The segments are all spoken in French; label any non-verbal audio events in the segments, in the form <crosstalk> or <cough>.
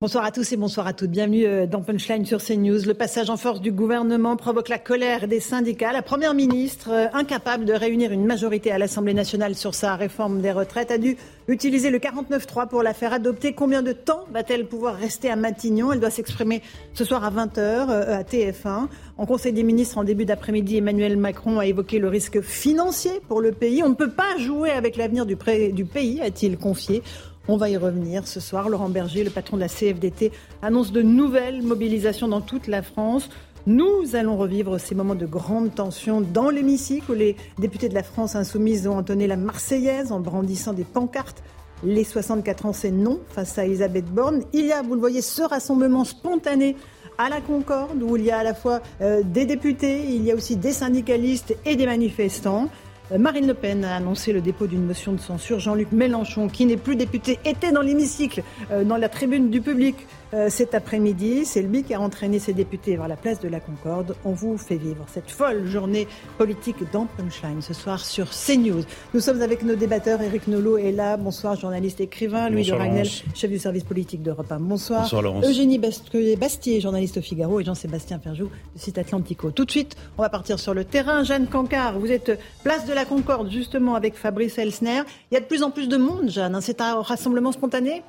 Bonsoir à tous et bonsoir à toutes. Bienvenue euh, dans Punchline sur CNews. Le passage en force du gouvernement provoque la colère des syndicats. La première ministre, euh, incapable de réunir une majorité à l'Assemblée nationale sur sa réforme des retraites, a dû utiliser le 49.3 pour la faire adopter. Combien de temps va-t-elle pouvoir rester à Matignon? Elle doit s'exprimer ce soir à 20h euh, à TF1. En Conseil des ministres, en début d'après-midi, Emmanuel Macron a évoqué le risque financier pour le pays. On ne peut pas jouer avec l'avenir du, du pays, a-t-il confié. On va y revenir ce soir. Laurent Berger, le patron de la CFDT, annonce de nouvelles mobilisations dans toute la France. Nous allons revivre ces moments de grande tension dans l'hémicycle où les députés de la France insoumise ont entonné la Marseillaise en brandissant des pancartes. Les 64 ans, c'est non face à Elisabeth Borne. Il y a, vous le voyez, ce rassemblement spontané à la Concorde où il y a à la fois euh, des députés, il y a aussi des syndicalistes et des manifestants. Euh, Marine Le Pen a annoncé le dépôt d'une motion de censure. Jean-Luc Mélenchon, qui n'est plus député, était dans l'hémicycle, euh, dans la tribune du public euh, cet après-midi. C'est lui qui a entraîné ses députés vers la place de la Concorde. On vous fait vivre cette folle journée politique dans Punchline ce soir sur CNews. Nous sommes avec nos débatteurs. Eric Nolot est là. Bonsoir, journaliste écrivain. Louis de Ragnel, chef du service politique d'Europe 1. Bonsoir. Bonsoir Laurence. Eugénie Bastier, journaliste au Figaro. Et Jean-Sébastien Ferjou, de site Atlantico. Tout de suite, on va partir sur le terrain. Jeanne Cancard, vous êtes place de la Concorde, justement, avec Fabrice Elsner. Il y a de plus en plus de monde, Jeanne. Hein. C'est un rassemblement spontané?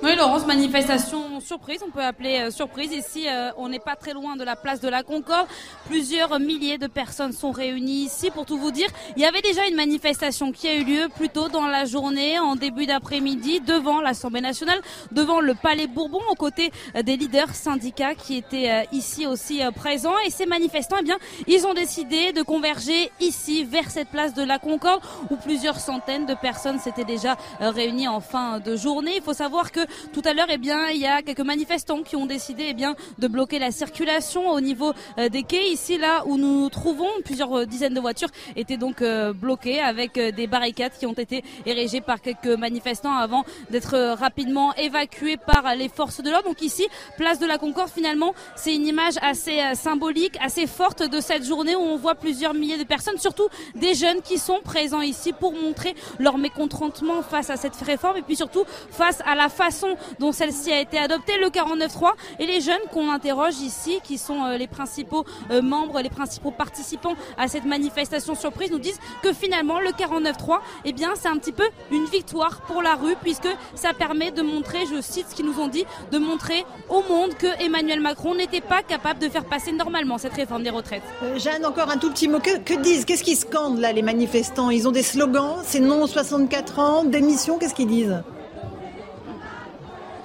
Oui, Laurence, manifestation surprise, on peut appeler euh, surprise. Ici, euh, on n'est pas très loin de la place de la Concorde. Plusieurs milliers de personnes sont réunies ici. Pour tout vous dire, il y avait déjà une manifestation qui a eu lieu plus tôt dans la journée, en début d'après-midi, devant l'Assemblée nationale, devant le Palais Bourbon, aux côtés euh, des leaders syndicats qui étaient ici aussi présents. Et ces manifestants, eh bien, ils ont décidé de converger ici, vers cette place de la Concorde, où plusieurs centaines de personnes s'étaient déjà réunies en fin de journée. Il faut savoir que tout à l'heure, eh bien, il y a quelques manifestants qui ont décidé eh bien, de bloquer la circulation au niveau euh, des quais. Ici, là où nous nous trouvons, plusieurs euh, dizaines de voitures étaient donc euh, bloquées avec des barricades qui ont été érigées par quelques manifestants avant d'être rapidement évacués par les forces de l'ordre. Donc ici, place de la Concorde, finalement, c'est une image assez symbolique, assez forte de cette journée où on voit plusieurs milliers de personnes, surtout des jeunes qui sont présents ici pour montrer leur mécontentement face à cette réforme et puis surtout face à la face dont celle-ci a été adoptée, le 49.3, et les jeunes qu'on interroge ici, qui sont euh, les principaux euh, membres, les principaux participants à cette manifestation surprise, nous disent que finalement le 49.3, eh bien, c'est un petit peu une victoire pour la rue, puisque ça permet de montrer, je cite ce qu'ils nous ont dit, de montrer au monde que Emmanuel Macron n'était pas capable de faire passer normalement cette réforme des retraites. Euh, Jeanne, encore un tout petit mot. Que, que disent Qu'est-ce qu'ils scandent là, les manifestants? Ils ont des slogans C'est non 64 ans, démission, qu'est-ce qu'ils disent?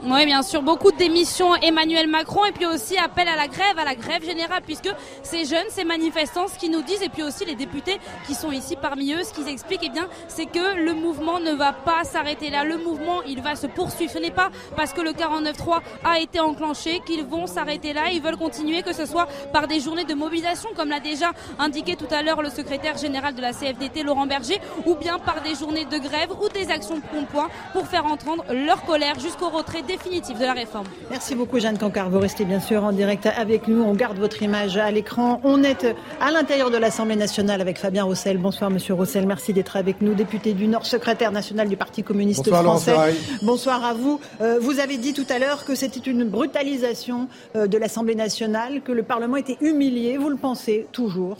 Oui, bien sûr, beaucoup démissions Emmanuel Macron et puis aussi appel à la grève, à la grève générale, puisque ces jeunes, ces manifestants, ce qu'ils nous disent, et puis aussi les députés qui sont ici parmi eux, ce qu'ils expliquent, eh bien, c'est que le mouvement ne va pas s'arrêter là. Le mouvement, il va se poursuivre. Ce n'est pas parce que le 49-3 a été enclenché qu'ils vont s'arrêter là. Ils veulent continuer, que ce soit par des journées de mobilisation, comme l'a déjà indiqué tout à l'heure le secrétaire général de la CFDT, Laurent Berger, ou bien par des journées de grève ou des actions de point pour faire entendre leur colère jusqu'au retrait des définitive de la réforme. Merci beaucoup Jeanne Cancard. Vous restez bien sûr en direct avec nous. On garde votre image à l'écran. On est à l'intérieur de l'Assemblée nationale avec Fabien Roussel. Bonsoir Monsieur Roussel. Merci d'être avec nous. Député du Nord, secrétaire national du Parti communiste français. Bonsoir à vous. Euh, vous avez dit tout à l'heure que c'était une brutalisation euh, de l'Assemblée nationale, que le Parlement était humilié. Vous le pensez toujours?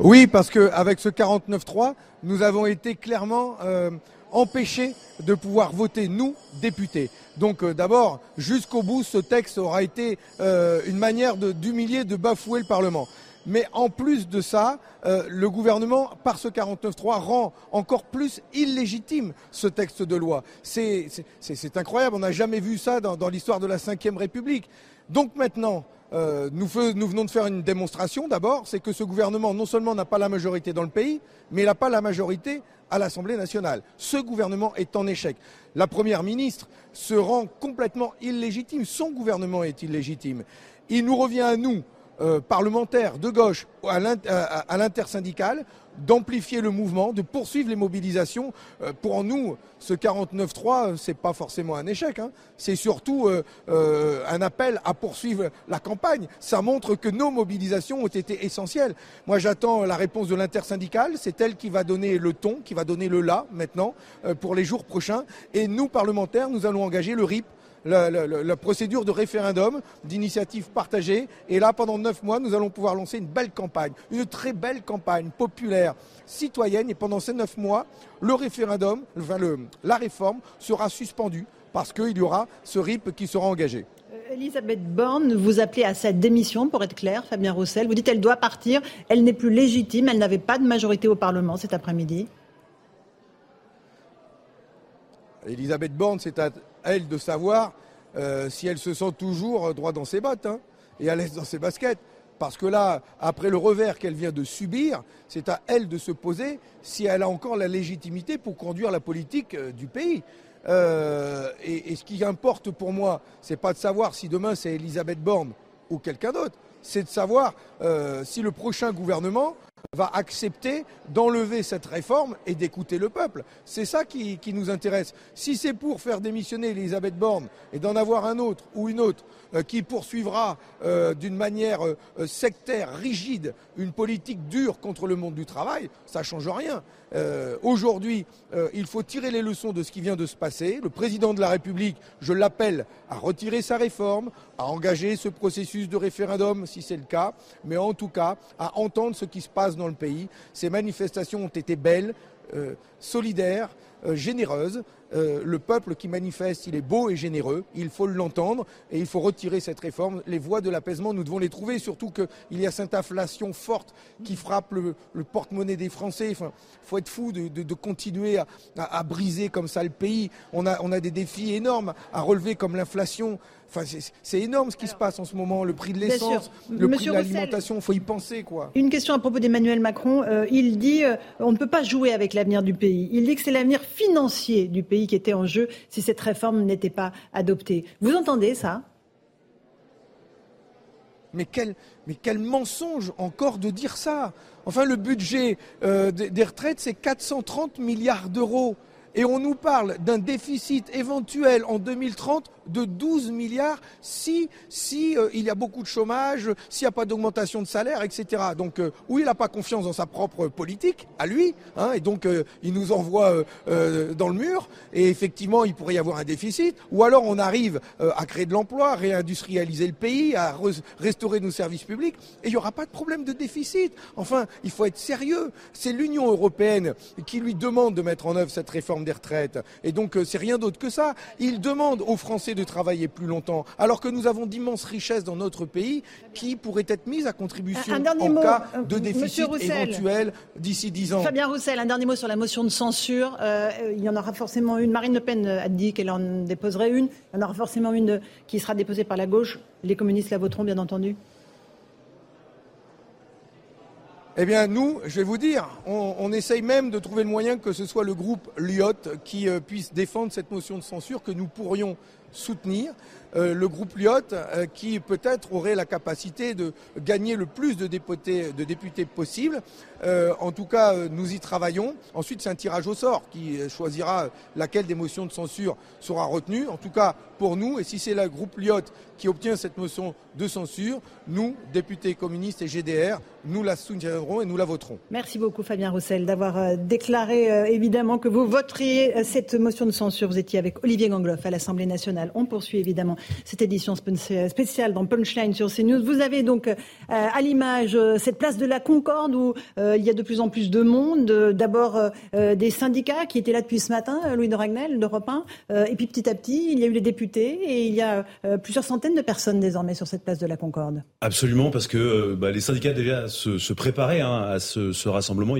Oui, parce qu'avec ce 49-3, nous avons été clairement euh, empêcher de pouvoir voter, nous, députés. Donc euh, d'abord, jusqu'au bout, ce texte aura été euh, une manière d'humilier, de, bafouer le Parlement. Mais en plus de ça, euh, le gouvernement, par ce 49.3, rend encore plus illégitime ce texte de loi. C'est incroyable, on n'a jamais vu ça dans, dans l'histoire de la Ve République. Donc maintenant, euh, nous, venons de faire une démonstration d'abord, c'est que ce gouvernement non seulement n'a pas la majorité dans le pays, mais il n'a pas la majorité à l'Assemblée nationale. Ce gouvernement est en échec. La Première ministre se rend complètement illégitime. Son gouvernement est illégitime. Il nous revient à nous, euh, parlementaires de gauche, à l'intersyndicale, d'amplifier le mouvement, de poursuivre les mobilisations. Euh, pour nous, ce 49-3, c'est pas forcément un échec. Hein. C'est surtout euh, euh, un appel à poursuivre la campagne. Ça montre que nos mobilisations ont été essentielles. Moi, j'attends la réponse de l'intersyndicale. C'est elle qui va donner le ton, qui va donner le là maintenant pour les jours prochains. Et nous, parlementaires, nous allons engager le RIP la, procédure de référendum d'initiative partagée. Et là, pendant neuf mois, nous allons pouvoir lancer une belle campagne, une très belle campagne populaire, citoyenne. Et pendant ces neuf mois, le référendum, enfin le, la réforme sera suspendue parce qu'il y aura ce RIP qui sera engagé. Euh, Elisabeth Borne, vous appelez à sa démission, pour être clair, Fabien Roussel. Vous dites qu'elle doit partir, elle n'est plus légitime, elle n'avait pas de majorité au Parlement cet après-midi. Elisabeth Borne, c'est à elle de savoir euh, si elle se sent toujours droit dans ses bottes hein, et à l'aise dans ses baskets. Parce que là, après le revers qu'elle vient de subir, c'est à elle de se poser si elle a encore la légitimité pour conduire la politique euh, du pays. Euh, et, ce qui importe pour moi, c'est pas de savoir si demain c'est Elisabeth Borne ou quelqu'un d'autre, c'est de savoir si le prochain gouvernement va accepter d'enlever cette réforme et d'écouter le peuple. C'est ça qui, nous intéresse. Si c'est pour faire démissionner Elisabeth Borne et d'en avoir un autre ou une autre euh, qui poursuivra euh, d'une manière euh, sectaire, rigide, une politique dure contre le monde du travail, ça ne change rien. Aujourd'hui, il faut tirer les leçons de ce qui vient de se passer. Le président de la République, je l'appelle à retirer sa réforme, à engager ce processus de référendum si c'est le cas, mais en tout cas à entendre ce qui se passe dans le pays. Ces manifestations ont été belles, solidaires, généreuses. Euh, le peuple qui manifeste, il est beau et généreux, il faut l'entendre et il faut retirer cette réforme. Les voies de l'apaisement, nous devons les trouver, surtout qu'il y a cette inflation forte qui frappe le, porte-monnaie des Français. Il faut être fou de, continuer à, briser comme ça le pays. On a, on a des défis énormes à relever comme l'inflation. Enfin, c'est énorme ce qui se passe en ce moment. Le prix de l'essence, le prix de l'alimentation, il faut y penser. quoi. Une question à propos d'Emmanuel Macron. Euh, il dit euh, on ne peut pas jouer avec l'avenir du pays. Il dit que c'est l'avenir financier du pays qui était en jeu si cette réforme n'était pas adoptée. Vous entendez ça? Mais quel, mensonge encore de dire ça? Enfin, le budget euh, des retraites, c'est 430 milliards d'euros. Et on nous parle d'un déficit éventuel en 2030 de 12 milliards si, si euh, il y a beaucoup de chômage, s'il n'y a pas d'augmentation de salaire, etc. Donc euh, oui, il n'a pas confiance dans sa propre politique, à lui, hein, et donc euh, il nous envoie dans le mur, et effectivement, il pourrait y avoir un déficit, ou alors on arrive à créer de l'emploi, à réindustrialiser le pays, à restaurer nos services publics, et il n'y aura pas de problème de déficit. Enfin, il faut être sérieux. C'est l'Union européenne qui lui demande de mettre en œuvre cette réforme des retraites, et donc c'est rien d'autre que ça. Il demande aux Français de travailler plus longtemps, alors que nous avons d'immenses richesses dans notre pays qui pourraient être mises à contribution en cas euh, de déficit éventuel d'ici 10 ans. Fabien Roussel, un dernier mot sur la motion de censure. Euh, il y en aura forcément une. Marine Le Pen a dit qu'elle en déposerait une. Il y en aura forcément une qui sera déposée par la gauche. Les communistes la voteront, bien entendu. Eh bien, nous, je vais vous dire, on, essaye même de trouver le moyen que ce soit le groupe Lyot qui euh, puisse défendre cette motion de censure que nous pourrions soutenir. Euh, le groupe Lyot, euh, qui peut-être aurait la capacité de gagner le plus de députés possible. Euh, en tout cas, nous y travaillons. Ensuite, c'est un tirage au sort qui choisira laquelle des motions de censure sera retenue. En tout cas, pour nous, et si c'est le groupe Lyot qui obtient cette motion de censure, nous, députés communistes et GDR, nous la soutiendrons et nous la voterons. Merci beaucoup Fabien Roussel d'avoir déclaré évidemment que vous voteriez cette motion de censure. Vous étiez avec Olivier Gangloff à l'Assemblée nationale. On poursuit évidemment cette édition spéciale dans Punchline sur CNews. Vous avez donc euh, à l'image euh, cette place de la Concorde où euh, il y a de plus en plus de monde. D'abord des syndicats qui étaient là depuis ce matin, Louis de Ragnel d'Europe 1. et puis petit à petit, il y a eu les députés et il y a plusieurs centaines de personnes désormais sur cette place de la Concorde. Absolument, parce que bah, les syndicats déjà se, préparaient hein, à ce, rassemblement.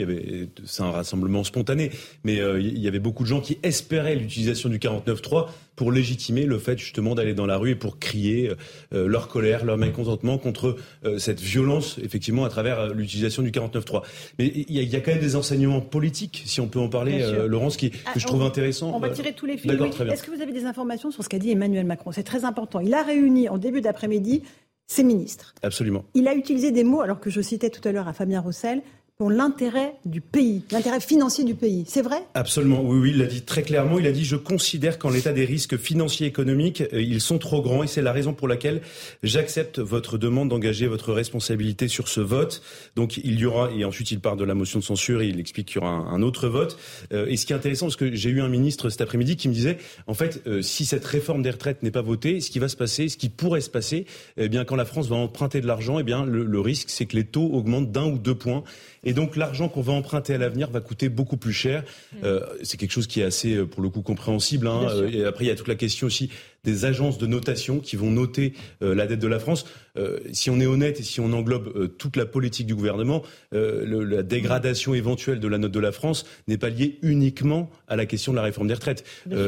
C'est un rassemblement spontané, mais il y avait beaucoup de gens qui espéraient l'utilisation du 49.3 pour légitimer le fait justement d'aller dans la rue et pour crier leur colère, leur mécontentement contre cette violence, effectivement, à travers l'utilisation du 49.3. Mais il y, a quand même des enseignements politiques, si on peut en parler, Laurence, qui, que je ah, trouve intéressant. On va tirer tous les fils. Est-ce que vous avez des informations sur ce qu'a dit Emmanuel Macron? C'est très important. Il a réuni en début d'après-midi ses ministres. Absolument. Il a utilisé des mots, alors que je citais tout à l'heure à Fabien Roussel, pour l'intérêt du pays, l'intérêt financier du pays. C'est vrai? Absolument, oui, oui, il l'a dit très clairement. Il a dit, je considère qu'en l'état des risques financiers et économiques, euh, ils sont trop grands et c'est la raison pour laquelle j'accepte votre demande d'engager votre responsabilité sur ce vote. Donc il y aura, et ensuite il part de la motion de censure et il explique qu'il y aura un, autre vote. Euh, et ce qui est intéressant, parce que j'ai eu un ministre cet après-midi qui me disait, en fait, euh, si cette réforme des retraites n'est pas votée, ce qui va se passer, ce qui pourrait se passer, eh bien, quand la France va emprunter de l'argent, eh bien, le, le risque, c'est que les taux augmentent d'un ou deux points. Et donc l'argent qu'on va emprunter à l'avenir va coûter beaucoup plus cher. Mm. Euh, c'est quelque chose qui est assez, euh, pour le coup, compréhensible. Hein. Et après, il y a toute la question aussi des agences de notation qui vont noter euh, la dette de la France. Euh, si on est honnête et si on englobe euh, toute la politique du gouvernement, la dégradation éventuelle de la note de la France n'est pas liée uniquement à la question de la réforme des retraites.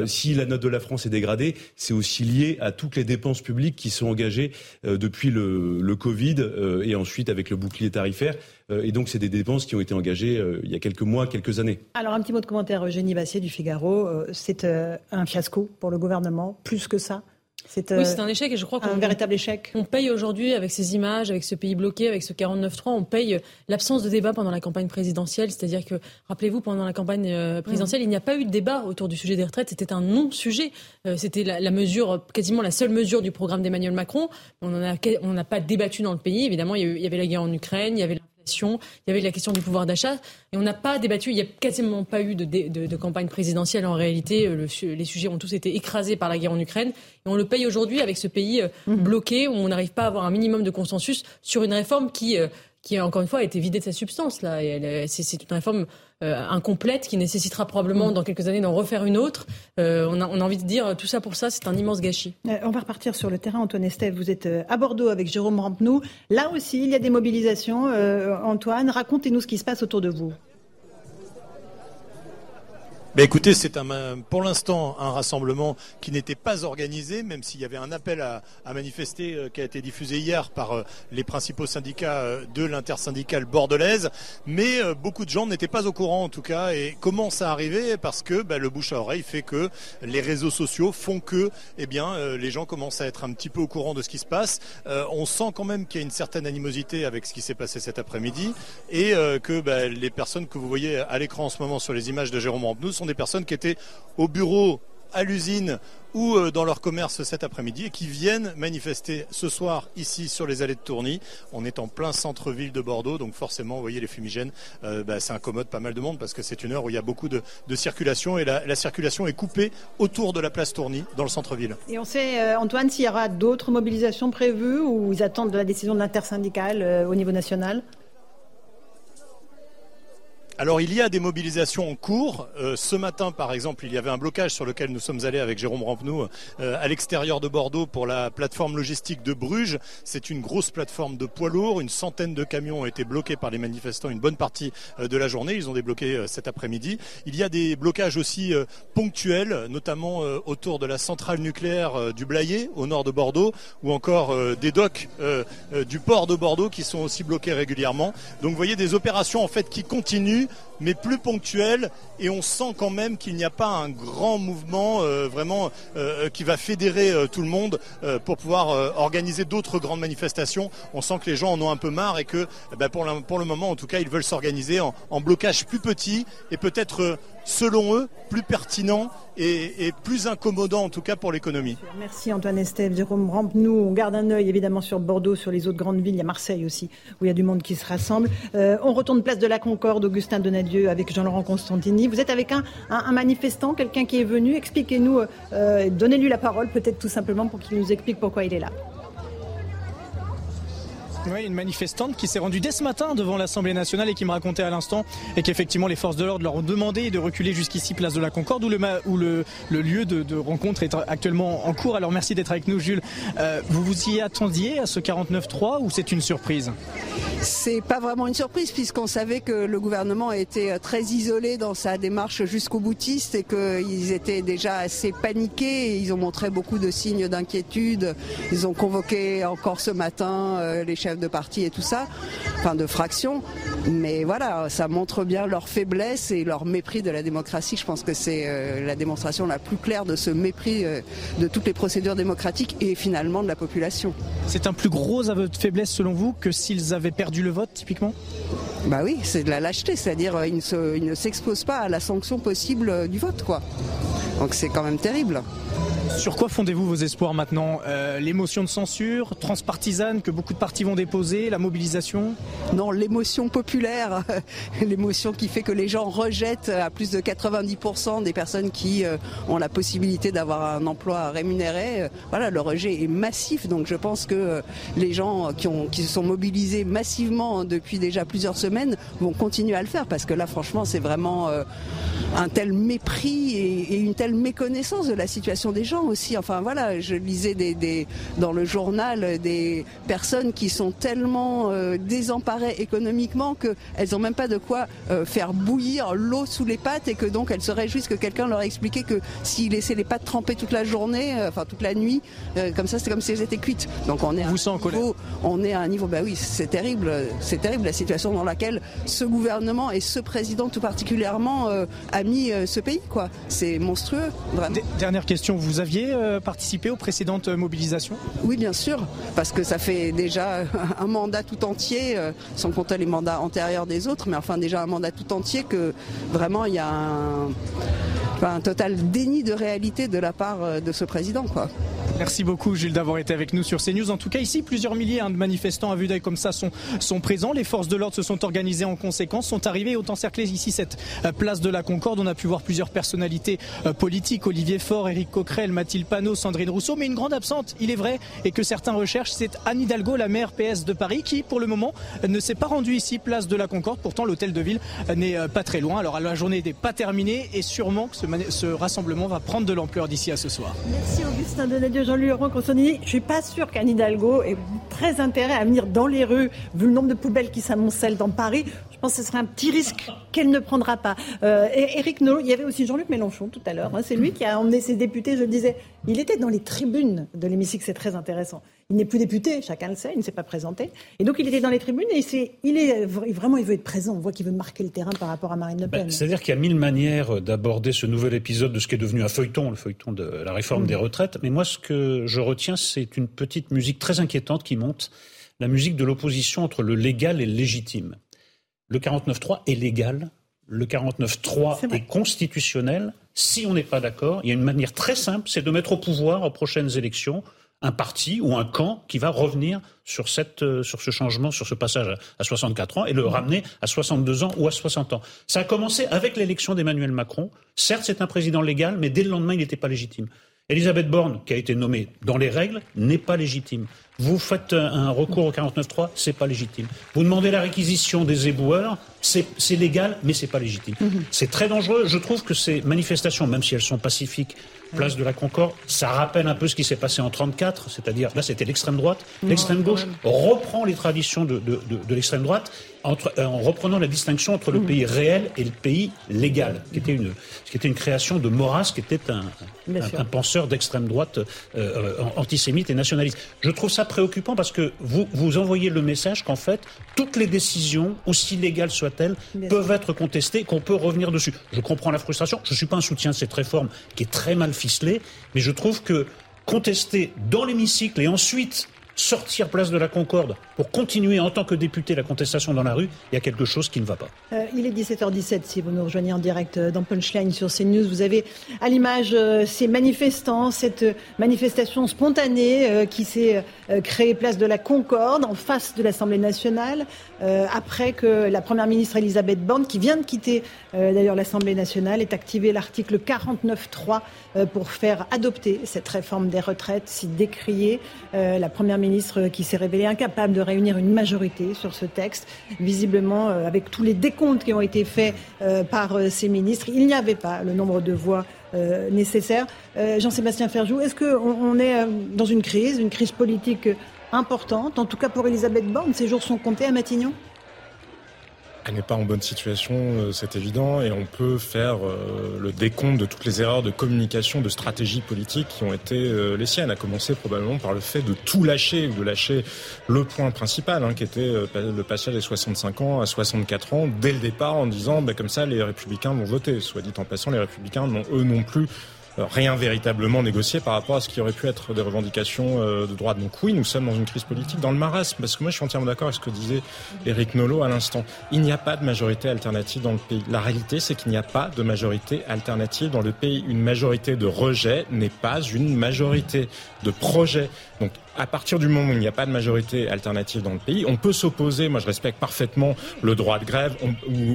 si la note de la France est dégradée, c'est aussi lié à toutes les dépenses publiques qui sont engagées depuis le, le Covid et ensuite avec le bouclier tarifaire. et donc, c'est des dépenses qui ont été engagées il y a quelques mois, quelques années. Alors, un petit mot de commentaire, Eugénie Bassier du Figaro. c'est un fiasco pour le gouvernement, plus que ça c'est oui, c'est un échec et je crois qu'on véritable échec. On paye aujourd'hui avec ces images, avec ce pays bloqué, avec ce 49-3, on paye l'absence de débat pendant la campagne présidentielle. C'est-à-dire que, rappelez-vous, pendant la campagne euh, présidentielle, il n'y a pas eu de débat autour du sujet des retraites. C'était un non-sujet. Euh, c'était la, mesure, quasiment la seule mesure du programme d'Emmanuel Macron. On n'a pas débattu dans le pays. Évidemment, il y avait la guerre en Ukraine, il y avait il y avait la question du pouvoir d'achat, et on n'a pas débattu, il n'y a quasiment pas eu de, campagne présidentielle en réalité, euh, les sujets ont tous été écrasés par la guerre en Ukraine, et on le paye aujourd'hui avec ce pays euh, mmh. bloqué, où on n'arrive pas à avoir un minimum de consensus sur une réforme qui euh, qui encore une fois a été vidée de sa substance là. C'est une réforme euh, incomplète qui nécessitera probablement mm. dans quelques années d'en refaire une autre. Euh, on, a, on, a, envie de dire tout ça pour ça, c'est un immense gâchis. Euh, on va repartir sur le terrain, Antoine Estève. Vous êtes à Bordeaux avec Jérôme Rampenou. Là aussi, il y a des mobilisations. Antoine, racontez-nous ce qui se passe autour de vous. Bah, écoutez, c'est un, pour l'instant un rassemblement qui n'était pas organisé, même s'il y avait un appel à, manifester euh, qui a été diffusé hier par euh, les principaux syndicats euh, de l'intersyndicale bordelaise. Mais beaucoup de gens n'étaient pas au courant en tout cas. Et comment ça arrivait Parce que bah, le bouche à oreille fait que les réseaux sociaux font que eh bien, les gens commencent à être un petit peu au courant de ce qui se passe. on sent quand même qu'il y a une certaine animosité avec ce qui s'est passé cet après-midi et que bah, les personnes que vous voyez à l'écran en ce moment sur les images de Jérôme Rampenou sont des personnes qui étaient au bureau, à l'usine ou euh, dans leur commerce cet après-midi et qui viennent manifester ce soir ici sur les allées de Tourny. On est en plein centre-ville de Bordeaux, donc forcément, vous voyez les fumigènes, euh, bah, ça incommode pas mal de monde parce que c'est une heure où il y a beaucoup de, circulation et la, circulation est coupée autour de la place Tourny dans le centre-ville. Et on sait, euh, Antoine, s'il y aura d'autres mobilisations prévues ou ils attendent de la décision de l'intersyndicale au niveau national? Alors il y a des mobilisations en cours. Euh, ce matin, par exemple, il y avait un blocage sur lequel nous sommes allés avec Jérôme Rampenou euh, à l'extérieur de Bordeaux pour la plateforme logistique de Bruges. C'est une grosse plateforme de poids lourds. Une centaine de camions ont été bloqués par les manifestants une bonne partie euh, de la journée. Ils ont débloqué cet après-midi. Il y a des blocages aussi ponctuels, notamment autour de la centrale nucléaire du Blayet, au nord de Bordeaux, ou encore des docks du port de Bordeaux qui sont aussi bloqués régulièrement. Donc vous voyez des opérations en fait qui continuent mais plus ponctuel. Et on sent quand même qu'il n'y a pas un grand mouvement euh, vraiment euh, qui va fédérer euh, tout le monde pour pouvoir organiser d'autres grandes manifestations. On sent que les gens en ont un peu marre et que eh ben, pour, le moment, en tout cas, ils veulent s'organiser en, en blocage plus petit et peut-être selon eux, plus pertinent et, plus incommodant en tout cas pour l'économie. Merci Antoine Estève, Jérôme Rampe. Nous, on garde un œil évidemment sur Bordeaux, sur les autres grandes villes. Il y a Marseille aussi, où il y a du monde qui se rassemble. Euh, on retourne place de la Concorde, Augustin Donadieu, avec Jean-Laurent Constantini. Vous êtes avec un, manifestant, quelqu'un qui est venu. Expliquez-nous, euh, donnez-lui la parole peut-être tout simplement pour qu'il nous explique pourquoi il est là. Oui, une manifestante qui s'est rendue dès ce matin devant l'Assemblée nationale et qui me racontait à l'instant et qu'effectivement les forces de l'ordre leur ont demandé de reculer jusqu'ici, place de la Concorde, où le, où le, le lieu de, de, rencontre est actuellement en cours. Alors merci d'être avec nous, Jules. Euh, vous vous y attendiez à ce 49-3 ou c'est une surprise? C'est pas vraiment une surprise puisqu'on savait que le gouvernement était très isolé dans sa démarche jusqu'au boutiste et qu'ils étaient déjà assez paniqués. Et ils ont montré beaucoup de signes d'inquiétude. Ils ont convoqué encore ce matin euh, les chefs de parti et tout ça, enfin de fraction. Mais voilà, ça montre bien leur faiblesse et leur mépris de la démocratie. Je pense que c'est euh, la démonstration la plus claire de ce mépris euh, de toutes les procédures démocratiques et finalement de la population. C'est un plus gros aveu de faiblesse selon vous que s'ils avaient perdu le vote typiquement? Bah oui, c'est de la lâcheté, c'est-à-dire ils ne s'exposent pas à la sanction possible du vote quoi. Donc c'est quand même terrible. Sur quoi fondez-vous vos espoirs maintenant euh, L'émotion de censure transpartisane que beaucoup de partis vont déposer, la mobilisation? Non, l'émotion populaire, <laughs> l'émotion qui fait que les gens rejettent à plus de 90% des personnes qui euh, ont la possibilité d'avoir un emploi rémunéré. Euh, voilà, le rejet est massif, donc je pense que les gens qui, se sont mobilisés massivement depuis déjà plusieurs semaines vont continuer à le faire parce que là, franchement, c'est vraiment un tel mépris et une telle méconnaissance de la situation des gens aussi. Enfin voilà, je lisais des, dans le journal des personnes qui sont tellement euh, désemparées économiquement qu'elles n'ont même pas de quoi euh, faire bouillir l'eau sous les pattes et que donc elles se réjouissent que quelqu'un leur ait expliqué que s'ils laissaient les pattes tremper toute la journée, euh, enfin toute la nuit, comme ça c'est comme si elles étaient cuites. Donc on est à un niveau, on est à un niveau, bah oui, c'est terrible, c'est terrible la situation dans laquelle ce gouvernement et ce président tout particulièrement a mis ce pays quoi. C'est monstrueux. Vraiment. Dernière question, vous aviez euh, participé aux précédentes mobilisations? Oui, bien sûr, parce que ça fait déjà <laughs> un mandat tout entier, euh, sans compter les mandats antérieurs des autres, mais enfin déjà un mandat tout entier que vraiment il y a un, un total déni de réalité de la part euh, de ce président. Quoi. Merci beaucoup Gilles d'avoir été avec nous sur CNews. En tout cas ici, plusieurs milliers hein, de manifestants à vue d'œil comme ça sont, sont présents. Les forces de l'ordre se sont organisées en conséquence, sont arrivés et ont encerclé ici cette place de la Concorde. On a pu voir plusieurs personnalités politiques, Olivier Faure, Éric Coquerel, Mathilde Panot, Sandrine Rousseau. Mais une grande absente, il est vrai, et que certains recherchent, c'est Anne Hidalgo, la maire PS de Paris, qui pour le moment ne s'est pas rendue ici, place de la Concorde. Pourtant l'hôtel de ville n'est pas très loin. Alors la journée n'est pas terminée et sûrement que ce, rassemblement va prendre de l'ampleur d'ici à ce soir. Merci Augustin Donadieu. Jean-Louis Consonini, je suis pas sûr qu'Anne Hidalgo ait très intérêt à venir dans les rues, vu le nombre de poubelles qui s'amoncellent dans Paris. Je pense que ce serait un petit risque qu'elle ne prendra pas. Euh, Eric Nolot, il y avait aussi Jean-Luc Mélenchon tout à l'heure. Hein. c'est lui qui a emmené ses députés, je le disais. Il était dans les tribunes de l'hémicycle, c'est très intéressant. Il n'est plus député, chacun le sait, il ne s'est pas présenté. Et donc il était dans les tribunes et il est vraiment, il veut être présent. On voit qu'il veut marquer le terrain par rapport à Marine Le Pen. Ben, c'est-à-dire qu'il y a mille manières d'aborder ce nouvel épisode de ce qui est devenu un feuilleton, le feuilleton de la réforme mm. des retraites. Mais moi, ce que je retiens, c'est une petite musique très inquiétante qui monte, la musique de l'opposition entre le légal et le légitime. Le 49.3 est légal, le 49.3 est, est constitutionnel. Si on n'est pas d'accord, il y a une manière très simple, c'est de mettre au pouvoir aux prochaines élections un parti ou un camp qui va revenir sur, cette, euh, sur ce changement, sur ce passage à 64 ans et le mmh. ramener à 62 ans ou à 60 ans. Ça a commencé avec l'élection d'Emmanuel Macron. Certes, c'est un président légal, mais dès le lendemain, il n'était pas légitime. Elisabeth Borne, qui a été nommée dans les règles, n'est pas légitime. Vous faites un recours au 49.3, c'est pas légitime. Vous demandez la réquisition des éboueurs, c'est légal, mais c'est pas légitime. Mmh. C'est très dangereux. Je trouve que ces manifestations, même si elles sont pacifiques, place de la Concorde, ça rappelle un peu ce qui s'est passé en 34, c'est-à-dire là c'était l'extrême droite, l'extrême gauche reprend les traditions de, l'extrême droite euh, en reprenant la distinction entre le mm. pays réel et le pays légal, qui était une, qui était une création de Maurras, qui était un, un, penseur d'extrême droite euh, euh, antisémite et nationaliste. Je trouve ça préoccupant parce que vous, vous envoyez le message qu'en fait, toutes les décisions, aussi légales soient-elles, peuvent être contestées, qu'on peut revenir dessus. Je comprends la frustration, je ne suis pas un soutien de cette réforme qui est très mal ficelée, mais je trouve que contester dans l'hémicycle et ensuite sortir place de la Concorde pour continuer en tant que député la contestation dans la rue, il y a quelque chose qui ne va pas. Euh, il est 17h17 si vous nous rejoignez en direct euh, dans Punchline sur CNews. Vous avez à l'image euh, ces manifestants, cette manifestation spontanée qui s'est créée place de la Concorde en face de l'Assemblée nationale après que la Première ministre Elisabeth Borne, qui vient de quitter d'ailleurs l'Assemblée nationale, ait activé l'article 49.3 pour faire adopter cette réforme des retraites si décriée. La Première ministre qui s'est révélée incapable de réunir une majorité sur ce texte. Visiblement, euh, avec tous les décomptes qui ont été faits euh, par ces ministres, il n'y avait pas le nombre de voix nécessaires. Jean-Sébastien Ferjou, est-ce qu'on est dans une crise, une crise politique importante, en tout cas pour Elisabeth Borne Ces jours sont comptés à Matignon? Elle n'est pas en bonne situation, euh, c'est évident, et on peut faire euh, le décompte de toutes les erreurs de communication, de stratégie politique qui ont été euh, les siennes, à commencer probablement par le fait de tout lâcher, de lâcher le point principal, hein, qui était le passage des 65 ans à 64 ans, dès le départ, en disant, bah, comme ça, les républicains vont voter. Soit dit en passant, les républicains n'ont eux non plus rien véritablement négocié par rapport à ce qui aurait pu être des revendications euh, de droite. Donc oui, nous sommes dans une crise politique, dans le marasme, parce que moi je suis entièrement d'accord avec ce que disait Eric Nolot à l'instant. Il n'y a pas de majorité alternative dans le pays. La réalité, c'est qu'il n'y a pas de majorité alternative dans le pays. Une majorité de rejet n'est pas une majorité de projet. Donc à partir du moment où il n'y a pas de majorité alternative dans le pays, on peut s'opposer. Moi, je respecte parfaitement le droit de grève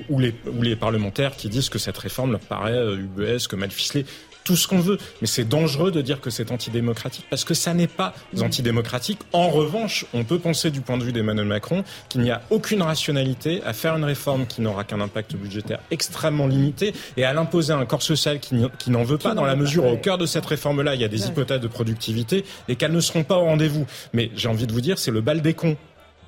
ou, les, parlementaires qui disent que cette réforme leur paraît euh, ubuesque, mal ficelée tout ce qu'on veut. Mais c'est dangereux de dire que c'est antidémocratique parce que ça n'est pas antidémocratique. En revanche, on peut penser du point de vue d'Emmanuel Macron qu'il n'y a aucune rationalité à faire une réforme qui n'aura qu'un impact budgétaire extrêmement limité et à l'imposer à un corps social qui n'en veut pas dans la mesure où au cœur de cette réforme-là, il y a des hypothèses de productivité et qu'elles ne seront pas au rendez-vous. Mais j'ai envie de vous dire, c'est le bal des cons.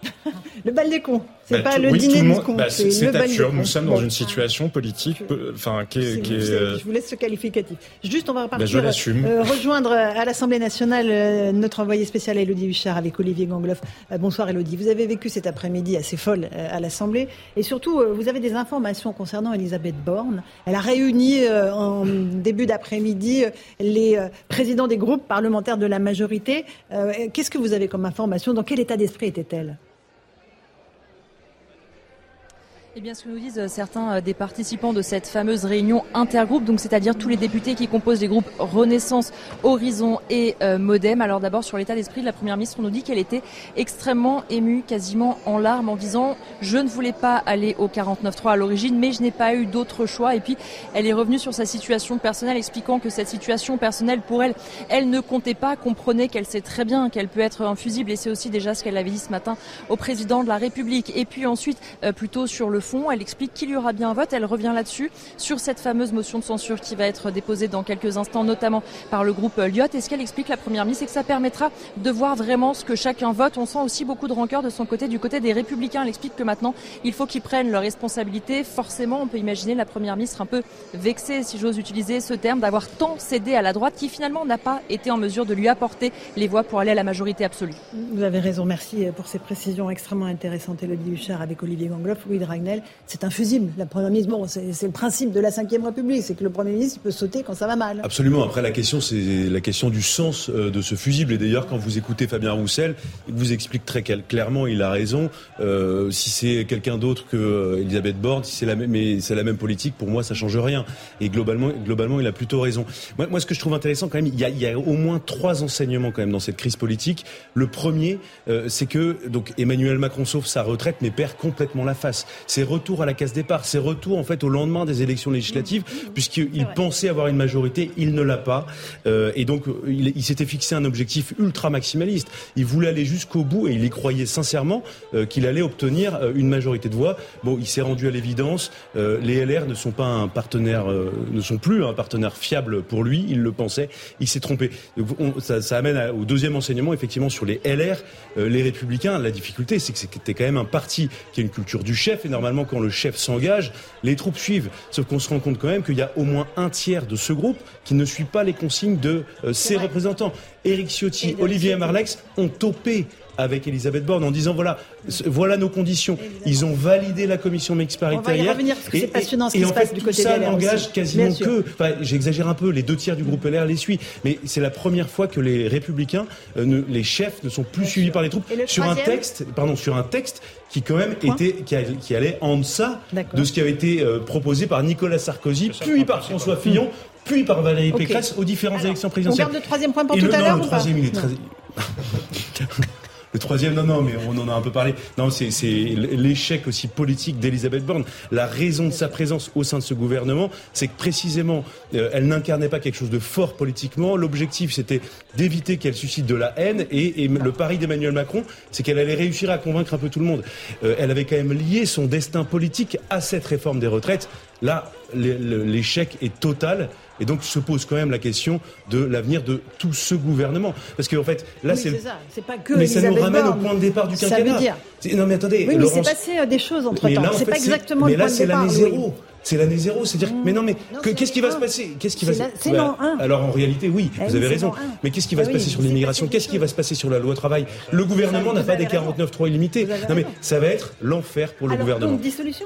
<laughs> le bal des cons. C'est bah, pas le dîner du con. Bah, c'est absurde. Nous sommes dans une situation politique, enfin, qui est. Qui est euh, je vous laisse ce qualificatif. Juste, on va repartir. Bah, euh, rejoindre à l'Assemblée nationale euh, notre envoyé spécial Elodie Huchard avec Olivier Gangloff. bonsoir Elodie. Vous avez vécu cet après-midi assez folle à l'Assemblée. Et surtout, vous avez des informations concernant Elisabeth Borne. Elle a réuni en début d'après-midi les présidents des groupes parlementaires de la majorité. Qu'est-ce que vous avez comme information? Dans quel état d'esprit était-elle? Eh bien, ce que nous disent euh, certains euh, des participants de cette fameuse réunion intergroupe, donc c'est-à-dire tous les députés qui composent les groupes Renaissance, Horizon et euh, Modem. Alors d'abord sur l'état d'esprit de la première ministre, on nous dit qu'elle était extrêmement émue, quasiment en larmes, en disant je ne voulais pas aller au 49.3 à l'origine, mais je n'ai pas eu d'autre choix. Et puis elle est revenue sur sa situation personnelle, expliquant que cette situation personnelle pour elle, elle ne comptait pas, comprenait qu'elle sait très bien qu'elle peut être infusible, et c'est aussi déjà ce qu'elle avait dit ce matin au président de la République. Et puis ensuite, plutôt sur le fond. Elle explique qu'il y aura bien un vote. Elle revient là-dessus, sur cette fameuse motion de censure qui va être déposée dans quelques instants, notamment par le groupe Lyot. Et ce qu'elle explique, la première ministre, c'est que ça permettra de voir vraiment ce que chacun vote. On sent aussi beaucoup de rancœur de son côté, du côté des Républicains. Elle explique que maintenant, il faut qu'ils prennent leurs responsabilités. Forcément, on peut imaginer la première ministre un peu vexée, si j'ose utiliser ce terme, d'avoir tant cédé à la droite qui finalement n'a pas été en mesure de lui apporter les voix pour aller à la majorité absolue. Vous avez raison. Merci pour ces précisions extrêmement intéressantes. Elodie Huchard avec Olivier Gangloff, Louis Dragnel c'est infusible. La première ministre, bon, c'est le principe de la Ve République, c'est que le Premier ministre peut sauter quand ça va mal. Absolument. Après, la question, c'est la question du sens euh, de ce fusible. Et d'ailleurs, quand vous écoutez Fabien Roussel, il vous explique très clairement, il a raison. Euh, si c'est quelqu'un d'autre que euh, Elisabeth Borne, si c'est la même, politique, pour moi, ça change rien. Et globalement, globalement, il a plutôt raison. Moi, ce que je trouve intéressant quand même, il y, a, il y a au moins trois enseignements quand même dans cette crise politique. Le premier, c'est que donc Emmanuel Macron sauve sa retraite, mais perd complètement la face. C'est retour à la case départ, c'est retour en fait au lendemain des élections législatives, puisqu'il pensait avoir une majorité, il ne l'a pas, euh, et donc il, s'était fixé un objectif ultra maximaliste. Il voulait aller jusqu'au bout et il y croyait sincèrement euh, qu'il allait obtenir euh, une majorité de voix. Bon, il s'est rendu à l'évidence, les LR ne sont pas un partenaire, ne sont plus un partenaire fiable pour lui. Il le pensait, il s'est trompé. ça, ça, amène au deuxième enseignement, effectivement, sur les LR, les Républicains. La difficulté, c'est que c'était quand même un parti qui a une culture du chef et normalement quand le chef s'engage, les troupes suivent. Sauf qu'on se rend compte quand même qu'il y a au moins un tiers de ce groupe qui ne suit pas les consignes de euh, ses représentants. Éric Ciotti, Olivier Marlex ont topé avec Elisabeth Borne en disant voilà, voilà nos conditions. Ils ont validé la commission mixte paritaire. On va y revenir parce que c'est passionnant ce qui se passe du côté ça n'engage quasiment que, enfin, j'exagère un peu, les deux tiers du groupe LR les suivent, mais c'est la première fois que les républicains, euh, les chefs ne sont plus suivis par les troupes sur un texte, pardon, sur un texte qui quand même était, qui, allait en deçà de ce qui avait été euh, proposé par Nicolas Sarkozy, puis par François Fillon, puis par Valérie Pécresse aux différentes élections présidentielles. On garde le troisième point pour tout à l'heure. Le troisième, il est très. <laughs> Le troisième, non, non, mais on en a un peu parlé. Non, c'est l'échec aussi politique d'Elisabeth Borne. La raison de sa présence au sein de ce gouvernement, c'est que précisément, euh, elle n'incarnait pas quelque chose de fort politiquement. L'objectif, c'était d'éviter qu'elle suscite de la haine. Et, le pari d'Emmanuel Macron, c'est qu'elle allait réussir à convaincre un peu tout le monde. Euh, elle avait quand même lié son destin politique à cette réforme des retraites. Là, l'échec est total. Et donc se pose quand même la question de l'avenir de tout ce gouvernement. Parce qu'en fait, là, c'est. C'est pas que. Mais ça nous ramène au point de départ du quinquennat. Ça veut dire. Non, mais attendez. Oui, mais c'est passé euh, des choses entre temps. C'est pas exactement le point de départ. Mais là, c'est l'année zéro. C'est l'année zéro. C'est-à-dire, mais non, mais qu'est-ce qui va se passer? Qu'est-ce qui va C'est l'an 1. Alors en réalité, oui, eh vous avez raison. Mais qu'est-ce qui va se passer sur l'immigration? Qu'est-ce qui va se passer sur la loi travail? Le gouvernement n'a pas des 49.3 illimités. Non, mais ça va être l'enfer pour le gouvernement. dissolution?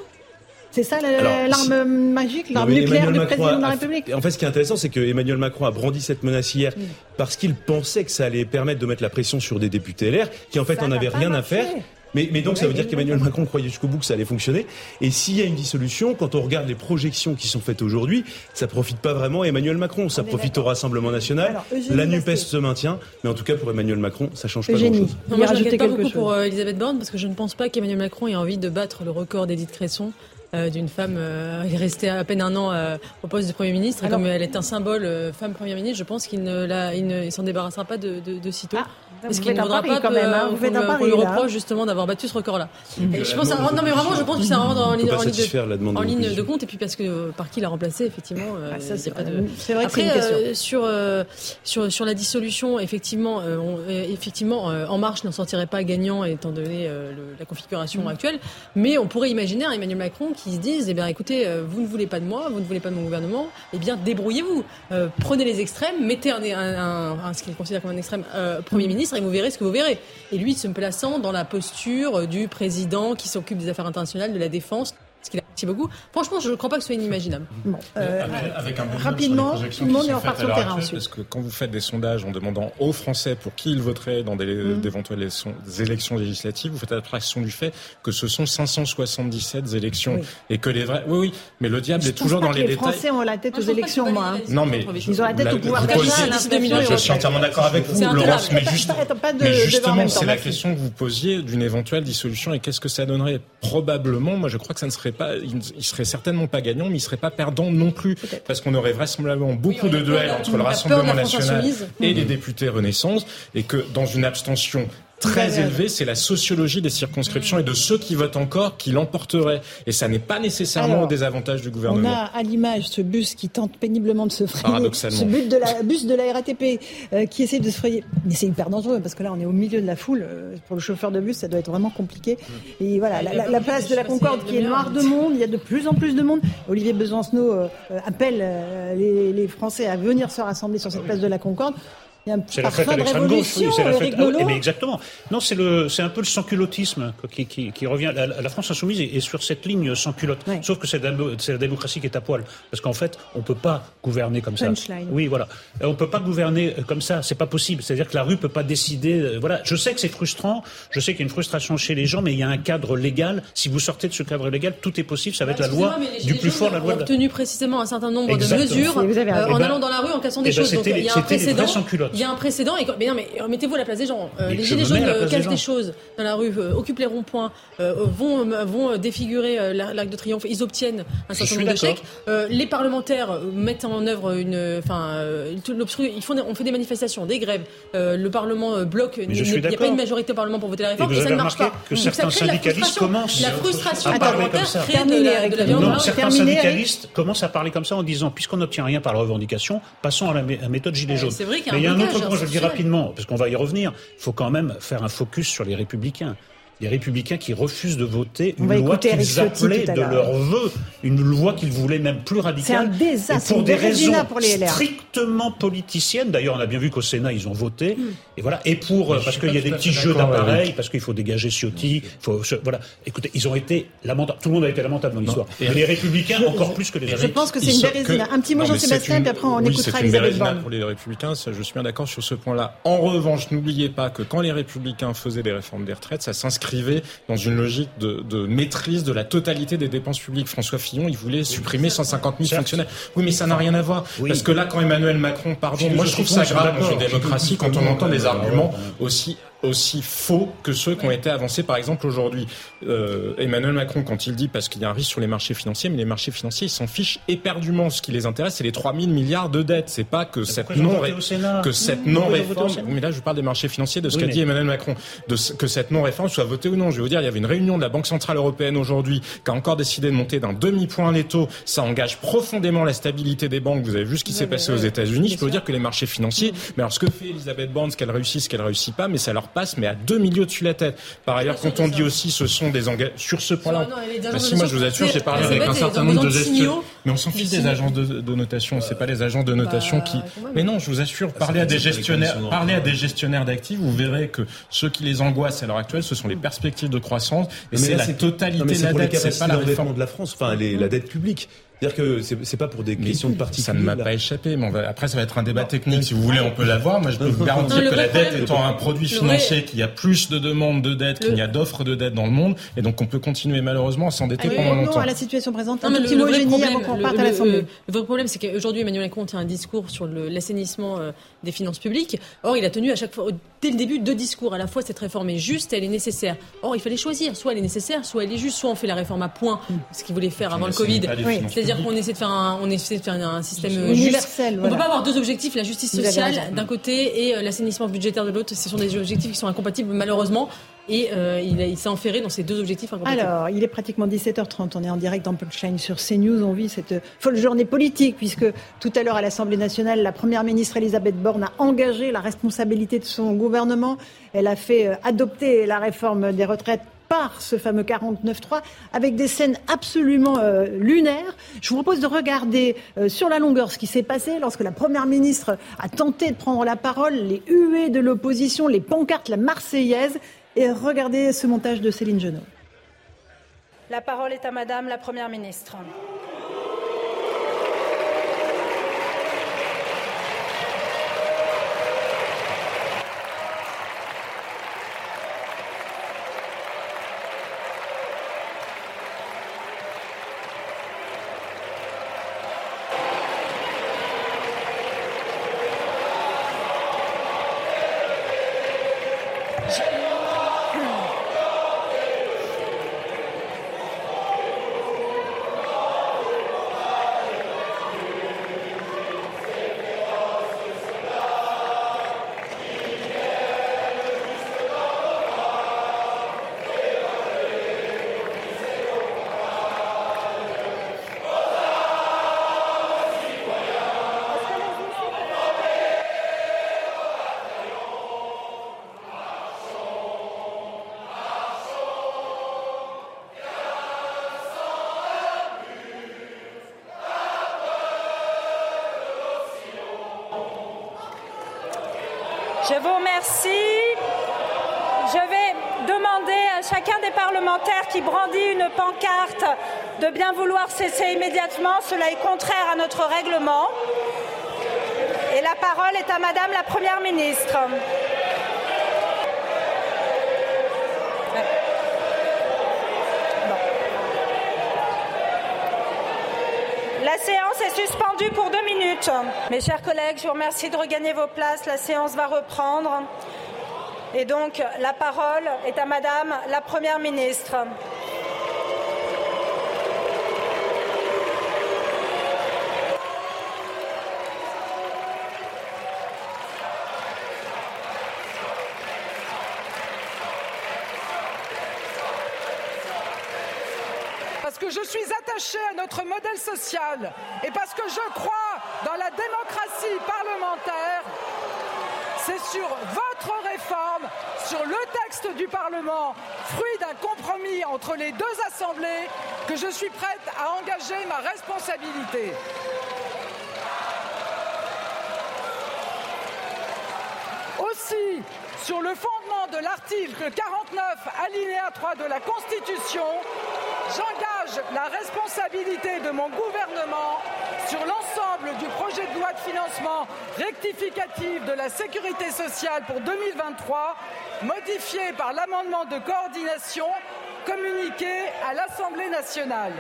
C'est ça l'arme magique, l'arme nucléaire du président de la République En fait, ce qui est intéressant, c'est que Emmanuel Macron a brandi cette menace hier parce qu'il pensait que ça allait permettre de mettre la pression sur des députés LR qui, en fait, n'en avaient rien à faire. Mais, mais, donc ça veut dire qu'Emmanuel Macron croyait jusqu'au bout que ça allait fonctionner. Et s'il y a une dissolution, quand on regarde les projections qui sont faites aujourd'hui, ça profite pas vraiment à Emmanuel Macron. Ça profite au Rassemblement national. la Nupes se maintient, mais en tout cas pour Emmanuel Macron, ça change pas grand-chose. Moi, je pas beaucoup pour euh, Elisabeth Borne parce que je ne pense pas qu'Emmanuel Macron ait envie de battre le record d'Edith Cresson euh, d'une femme euh, restée à peine un an euh, au poste de Premier ministre. et comme elle est un symbole femme Premier ministre, je pense qu'il ne, la, il ne s'en débarrassera pas de, de, de sitôt. Ah, parce qu'il ne voudra pas quand même, hein, un lui reproche justement d'avoir battu ce record-là. je pense, non mais vraiment, je pense que c'est vraiment en ligne, en ligne, de, en ligne de compte. Et puis parce que par qui l'a remplacé, effectivement, ah, ça, c'est pas de. C'est vrai Après, que sur sur sur la dissolution, effectivement, effectivement, En Marche n'en sortirait pas gagnant étant donné la configuration mm. actuelle. Mais on pourrait imaginer un Emmanuel Macron qui se disent, eh bien, écoutez, euh, vous ne voulez pas de moi, vous ne voulez pas de mon gouvernement, eh bien, débrouillez-vous. Euh, prenez les extrêmes, mettez un, un, un, ce qu'il considère comme un extrême euh, Premier ministre et vous verrez ce que vous verrez. Et lui, se plaçant dans la posture du président qui s'occupe des affaires internationales, de la défense, ce qu'il apprécie beaucoup. Franchement, je ne crois pas que ce soit inimaginable. Bon, euh, avec, un rapidement, tout le monde est en partant terrain ensuite. Parce que quand vous faites des sondages en demandant aux Français pour qui ils voteraient dans mm. d'éventuelles élections législatives, vous faites abstraction du fait que ce sont 577 élections et que les vrais. Oui, oui, mais le diable est toujours dans les, détails. Les Français ont la tête aux élections, moi. Hein. Non, mais ils ont la tête au pouvoir Je suis entièrement d'accord avec vous, Laurence, mais justement, c'est la question que vous posiez d'une éventuelle dissolution et qu'est-ce que ça donnerait? Probablement, moi, je crois que ça ne serait pas, il, serait certainement pas gagnant, mais il serait pas perdant non plus, parce qu'on aurait vraisemblablement beaucoup de duels entre le Rassemblement national et les députés Renaissance, et que dans une abstention très élevé, c'est la sociologie des circonscriptions et de ceux qui votent encore qui l'emporteraient. Et ça n'est pas nécessairement au désavantage du gouvernement. On a à l'image ce bus qui tente péniblement de se frayer, ce bus de la, bus de la RATP euh, qui essaie de se frayer. Mais c'est hyper dangereux parce que là on est au milieu de la foule. Euh, pour le chauffeur de bus, ça doit être vraiment compliqué. Et voilà, la, place de la Concorde qui est noire de monde, il y a de plus en plus de monde. Olivier Besancenot euh, appelle les, les Français à venir se rassembler sur cette place de la Concorde. C'est la fête à l'extrême gauche, oui, c'est la fête. Ah, mais exactement. Non, c'est le, c'est un peu le sans-culottisme qui, qui, qui, revient. La, la, France insoumise est, sur cette ligne sans culotte. Sauf que c'est la, démocratie qui est à poil. Parce qu'en fait, on peut pas gouverner comme ça. Oui, voilà. On peut pas gouverner euh, comme ça. C'est pas possible. C'est-à-dire que la rue peut pas décider. Euh, voilà. Je sais que c'est frustrant. Je sais qu'il y a une frustration chez les gens, mais il y a un cadre légal. Si vous sortez de ce cadre légal, tout est possible. Ça va être la loi du plus fort, la loi. Ont obtenu précisément un certain nombre de mesures euh, en allant dans la rue, en cassant des eh ben, choses. Donc, il y a un précédent. Il y a un précédent. Et, mais non, mais mettez-vous à la place des gens. Euh, les gilets jaunes euh, cassent des, choses dans la rue, euh, occupent les ronds-points, vont, vont défigurer l'arc de triomphe. Ils obtiennent un certain nombre de chèques. les parlementaires mettent en œuvre une, enfin, ils font, on fait des manifestations, des grèves. le Parlement bloque. Il n'y a pas une majorité au Parlement pour voter la réforme. Et, ça ne marche pas. Que certains syndicalistes commencent la frustration parlementaire crée de la violence. Certains syndicalistes commencent à parler comme ça en disant, puisqu'on n'obtient rien par la revendication, passons à la méthode gilet jaune. C'est vrai qu'il y a un autre point, je le dis rapidement parce qu'on va y revenir, il faut quand même faire un focus sur les républicains les républicains qui refusent de voter une loi qu'ils appelaient de leur vœu, une loi qu'ils voulaient même plus radicale. C'est un désastre, pour des raisons pour les LR. strictement politiciennes. D'ailleurs, on a bien vu qu'au Sénat, ils ont voté. Hmm. Et voilà. Et pour, parce qu'il y a des petits jeux d'appareils, parce qu'il faut dégager Ciotti, faut, voilà. Écoutez, ils ont été lamentables. Tout le monde a été lamentable dans l'histoire. Mais les républicains, encore plus que les Je pense que c'est une bérésina. Un petit mot, Jean-Sébastien, puis après on oui, écoutera Elisabeth Borne. pour les républicains, ça, je suis bien d'accord sur ce point-là. En revanche, n'oubliez pas que quand les républicains faisaient des réformes des retraites, ça s'inscrit dans une logique de, de, maîtrise de la totalité des dépenses publiques. François Fillon, il voulait supprimer 150 000 fonctionnaires. Oui, mais ça n'a rien à voir. Parce que là, quand Emmanuel Macron, pardon, moi je trouve ça grave dans une démocratie quand on entend des arguments aussi aussi faux que ceux qui ont été avancés, par exemple, aujourd'hui. Euh, Emmanuel Macron, quand il dit, parce qu'il y a un risque sur les marchés financiers, mais les marchés financiers, ils s'en fichent éperdument. Ce qui les intéresse, c'est les 3 000 milliards de dettes. C'est pas que cette non, que cette non réforme. Mais là, je parle des marchés financiers, de ce qu'a dit Emmanuel Macron, de ce, que cette non réforme soit votée ou non. Je vais vous dire, il y avait une réunion de la Banque centrale européenne aujourd'hui qui a encore décidé de monter d'un demi-point les taux. Ça engage profondément la stabilité des banques. Vous avez vu ce qui s'est passé aux États-Unis. Je peux vous dire que les marchés financiers, mais alors ce que fait Elisabeth Borne, ce qu'elle réussit, ce qu'elle réussit pas, mais ça leur passe, mais à deux milieux dessus la tête. Par ailleurs, quand on dit aussi, ce sont des engagements sur ce point-là. Bah, si moi, je vous assure, j'ai parlé avec un certain nombre de gestionnaires. Mais on s'en fiche des agences de, notation. C'est pas les agences de notation qui. Mais non, je vous assure, parlez à des gestionnaires, parlez à des gestionnaires d'actifs, vous verrez que ceux qui les angoissent à l'heure actuelle, ce sont les perspectives de croissance et c'est la totalité de la dette. C'est pas la réforme de la France, enfin la dette publique. C'est-à-dire que c'est pas pour des questions de parti. Ça ne m'a pas échappé. Mais après, ça va être un débat technique. Si vous voulez, on peut l'avoir. Moi, je peux <laughs> vous garantir que la dette étant un produit financier, qu'il y a plus de demandes de dette qu'il n'y a d'offres de dette dans le monde, et donc on peut continuer malheureusement à s'endetter ah pendant longtemps. Non, à la situation présente. Un petit mot génie avant qu'on parte à l'Assemblée. Le vrai problème, c'est qu'aujourd'hui, Emmanuel Macron tient un discours sur l'assainissement euh, des finances publiques. Or, il a tenu à chaque fois, dès le début, deux discours. À la fois, cette réforme est juste, elle est nécessaire. Or, il fallait choisir. Soit elle est nécessaire, soit elle est juste. Soit on fait la réforme à point, ce qu'il voulait faire avant le Covid. C'est-à-dire qu'on essaie de faire un on essaie de faire un système universel. On ne peut pas avoir deux objectifs, la justice sociale d'un côté et euh, l'assainissement budgétaire de l'autre. Ce sont des objectifs qui sont incompatibles malheureusement. Et euh, il, s'est enferré dans ces deux objectifs. Alors, il est pratiquement 17h30. On est en direct dans Punchline sur CNews. On vit cette folle journée politique puisque tout à l'heure à l'Assemblée nationale, la première ministre Elisabeth Borne a engagé la responsabilité de son gouvernement. Elle a fait euh, adopter la réforme des retraites par ce fameux 49.3 avec des scènes absolument euh, lunaires. Je vous propose de regarder euh, sur la longueur ce qui s'est passé lorsque la Première ministre a tenté de prendre la parole, les huées de l'opposition, les pancartes, la Marseillaise. Et regardez ce montage de Céline Genot. La parole est à Madame la Première ministre. Bien vouloir cesser immédiatement. Cela est contraire à notre règlement. Et la parole est à Madame la Première ministre. La séance est suspendue pour deux minutes. Mes chers collègues, je vous remercie de regagner vos places. La séance va reprendre. Et donc, la parole est à Madame la Première ministre. à social et parce que je crois dans la démocratie parlementaire, c'est sur votre réforme, sur le texte du Parlement, fruit d'un compromis entre les deux assemblées, que je suis prête à engager ma responsabilité. Aussi, sur le fondement de l'article 49, alinéa 3 de la Constitution, j'engage la responsabilité de mon gouvernement sur l'ensemble du projet de loi de financement rectificatif de la sécurité sociale pour 2023, modifié par l'amendement de coordination communiqué à l'Assemblée nationale.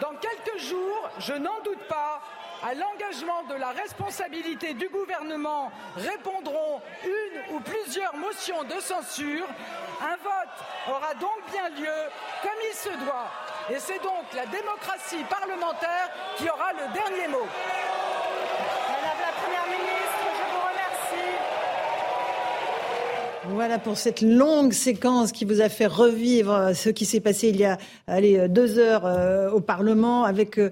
Dans quelques jours, je n'en doute pas, à l'engagement de la responsabilité du gouvernement répondront une ou plusieurs motions de censure. Un vote aura donc bien lieu comme il se doit. Et c'est donc la démocratie parlementaire qui aura le dernier mot. Madame la Première ministre, je vous remercie. Voilà pour cette longue séquence qui vous a fait revivre ce qui s'est passé il y a allez, deux heures euh, au Parlement avec euh,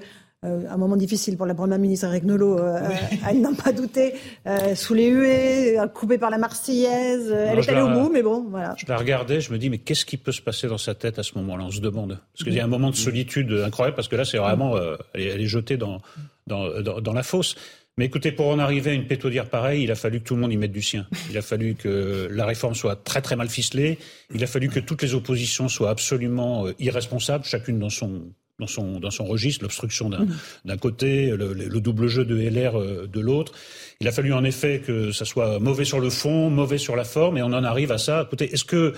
un moment difficile pour la Première ministre Eric Nolot, euh, elle n'en pas douté, euh, sous les huées, coupée par la Marseillaise. elle est allée au bout, mais bon, voilà. Je la regardais, je me dis, mais qu'est-ce qui peut se passer dans sa tête à ce moment-là? On se demande. Parce qu'il y a un moment de solitude incroyable, parce que là, c'est vraiment, euh, elle, est, elle, est, jetée dans, dans, dans, dans la fosse. Mais écoutez, pour en arriver à une pétaudière pareille, il a fallu que tout le monde y mette du sien. Il a fallu que la réforme soit très très mal ficelée. Il a fallu que toutes les oppositions soient absolument irresponsables, chacune dans son dans son, dans son registre, l'obstruction d'un mmh. côté, le, le, double jeu de LR euh, de l'autre. Il a fallu en effet que ça soit mauvais sur le fond, mauvais sur la forme, et on en arrive à ça. Écoutez, est-ce que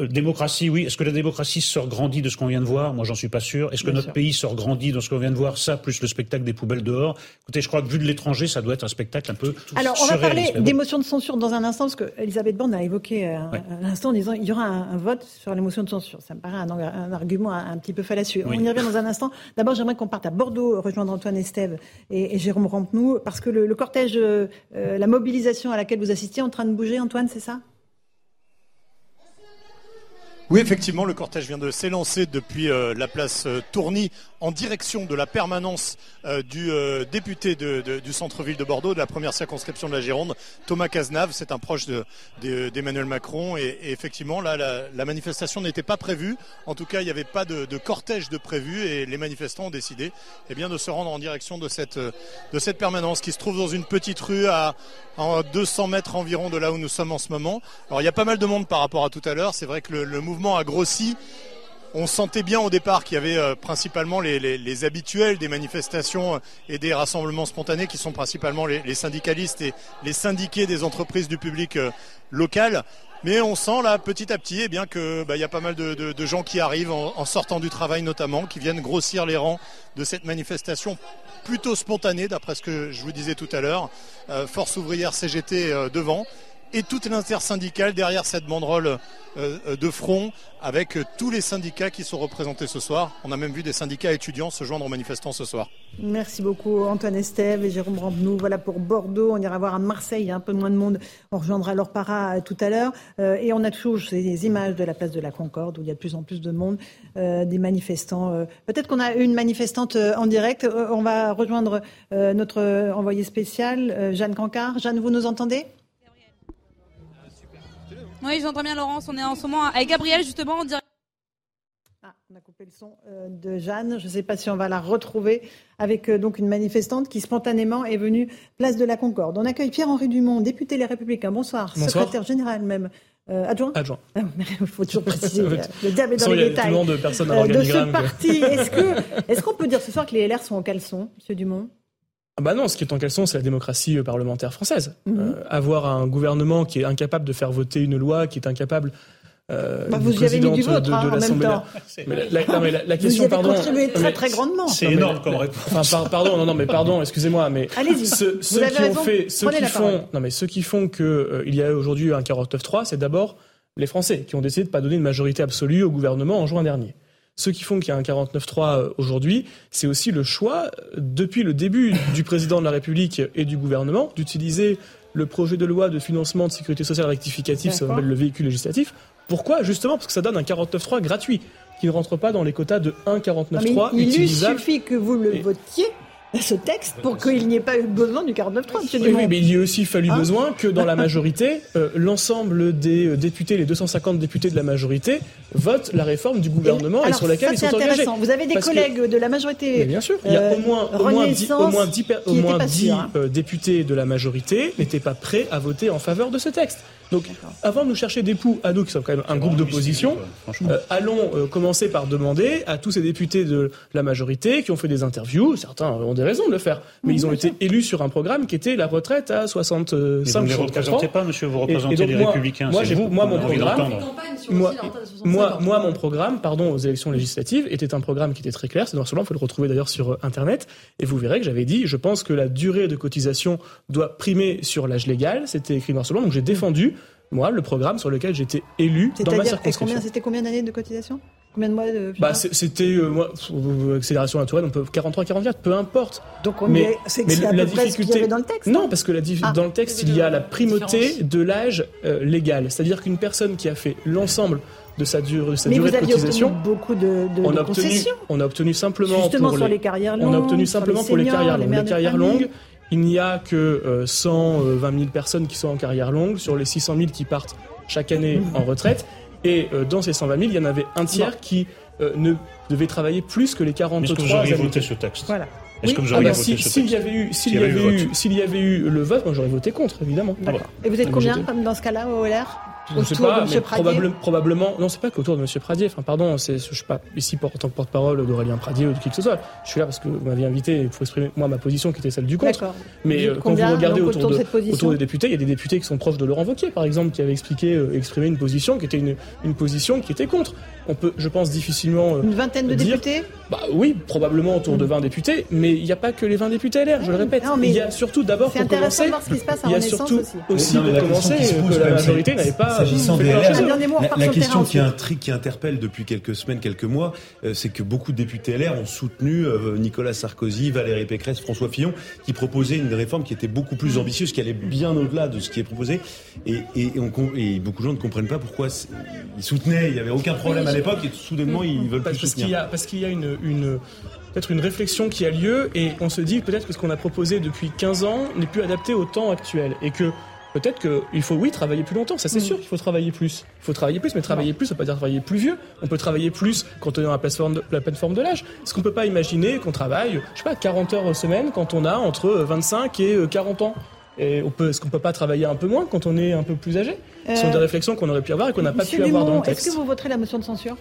démocratie, oui. Est-ce que la démocratie sort grandie de ce qu'on vient de voir? Moi, j'en suis pas sûr. Est-ce que Bien notre sûr. pays sort grandit de ce qu'on vient de voir? Ça, plus le spectacle des poubelles dehors. Écoutez, je crois que vu de l'étranger, ça doit être un spectacle un peu. Alors, on va parler d'émotion de censure dans un instant, parce que Elisabeth Borne a évoqué euh, à l'instant en disant il y aura un, un vote sur l'émotion de censure. Ça me paraît un, un argument un, un, petit peu fallacieux. Oui. On y revient dans un instant. D'abord, j'aimerais qu'on parte à Bordeaux, rejoindre Antoine Estève et, et Jérôme Rampenou, parce que le, le cortège, euh, la mobilisation à laquelle vous assistiez, est en train de bouger, Antoine, c'est ça? Oui, effectivement, le cortège vient de s'élancer depuis euh, la place euh, Tourny en direction de la permanence euh, du député de, du centre-ville de Bordeaux, de la première circonscription de la Gironde, Thomas Cazenave. C'est un proche d'Emmanuel de, Macron. Et, effectivement, là, la, manifestation n'était pas prévue. En tout cas, il n'y avait pas de, cortège de prévu et les manifestants ont décidé eh bien, de se rendre en direction de cette, de cette permanence qui se trouve dans une petite rue à, à 200 mètres environ de là où nous sommes en ce moment. Alors, il y a pas mal de monde par rapport à tout à l'heure. C'est vrai que le, le mouvement a grossi. On sentait bien au départ qu'il y avait euh, principalement les, habituels des manifestations et des rassemblements spontanés qui sont principalement les, syndicalistes et les syndiqués des entreprises du public euh, local. Mais on sent là petit à petit eh bien que bah, y a pas mal de, gens qui arrivent en, sortant du travail notamment, qui viennent grossir les rangs de cette manifestation plutôt spontanée d'après ce que je vous disais tout à l'heure. Euh, Force ouvrière CGT euh, devant et toute l'intersyndicale derrière cette banderole euh, de front avec tous les syndicats qui sont représentés ce soir. On a même vu des syndicats étudiants se joindre aux manifestants ce soir. Merci beaucoup Antoine Estève et Jérôme Rampenou. Voilà pour Bordeaux. On ira voir à Marseille, il y a un peu moins de monde. On rejoindra leur para tout à l'heure. Euh, et on a toujours ces images de la place de la Concorde où il y a de plus en plus de monde, euh, des manifestants. Euh, Peut-être qu'on a une manifestante en direct. on va rejoindre notre envoyé spécial, Jeanne Cancard. Jeanne, vous nous entendez? Oui, j'entends bien Laurence. On est en ce moment avec Gabriel justement en direct. Ah, on a coupé le son euh, de Jeanne. Je ne sais pas si on va la retrouver avec euh, donc une manifestante qui spontanément est venue place de la Concorde. On accueille Pierre-Henri Dumont, député Les Républicains. Bonsoir, Bonsoir. secrétaire général même. Euh, adjoint Adjoint. Il ah, faut toujours <laughs> préciser. le diable est dans les détails. de, personnes euh, de ce parti. <laughs> Est-ce qu'on peut dire ce soir que les LR sont en caleçon, Monsieur Dumont? Bah non, ce qui est en caleçon, c'est la démocratie parlementaire française. Mmh. Euh, avoir un gouvernement qui est incapable de faire voter une loi, qui est incapable euh, bah, vous y avez mis du vôtre, de, de, hein, de en même temps. Mais la, non, mais la, la question, vous y avez pardon. contribué très très grandement. C'est énorme comme réponse. Enfin, par, pardon, non, non, mais pardon, excusez-moi, mais ceux, ceux qui ont fait, ceux qui font, non, mais ceux qui font que euh, il y a aujourd'hui un 49.3, c'est d'abord les Français qui ont décidé de pas donner une majorité absolue au gouvernement en juin dernier. Ceux qui font qu'il y a un 49.3 aujourd'hui, c'est aussi le choix, depuis le début du président de la République et du gouvernement, d'utiliser le projet de loi de financement de sécurité sociale rectificatif, ça s'appelle le véhicule législatif. Pourquoi? Justement parce que ça donne un 49.3 gratuit, qui ne rentre pas dans les quotas de 1,49.3 il utilisable. Il suffit que vous le votiez ce texte pour qu'il n'y ait pas eu besoin du 49.3, monsieur oui, mais il y a aussi fallu hein besoin que dans la majorité, <laughs> euh, l'ensemble des euh, députés, les 250 députés de la majorité, votent la réforme du gouvernement et, alors, sur laquelle ça, ils sont engagés. Vous avez des Parce collègues que, de la majorité. Bien sûr, il y a au moins, euh, au moins 10, au moins 10, au moins 10 sûr, hein. députés de la majorité n'étaient pas prêts à voter en faveur de ce texte. Donc, avant de nous chercher des poux, à nous qui sommes quand même un groupe d'opposition, euh, allons euh, commencer par demander à tous ces députés de la majorité qui ont fait des interviews, certains ont des raisons de le faire, mais ils ont été élus sur un programme qui était la retraite à 65 Mais vous ne les représentez pas, monsieur, vous représentez les moi, Républicains. Moi, vous moi, mon programme, moi, moi, moi, mon programme, pardon, aux élections législatives, était un programme qui était très clair. C'est noir sur blanc, vous pouvez le retrouver d'ailleurs sur euh, Internet. Et vous verrez que j'avais dit, je pense que la durée de cotisation doit primer sur l'âge légal. C'était écrit noir sur blanc. Donc j'ai défendu, moi, le programme sur lequel j'étais élu dans ma circonscription. combien, c'était combien d'années de cotisation? Combien de mois de Bah, c'était euh, moi, accélération naturelle, on peut 43, 44, peu importe. Donc, on est- c'est que c'est à peu près ce qu'il y avait dans le texte, Non, parce que la Ah. dans le texte, il y a la primauté de l'âge euh, légal, c'est-à-dire qu'une personne qui a fait l'ensemble de sa, dure, de sa Mais durée vous de cotisation, beaucoup de, de, on de a obtenu, concessions. on a obtenu simplement Justement pour sur les carrières longues, on a obtenu simplement les pour les carrières les Les longues, il n'y a que euh, 120 000 personnes qui sont en carrière longue sur les 600 000 qui partent chaque année en retraite. Et euh, dans ces 120 000, il y en avait un tiers qui euh, ne devait travailler plus que les Est-ce 43 que vous voté ce texte? Voilà. Est-ce que vous Ah bah, voté si- ce S'il y texte avait eu, s'il y avait eu eu, vote. s'il y avait eu le vote, moi j'aurais voté contre, évidemment. D'accord. Et vous êtes combien comme dans ce cas-là au LR je sais pas, de mais M. Pradier probable- probablement. Non, c'est pas qu'autour de M. Pradier. Enfin, pardon, c'est, je suis pas ici pour, en tant que porte-parole d'Aurélien Pradier ou de qui que ce soit. Je suis là parce que vous m'aviez invité pour exprimer moi ma position qui était celle du contre. Mais euh, quand vous regardez autour, autour de autour des députés, il y a des députés qui sont proches de Laurent Wauquiez, par exemple, qui avait expliqué, euh, exprimé une position qui était une, une position qui était contre. On peut, je pense, difficilement. euh, Une vingtaine de dire- députés Bah oui, probablement autour de 20 députés, mais il n'y a pas que les 20 députés LR, je le répète. Non, mais il y a surtout d'abord c'est pour intéressant commencer, de voir ce qui se passe à il y a surtout aussi. aussi Non, mais pour la question commencer qui se pose la majorité n'avait pas S'agissant fait des LR, la, la question qui, a un tri- qui interpelle depuis quelques semaines, quelques mois, euh, c'est que beaucoup de députés LR ont soutenu euh, Nicolas Sarkozy, Valérie Pécresse, François Fillon, qui proposaient une réforme qui était beaucoup plus ambitieuse, qui allait bien au-delà de ce qui est proposé. Et, et, et on com- et beaucoup de gens ne comprennent pas pourquoi ils soutenaient, il n'y avait aucun problème à l'époque, et soudainement ils veulent Parce, plus parce qu'il y a, parce qu'il y a une, une- peut-être une réflexion qui a lieu et on se dit peut-être que ce qu'on a proposé depuis 15 ans n'est plus adapté au temps actuel et que peut-être qu'il faut, oui, travailler plus longtemps. Ça, c'est sûr qu'il faut travailler plus. Il faut travailler plus, mais travailler plus, ça veut pas dire travailler plus vieux. On peut travailler plus quand on est dans la plateforme de, la plateforme de l'âge. Est-ce qu'on peut pas imaginer qu'on travaille, je sais pas, 40 heures semaine quand on a entre 25 et euh, 40 ans? Et on peut, est-ce qu'on peut pas travailler un peu moins quand on est un peu plus âgé? Ce sont Euh, des réflexions qu'on aurait pu avoir et qu'on n'a pas pu avoir dans Dumont, le est-ce texte. que vous voterez la motion de censure?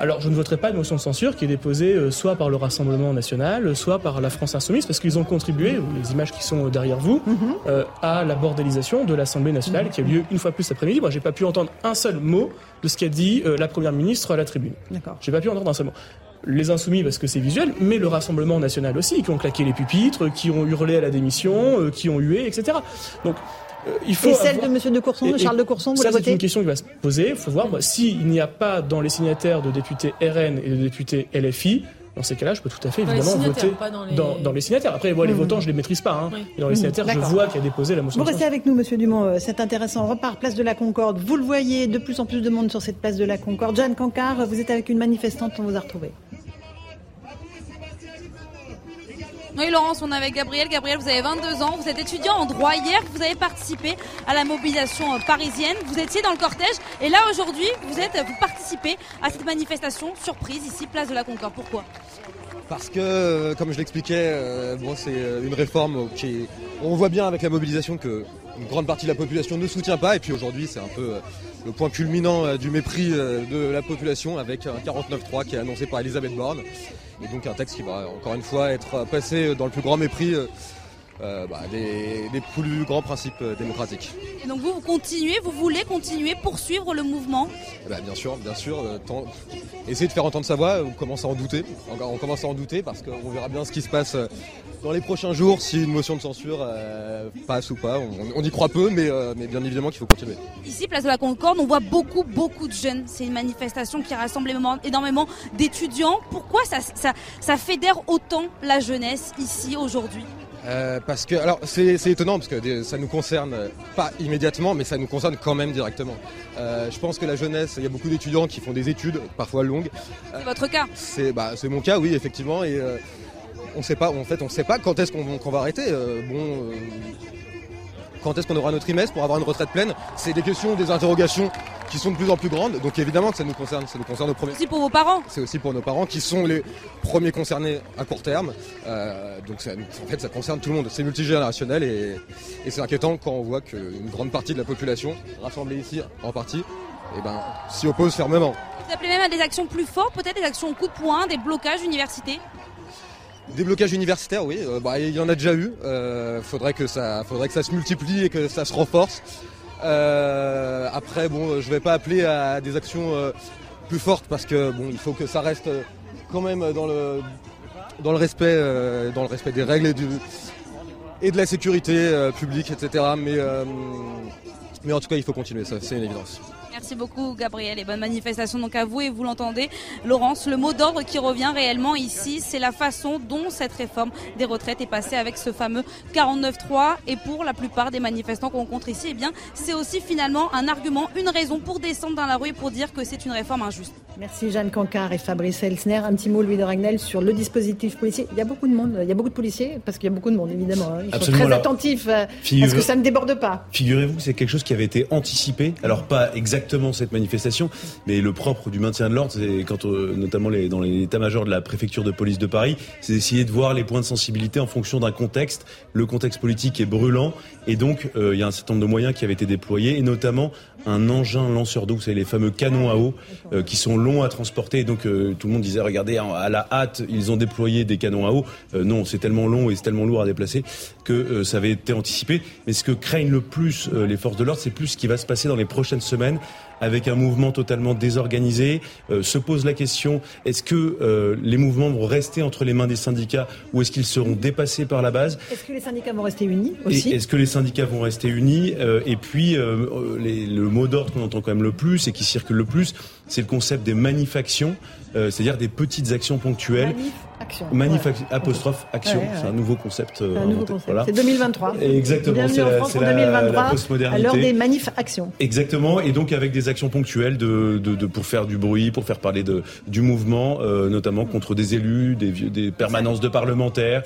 Alors, je ne voterai pas de motion de censure qui est déposée euh, soit par le Rassemblement national, soit par la France Insoumise, parce qu'ils ont contribué, les images qui sont euh, derrière vous, Mhm. euh, à la bordélisation de l'Assemblée nationale qui a eu lieu une fois plus cet après-midi. Moi, j'ai pas pu entendre un seul mot de ce qu'a dit euh, la Première ministre à la tribune. D'accord. J'ai pas pu entendre un seul mot. Les insoumis parce que c'est visuel, mais le Rassemblement national aussi, qui ont claqué les pupitres, qui ont hurlé à la démission, euh, qui ont hué, etc. Donc, euh, il faut Et celle avoir- de Monsieur de Courson, de et- Charles de Courson, vous ça, c'est une question qui va se poser. Il faut voir moi, s'il n'y a pas dans les signataires de députés RN et de députés LFI. Dans ces cas-là, je peux tout à fait évidemment voter pas dans les- dans, dans les signataires. Après, moi, les Mhm. votants, je les maîtrise pas. hein. Oui. Et dans les Mhm. signataires, je vois qui a déposé la motion Vous restez avec nous, Monsieur Dumont. euh, C'est intéressant. On repart place de la Concorde. Vous le voyez, de plus en plus de monde sur cette place de la Concorde. Jeanne Cancard, vous êtes avec une manifestante. On vous a retrouvé. Oui, Laurence, on est avec Gabriel. Gabriel, vous avez 22 ans, vous êtes étudiant en droit. Hier, vous avez participé à la mobilisation euh, parisienne. Vous étiez dans le cortège. Et là, aujourd'hui, vous êtes, vous participez à cette manifestation surprise ici, place de la Concorde. Pourquoi? Parce que, euh, comme je l'expliquais, euh, bon, c'est une réforme qui. On voit bien avec la mobilisation que une grande partie de la population ne soutient pas. Et puis aujourd'hui, c'est un peu le point culminant euh, du mépris euh, de la population avec un 49.3 qui est annoncé par Elisabeth Borne. Et donc un texte qui va encore une fois être passé dans le plus grand mépris euh, bah, des, des plus grands principes démocratiques. Et donc vous, vous continuez, vous voulez continuer, poursuivre le mouvement? Eh ben, bien sûr, bien sûr. euh, tant- Essayer de faire entendre sa voix, on commence à en douter. On commence à en douter parce qu'on verra bien ce qui se passe dans les prochains jours, si une motion de censure euh, passe ou pas. On, on y croit peu, mais, euh, mais bien évidemment qu'il faut continuer. Ici, place de la Concorde, on voit beaucoup, beaucoup de jeunes. C'est une manifestation qui rassemble énormément- d'étudiants. Pourquoi ça, ça, ça fédère autant la jeunesse ici aujourd'hui? Euh, parce que, alors, c'est étonnant parce que des- ça nous concerne pas immédiatement, mais ça nous concerne quand même directement. Euh, je pense que la jeunesse, il y a beaucoup d'étudiants qui font des études, parfois longues. C'est votre cas? C'est bah, c'est mon cas, oui, effectivement. Et on sait pas, en fait, on sait pas quand est-ce qu'on va arrêter. Euh, bon, euh, quand est-ce qu'on aura notre trimestre pour avoir une retraite pleine? C'est des questions, des interrogations qui sont de plus en plus grandes. Donc évidemment que ça nous concerne, ça nous concerne au premier. C'est aussi pour vos parents. C'est aussi pour nos parents qui sont les premiers concernés à court terme. Euh, donc ça, en fait, ça concerne tout le monde. C'est multigénérationnel et, et c'est inquiétant quand on voit qu'une grande partie de la population rassemblée ici en partie, eh ben, s'y oppose fermement. Vous appelez même à des actions plus fortes, peut-être des actions coup de poing, des blocages universités des blocages universitaires, oui, euh, bah, il y en a déjà eu. Euh, faudrait que ça, faudrait que ça se multiplie et que ça se renforce. Euh, après, bon, je vais pas appeler à des actions euh, plus fortes parce que bon, il faut que ça reste quand même dans le dans le respect, dans le respect des règles et, et de la sécurité publique, etc. Mais mais en tout cas, il faut continuer, ça, c'est une évidence. Merci beaucoup Gabriel et bonne manifestation donc à vous et vous l'entendez Laurence, le mot d'ordre qui revient réellement ici c'est la façon dont cette réforme des retraites est passée avec ce fameux 49.3 et pour la plupart des manifestants qu'on rencontre ici eh bien c'est aussi finalement un argument, une raison pour descendre dans la rue et pour dire que c'est une réforme injuste. Merci Jeanne Cancard et Fabrice Elsner. Un petit mot Louis de Ragnel sur le dispositif policier. Il y a beaucoup de monde, il y a beaucoup de policiers parce qu'il y a beaucoup de monde évidemment. Hein. Ils sont très attentifs euh, parce que ça ne déborde pas. Figurez-vous que c'est quelque chose qui avait été anticipé, alors pas exactement exactement cette manifestation, mais le propre du maintien de l'ordre, c'est quand euh, notamment les, dans l'état-major de la préfecture de police de Paris, c'est d'essayer de voir les points de sensibilité en fonction d'un contexte. Le contexte politique est brûlant et donc euh, il y a un certain nombre de moyens qui avaient été déployés et notamment un engin lanceur d'eau, c'est les fameux canons à eau euh, qui sont longs à transporter. Donc tout le monde disait regardez à la hâte ils ont déployé des canons à eau. non, c'est tellement long et c'est tellement lourd à déplacer que ça avait été anticipé. Mais ce que craignent le plus les forces de l'ordre, c'est plus ce qui va se passer dans les prochaines semaines avec un mouvement totalement désorganisé. Euh, se pose la question est-ce que euh, les mouvements vont rester entre les mains des syndicats ou est-ce qu'ils seront dépassés par la base? Est-ce que les syndicats vont rester unis aussi? Est-ce que les syndicats vont rester unis? Euh, Et puis le mot d'ordre qu'on entend quand même le plus et qui circule le plus, c'est le concept des manifactions, c'est-à-dire des petites actions ponctuelles. Manif apostrophe action, c'est un nouveau concept. Un nouveau concept. C'est 2023. Exactement, c'est la, la, la postmodernité. L'heure des manifs actions. Exactement, et donc avec des actions ponctuelles de, de, de, pour faire du bruit, pour faire parler de, du mouvement, euh, notamment contre des élus, des, des permanences de parlementaires,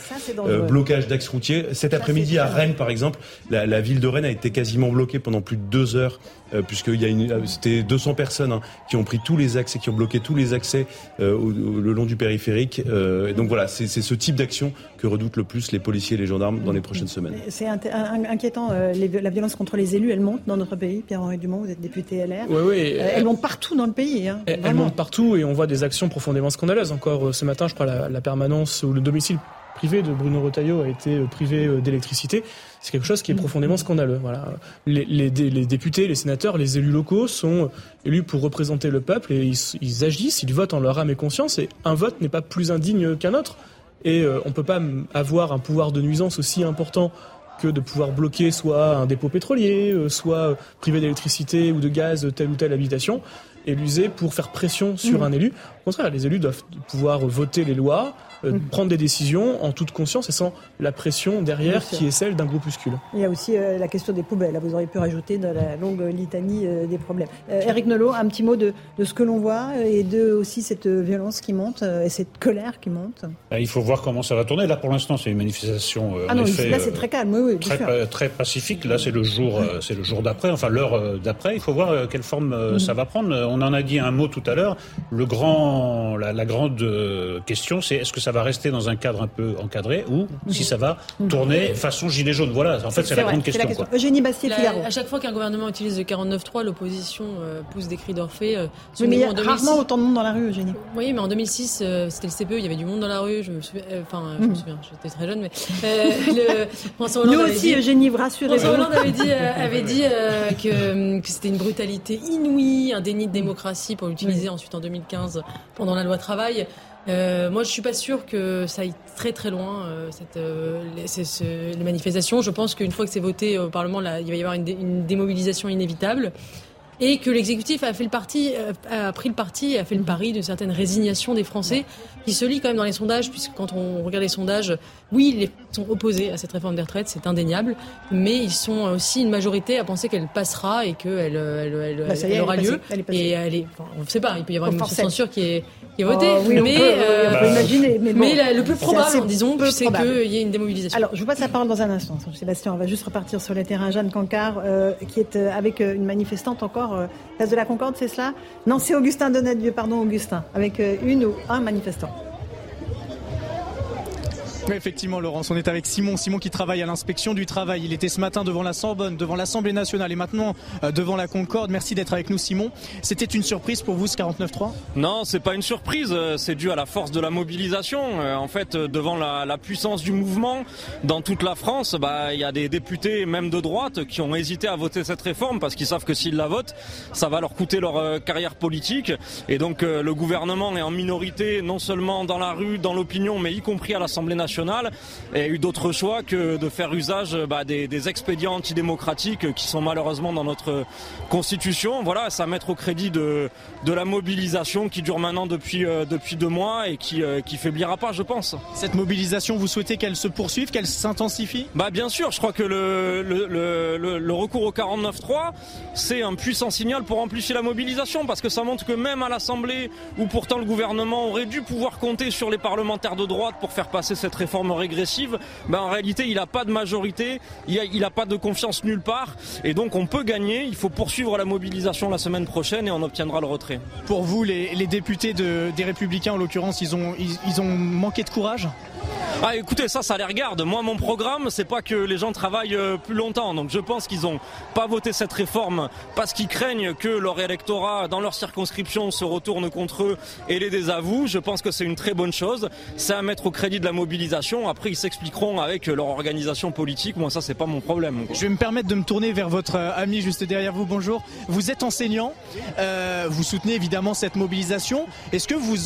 euh, blocage d'axes routiers. Cet après-midi à Rennes, par exemple, la, la ville de Rennes a été quasiment bloquée pendant plus de deux heures euh, puisqu'il y a une, euh, c'était 200 personnes hein, qui ont pris tous les accès, qui ont bloqué tous les accès euh, le long du périphérique. Et donc voilà, c'est ce type d'action que redoutent le plus les policiers et les gendarmes dans les prochaines semaines. C'est inquiétant. la violence contre les élus, elle monte dans notre pays. Pierre-Henri Dumont, vous êtes député LR. Oui, oui. elle, monte partout dans le pays. Hein, elle, monte partout et on voit des actions profondément scandaleuses. Encore ce matin, je crois, la, la permanence ou le domicile privé de Bruno Retailleau a été privé d'électricité c'est quelque chose qui est profondément scandaleux. Voilà. Les, les, les, députés, les sénateurs, les élus locaux sont élus pour représenter le peuple et ils, agissent, ils votent en leur âme et conscience et un vote n'est pas plus indigne qu'un autre. Et euh, on ne peut pas avoir un pouvoir de nuisance aussi important que de pouvoir bloquer soit un dépôt pétrolier, euh, soit priver d'électricité ou de gaz telle ou telle habitation et l'user pour faire pression sur mmh. un élu. Au contraire, les élus doivent pouvoir voter les lois, euh, prendre des décisions en toute conscience et sans la pression derrière qui est celle d'un groupuscule. Il y a aussi euh, la question des poubelles. Vous auriez pu rajouter dans la longue litanie euh, des problèmes. Eric Nolot, un petit mot de, de, ce que l'on voit et de aussi cette violence qui monte et cette colère qui monte. Il faut voir comment ça va tourner. Là, pour l'instant, c'est une manifestation. ah non, là, c'est très calme. Oui, oui, très, très, pacifique. Là, c'est le jour, c'est le jour d'après. Enfin, l'heure d'après. Il faut voir quelle forme mm. ça va prendre. On en a dit un mot tout à l'heure. Le grand, la, la grande question, c'est est-ce que ça va rester dans un cadre un peu encadré ou si ça va tourner façon gilet jaune. Voilà, en fait, c'est la grande question. Eugénie Bastier, À chaque fois qu'un gouvernement utilise le 49.3, l'opposition euh, pousse des cris d'orphée. Euh, mais il y a rarement autant de monde dans la rue, Eugénie. Oui, mais en 2006, euh, c'était le CPE, il y avait du monde dans la rue. Je me souviens, enfin, je me mhm. souviens, j'étais très jeune, mais <laughs> le, François Hollande Nous aussi, Eugénie, vous rassurez François Hollande avait dit, avait dit que, que c'était une brutalité inouïe, un déni de démocratie pour l'utiliser ensuite en 2015 pendant la loi travail. Euh, moi, je suis pas sûre que ça aille très très loin euh, cette, euh, manifestations. Je pense qu'une fois que c'est voté au Parlement, là, il va y avoir une, démobilisation inévitable et que l'exécutif a fait le parti, euh, a pris le parti a fait le pari d'une certaine résignation des Français qui se lit quand même dans les sondages, puisque quand on regarde les sondages, oui, ils sont opposés à cette réforme des retraites, c'est indéniable, mais ils sont aussi une majorité à penser qu'elle passera et qu'elle elle, elle, bah, elle, aura lieu. et elle est, enfin, on ne sait pas, il peut y avoir une censure qui est, qui est votée, oh, mais, on peut, euh, on peut imaginer, mais, bon, mais le plus probable, disons, c'est qu'il y ait une démobilisation. Alors, je vous passe la parole dans un instant, Sébastien. On va juste repartir sur le terrain. Jeanne Cancard, euh, qui est euh, avec une manifestante encore encore place de la Concorde, c'est cela? Non, c'est Augustin Donadieu, pardon Augustin, avec une ou un manifestant. Effectivement, Laurence, on est avec Simon. Simon qui travaille à l'inspection du travail. Il était ce matin devant la Sorbonne, devant l'Assemblée nationale et maintenant euh, devant la Concorde. Merci d'être avec nous, Simon. C'était une surprise pour vous ce 49-3 Non, c'est pas une surprise. Euh, c'est dû à la force de la mobilisation. Euh, en fait, devant la, puissance du mouvement dans toute la France, bah, il y a des députés, même de droite, qui ont hésité à voter cette réforme parce qu'ils savent que s'ils la votent, ça va leur coûter leur carrière politique. Et donc, le gouvernement est en minorité, non seulement dans la rue, dans l'opinion, mais y compris à l'Assemblée nationale et eu d'autres choix que de faire usage bah, des, expédients antidémocratiques qui sont malheureusement dans notre constitution. Voilà, ça mettre au crédit de, de la mobilisation qui dure maintenant depuis, euh, depuis deux mois et qui, euh, qui faiblira pas, je pense. Cette mobilisation, vous souhaitez qu'elle se poursuive, qu'elle s'intensifie? Bah bien sûr, je crois que le, le, le, le recours au 49.3, c'est un puissant signal pour amplifier la mobilisation parce que ça montre que même à l'Assemblée, où pourtant le gouvernement aurait dû pouvoir compter sur les parlementaires de droite pour faire passer cette réforme régressive, en réalité il n'a pas de majorité, il n'a pas de confiance nulle part, et donc on peut gagner, il faut poursuivre la mobilisation la semaine prochaine et on obtiendra le retrait. Pour vous, les, députés des Républicains en l'occurrence, ils ont manqué de courage? Ah écoutez, ça, ça les regarde. Moi, mon programme, c'est pas que les gens travaillent euh, plus longtemps. Donc je pense qu'ils ont pas voté cette réforme parce qu'ils craignent que leur électorat, dans leur circonscription, se retourne contre eux et les désavoue. Je pense que c'est une très bonne chose. C'est à mettre au crédit de la mobilisation. Après, ils s'expliqueront avec leur organisation politique. Moi, ça, c'est pas mon problème. Je vais me permettre de me tourner vers votre euh, ami juste derrière vous. Bonjour. Vous êtes enseignant. Euh, vous soutenez évidemment cette mobilisation. Est-ce que vous,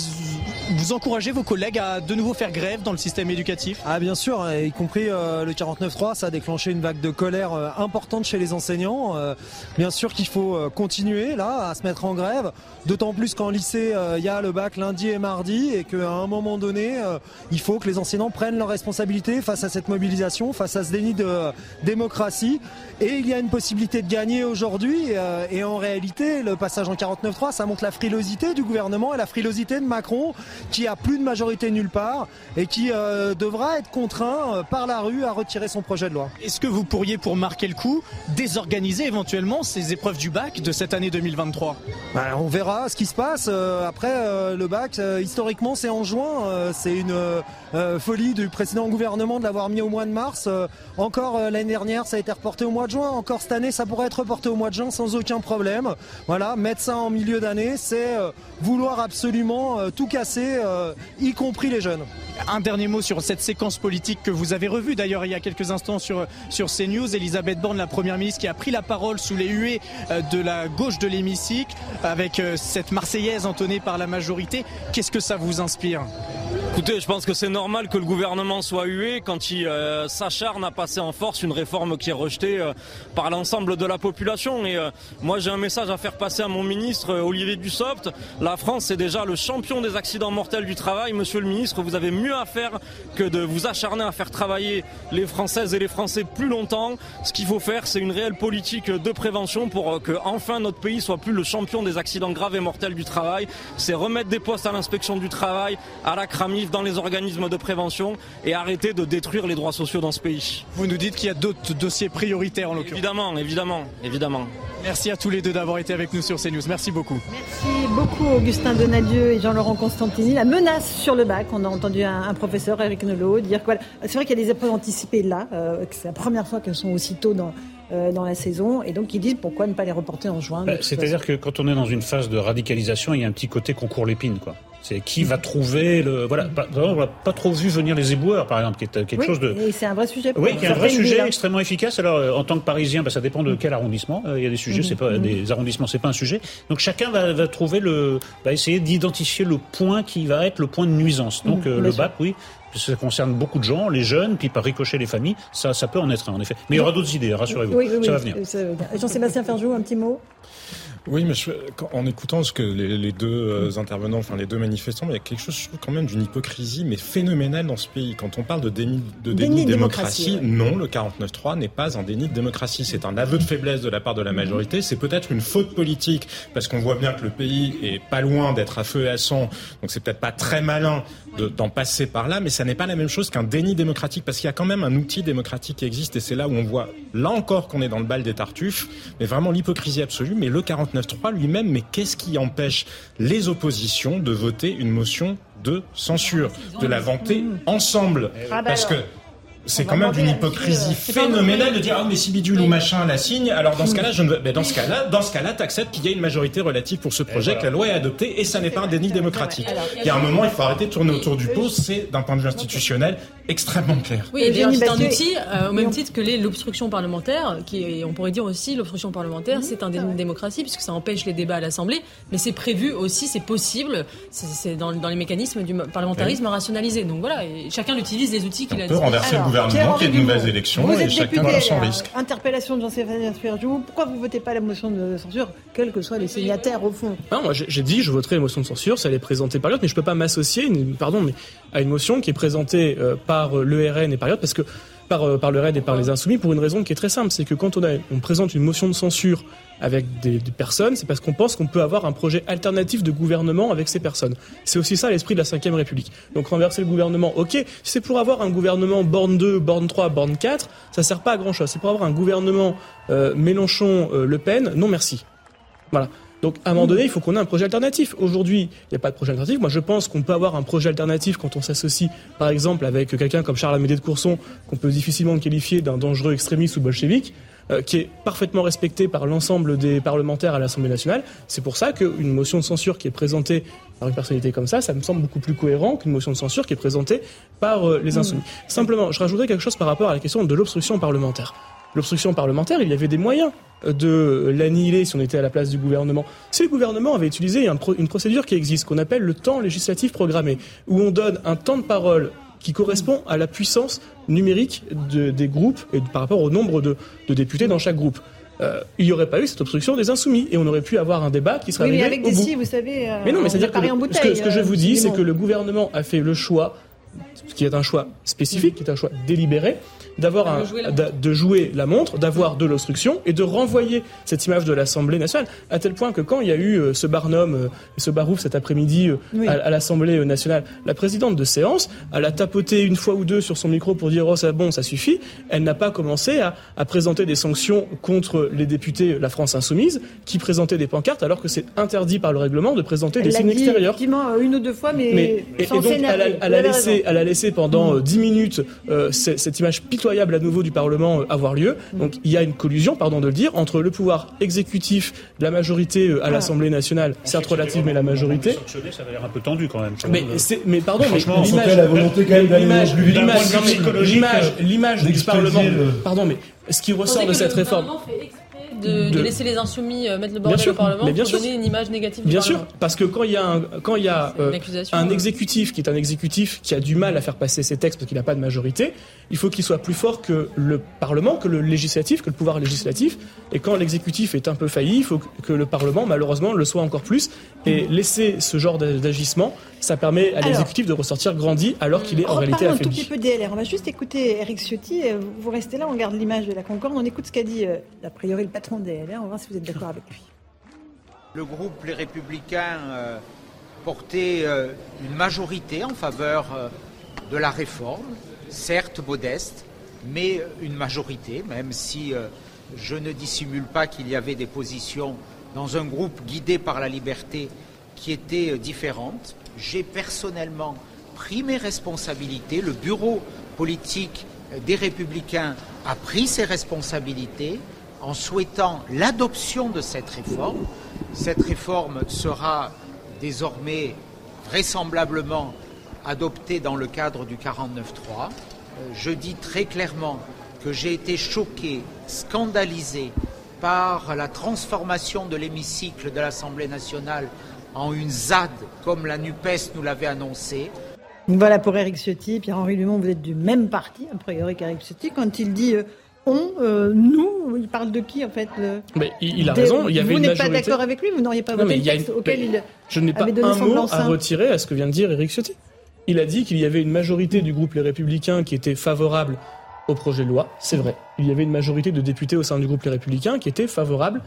vous encouragez vos collègues à de nouveau faire grève dans le système éducatif? Ah bien sûr, y compris euh, le 49.3, ça a déclenché une vague de colère euh, importante chez les enseignants. Euh, bien sûr qu'il faut continuer là à se mettre en grève, d'autant plus qu'en lycée il y a le bac lundi et mardi et qu'à un moment donné il faut que les enseignants prennent leurs responsabilités face à cette mobilisation, face à ce déni de démocratie. Et il y a une possibilité de gagner aujourd'hui et en réalité le passage en 49.3 ça montre la frilosité du gouvernement et la frilosité de Macron qui a plus de majorité nulle part et qui euh, devra être contraint euh, par la rue à retirer son projet de loi. Est-ce que vous pourriez, pour marquer le coup, désorganiser éventuellement ces épreuves du bac de cette année 2023 ben, On verra ce qui se passe. Euh, après, le bac, historiquement, c'est en juin. c'est une folie du précédent gouvernement de l'avoir mis au mois de mars. encore l'année dernière, ça a été reporté au mois de juin. Encore cette année, ça pourrait être reporté au mois de juin sans aucun problème. Voilà, mettre ça en milieu d'année, c'est vouloir absolument tout casser, y compris les jeunes. Un dernier mot sur cette séquence politique que vous avez revue d'ailleurs il y a quelques instants sur, sur CNews. Elisabeth Borne, la première ministre, qui a pris la parole sous les huées euh, de la gauche de l'hémicycle avec euh, cette Marseillaise entonnée par la majorité. Qu'est-ce que ça vous inspire? Écoutez, je pense que c'est normal que le gouvernement soit hué quand il euh, s'acharne à passer en force une réforme qui est rejetée euh, par l'ensemble de la population. Et euh, moi, j'ai un message à faire passer à mon ministre Olivier Dussopt. La France, c'est déjà le champion des accidents mortels du travail. Monsieur le ministre, vous avez mieux à faire que de vous acharner à faire travailler les Françaises et les Français plus longtemps. Ce qu'il faut faire, c'est une réelle politique de prévention pour que enfin notre pays soit plus le champion des accidents graves et mortels du travail. C'est remettre des postes à l'inspection du travail, à la CRAMIF, dans les organismes de prévention et arrêter de détruire les droits sociaux dans ce pays. Vous nous dites qu'il y a d'autres dossiers prioritaires en l'occurrence. Évidemment, évidemment, évidemment. Merci à tous les deux d'avoir été avec nous sur CNews. Merci beaucoup. Merci beaucoup Augustin Donadieu et Jean-Laurent Constantini. La menace sur le bac, on a entendu un, professeur, Eric Nolot, dire quoi C'est vrai qu'il y a des épreuves anticipées là, euh, c'est la première fois qu'elles sont aussitôt dans, euh, dans la saison. Et donc, ils disent pourquoi ne pas les reporter en juin. Bah, c'est-à-dire que quand on est dans une phase de radicalisation, il y a un petit côté concours l'épine, quoi. C'est qui va trouver le. Voilà, on n'a pas trop vu venir les éboueurs, par exemple, qui est quelque chose de. Et c'est un vrai sujet. oui, qui est un vrai sujet extrêmement efficace. Alors, euh, en tant que Parisien, bah, ça dépend de quel arrondissement. Euh, il y a des sujets, c'est pas mm-hmm. des arrondissements, c'est pas un sujet. Donc chacun va, va trouver le, va essayer d'identifier le point qui va être le point de nuisance. Donc le bac, oui, ça concerne beaucoup de gens, les jeunes, puis par ricochet les familles, ça, ça peut en être un, en effet. Mais il y aura d'autres idées, rassurez-vous. ça va venir. Jean-Sébastien Ferjou, un petit mot? Oui, mais en écoutant ce que les, deux euh, intervenants, enfin les deux manifestants, il y a quelque chose, je trouve, quand même d'une hypocrisie, mais phénoménale dans ce pays. Quand on parle de déni de, déni de démocratie, non, le 49-3 n'est pas un déni de démocratie. C'est un aveu de faiblesse de la part de la majorité. C'est peut-être une faute politique, parce qu'on voit bien que le pays est pas loin d'être à feu et à sang. Donc c'est peut-être pas très malin d'en passer par là, mais ça n'est pas la même chose qu'un déni démocratique, parce qu'il y a quand même un outil démocratique qui existe, et c'est là où on voit, là encore, qu'on est dans le bal des tartuffes, mais vraiment l'hypocrisie absolue. Mais le 49-3 lui-même, mais qu'est-ce qui empêche les oppositions de voter une motion de censure, de la vanter ensemble? Ah bah Parce que. C'est quand même d'une hypocrisie euh, phénoménale de dire ah mais si bidule ou machin la signe alors dans ce cas-là je ne mais dans ce cas-là dans ce cas-là t'acceptes qu'il y a une majorité relative pour ce projet que la loi est adoptée et ça n'est pas un déni démocratique. Il y a un moment il faut arrêter de tourner autour du pot c'est d'un point de vue institutionnel extrêmement clair. Oui, et c'est un outil, euh, au même titre que l'obstruction parlementaire, qui est- on pourrait dire aussi l'obstruction parlementaire, c'est un déni de démocratie, puisque ça empêche les débats à l'Assemblée, mais c'est prévu aussi, c'est possible, c'est- dans, dans les mécanismes du parlementarisme rationalisé. Donc voilà, et chacun utilise les outils qu'il a. On peut renverser Alors, le gouvernement qu'il y ait de nouvelles élections et chacun député son LR. risque. Interpellation de Jean-Sébastien Ferjou. Pourquoi vous votez pas la motion de censure, quels que soient les signataires au fond? Non, moi j'ai dit je voterai la motion de censure, ça elle est présentée par l'autre, mais je peux pas m'associer, pardon, mais à une motion qui est présentée euh, par euh, le RN et par parce que par, euh, par le RN et par les Insoumis pour une raison qui est très simple, c'est que quand on, présente une motion de censure avec des, personnes, c'est parce qu'on pense qu'on peut avoir un projet alternatif de gouvernement avec ces personnes. C'est aussi ça l'esprit de la Ve République. Donc renverser le gouvernement, ok, c'est pour avoir un gouvernement borne 2, borne 3, borne 4, ça sert pas à grand chose. C'est pour avoir un gouvernement euh, Mélenchon-Le Pen, non merci. Voilà. Donc, à un moment donné, il faut qu'on ait un projet alternatif. Aujourd'hui, il n'y a pas de projet alternatif. Moi, je pense qu'on peut avoir un projet alternatif quand on s'associe, par exemple, avec quelqu'un comme Charles Amédée de Courson, qu'on peut difficilement qualifier d'un dangereux extrémiste ou bolchevique, euh, qui est parfaitement respecté par l'ensemble des parlementaires à l'Assemblée nationale. C'est pour ça qu'une motion de censure qui est présentée par une personnalité comme ça, ça me semble beaucoup plus cohérent qu'une motion de censure qui est présentée par euh, les insoumis. Simplement, je rajouterais quelque chose par rapport à la question de l'obstruction parlementaire. L'obstruction parlementaire, il y avait des moyens de l'annihiler si on était à la place du gouvernement. Si le gouvernement avait utilisé un pro- une procédure qui existe, qu'on appelle le temps législatif programmé, où on donne un temps de parole qui correspond à la puissance numérique de- des groupes et par rapport au nombre de, de députés dans chaque groupe. Euh, il n'y aurait pas eu cette obstruction des insoumis et on aurait pu avoir un débat qui serait Oui, mais avec au des bout. si, vous savez. euh, Mais non, mais c'est-à-dire que, ce que, ce que je euh, vous dis, c'est que le gouvernement a fait le choix, ce qui est un choix spécifique, qui est un choix délibéré, d'avoir un, de jouer la montre, d'avoir de l'obstruction et de renvoyer cette image de l'Assemblée nationale, à tel point que quand il y a eu euh, ce Barnum, euh, et ce Barouf cet après-midi euh, Oui. à, à l'Assemblée nationale, la présidente de séance, elle a tapoté une fois ou deux sur son micro pour dire oh ça bon ça suffit. Elle n'a pas commencé à, à présenter des sanctions contre les députés La France Insoumise qui présentaient des pancartes alors que c'est interdit par le règlement de présenter Elle des signes extérieurs. effectivement une ou deux fois, mais, Mais, et, et sans donc, elle a, elle laissé, raison. elle a laissé pendant euh, 10 minutes euh, cette image pitoyable à nouveau du Parlement euh, avoir lieu. Donc, il y a une collusion, pardon de le dire, entre le pouvoir exécutif la majorité euh, à l'Assemblée nationale, certes relative, mais la majorité. Ça va l'air un peu tendu quand même. Mais, c'est- mais pardon, mais l'image, faut la volonté quand même d'aller l'image, l'image, l'image, euh, du Parlement. le- Pardon, mais ce qui ressort de cette réforme. De, de De- laisser les insoumis euh, mettre le bordel sûr, au Parlement mais bien pour sûr. donner une image négative du Bien sûr, parce que quand il y a un, quand il y a euh, un euh. exécutif qui est un exécutif qui a du mal à faire passer ses textes parce qu'il n'a pas de majorité, il faut qu'il soit plus fort que le Parlement, que le législatif, que le pouvoir législatif. Et quand l'exécutif est un peu failli, il faut que le Parlement, malheureusement, le soit encore plus. Et laisser ce genre d'agissement, ça permet à l'exécutif de ressortir grandi alors qu'il est en réalité un tout petit peu DLR. On va juste écouter Eric Ciotti. Vous restez là, on garde l'image de la Concorde. On écoute ce qu'a dit, a priori, le patron On va voir si vous êtes d'accord avec lui. Le groupe Les Républicains euh, portait euh, une majorité en faveur euh, de la réforme, certes modeste, mais une majorité, même si je ne dissimule pas qu'il y avait des positions dans un groupe guidé par la liberté qui étaient différentes. J'ai personnellement pris mes responsabilités, le bureau politique des Républicains a pris ses responsabilités en souhaitant l'adoption de cette réforme. Cette réforme sera désormais vraisemblablement adoptée dans le cadre du 49-3. Euh, Je dis très clairement que j'ai été choqué, scandalisé par la transformation de l'hémicycle de l'Assemblée nationale en une ZAD comme la NUPES nous l'avait annoncé. Voilà pour Eric Ciotti. Pierre-Henri Dumont, vous êtes du même parti, a priori, qu'Eric Ciotti. Quand il dit euh, on, euh, nous, il parle de qui en fait Mais il, a raison. Il y avait vous n'êtes pas d'accord avec lui, vous n'auriez pas voté le texte auquel il Je n'ai pas un mot à retirer à ce que vient de dire Éric Ciotti. Il a dit qu'il y avait une majorité du groupe Les Républicains qui était favorable au projet de loi. C'est vrai. Il y avait une majorité de députés au sein du groupe Les Républicains qui étaient favorables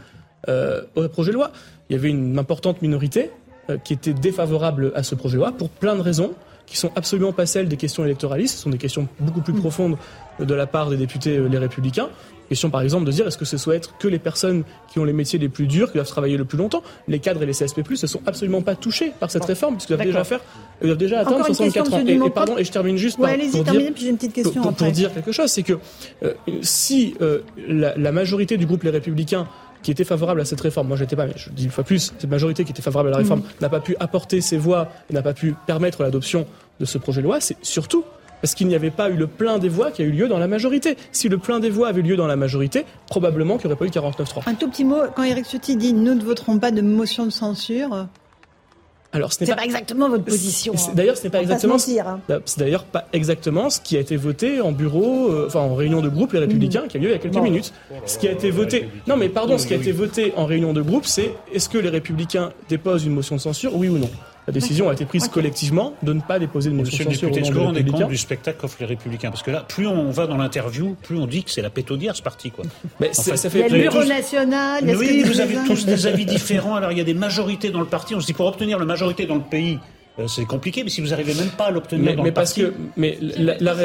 euh, au projet de loi. Il y avait une importante minorité euh, qui était défavorable à ce projet de loi pour plein de raisons qui sont absolument pas celles des questions électoralistes, ce sont des questions beaucoup plus profondes de la part des députés euh, les républicains. Question par exemple de dire est-ce que ce soit être que les personnes qui ont les métiers les plus durs, qui doivent travailler le plus longtemps, les cadres et les CSP+, ne sont absolument pas touchés par cette réforme, puisqu'ils doivent déjà faire, ils doivent déjà atteindre 64 ans. Et, pardon, et je termine juste pour, dire, puis une petite question pour, dire quelque chose, c'est que euh, si euh, la, la majorité du groupe Les Républicains qui était favorable à cette réforme, moi j'étais pas, mais je dis une fois plus, cette majorité qui était favorable à la réforme n'a pas pu apporter ses voix et n'a pas pu permettre l'adoption de ce projet de loi, c'est surtout parce qu'il n'y avait pas eu le plein des voix qui a eu lieu dans la majorité. Si le plein des voix avait eu lieu dans la majorité, probablement qu'il n'y aurait pas eu 49-3. Un tout petit mot, quand Eric Ciotti dit nous ne voterons pas de motion de censure, alors, ce n'est pas, exactement votre position. Hein. D'ailleurs, ce n'est pas exactement. Hein. C'est d'ailleurs pas exactement ce qui a été voté en bureau, euh, enfin en réunion de groupe, les Républicains, qui a eu lieu il y a quelques minutes. Ce qui a été voté. Non, mais pardon, ce qui a été voté en réunion de groupe, c'est est-ce que les Républicains déposent une motion de censure, oui ou non? La décision a été prise collectivement de ne pas déposer de motion de censure. Est-ce qu'on est compte du spectacle qu'offrent les Républicains? Parce que là, plus on va dans l'interview, plus on dit que c'est la pétaudière ce parti. Quoi. Mais ça fait il y a le Bureau national. oui, vous avez tous des avis différents. Alors il y a des majorités dans le parti. On se dit pour obtenir la majorité dans le pays, euh, c'est compliqué, mais si vous n'arrivez même pas à l'obtenir dans mais le parce parti... que, mais la, la,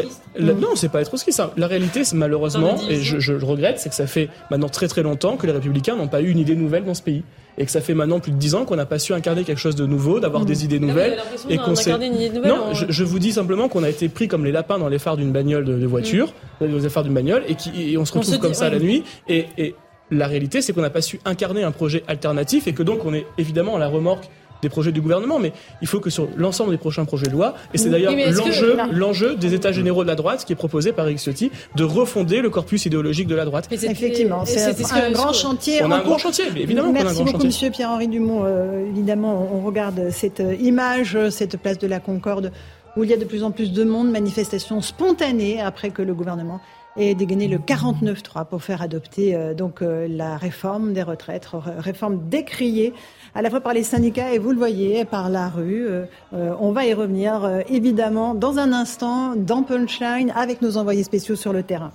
non, c'est pas être ça. La réalité, c'est malheureusement, et je, je regrette, c'est que ça fait maintenant très très longtemps que les républicains n'ont pas eu une idée nouvelle dans ce pays et que ça fait maintenant plus de dix ans qu'on n'a pas su incarner quelque chose de nouveau, d'avoir mmh. des idées nouvelles. et qu'on s'est. Non, je, je, vous dis simplement qu'on a été pris comme les lapins dans les phares d'une bagnole de, voiture, mmh. dans les phares d'une bagnole, et, qui, et on se retrouve comme ça la nuit. Et, et la réalité, c'est qu'on n'a pas su incarner un projet alternatif et que donc on est évidemment à la remorque des projets du gouvernement, mais il faut que sur l'ensemble des prochains projets de loi, et c'est d'ailleurs l'enjeu, l'enjeu des États généraux de la droite qui est proposé par Eric Ciotti, de refonder le corpus idéologique de la droite. Effectivement, c'est un, grand chantier. On a un grand chantier, mais évidemment Merci a un grand beaucoup, Monsieur Pierre-Henri Dumont. Euh, évidemment, on regarde cette euh, image, cette place de la Concorde où il y a de plus en plus de monde, manifestations spontanées après que le gouvernement ait dégainé le 49-3 pour faire adopter euh, donc la réforme des retraites, réforme décriée à la fois par les syndicats et vous le voyez, par la rue. Euh, euh, on va y revenir euh, évidemment dans un instant dans Punchline avec nos envoyés spéciaux sur le terrain.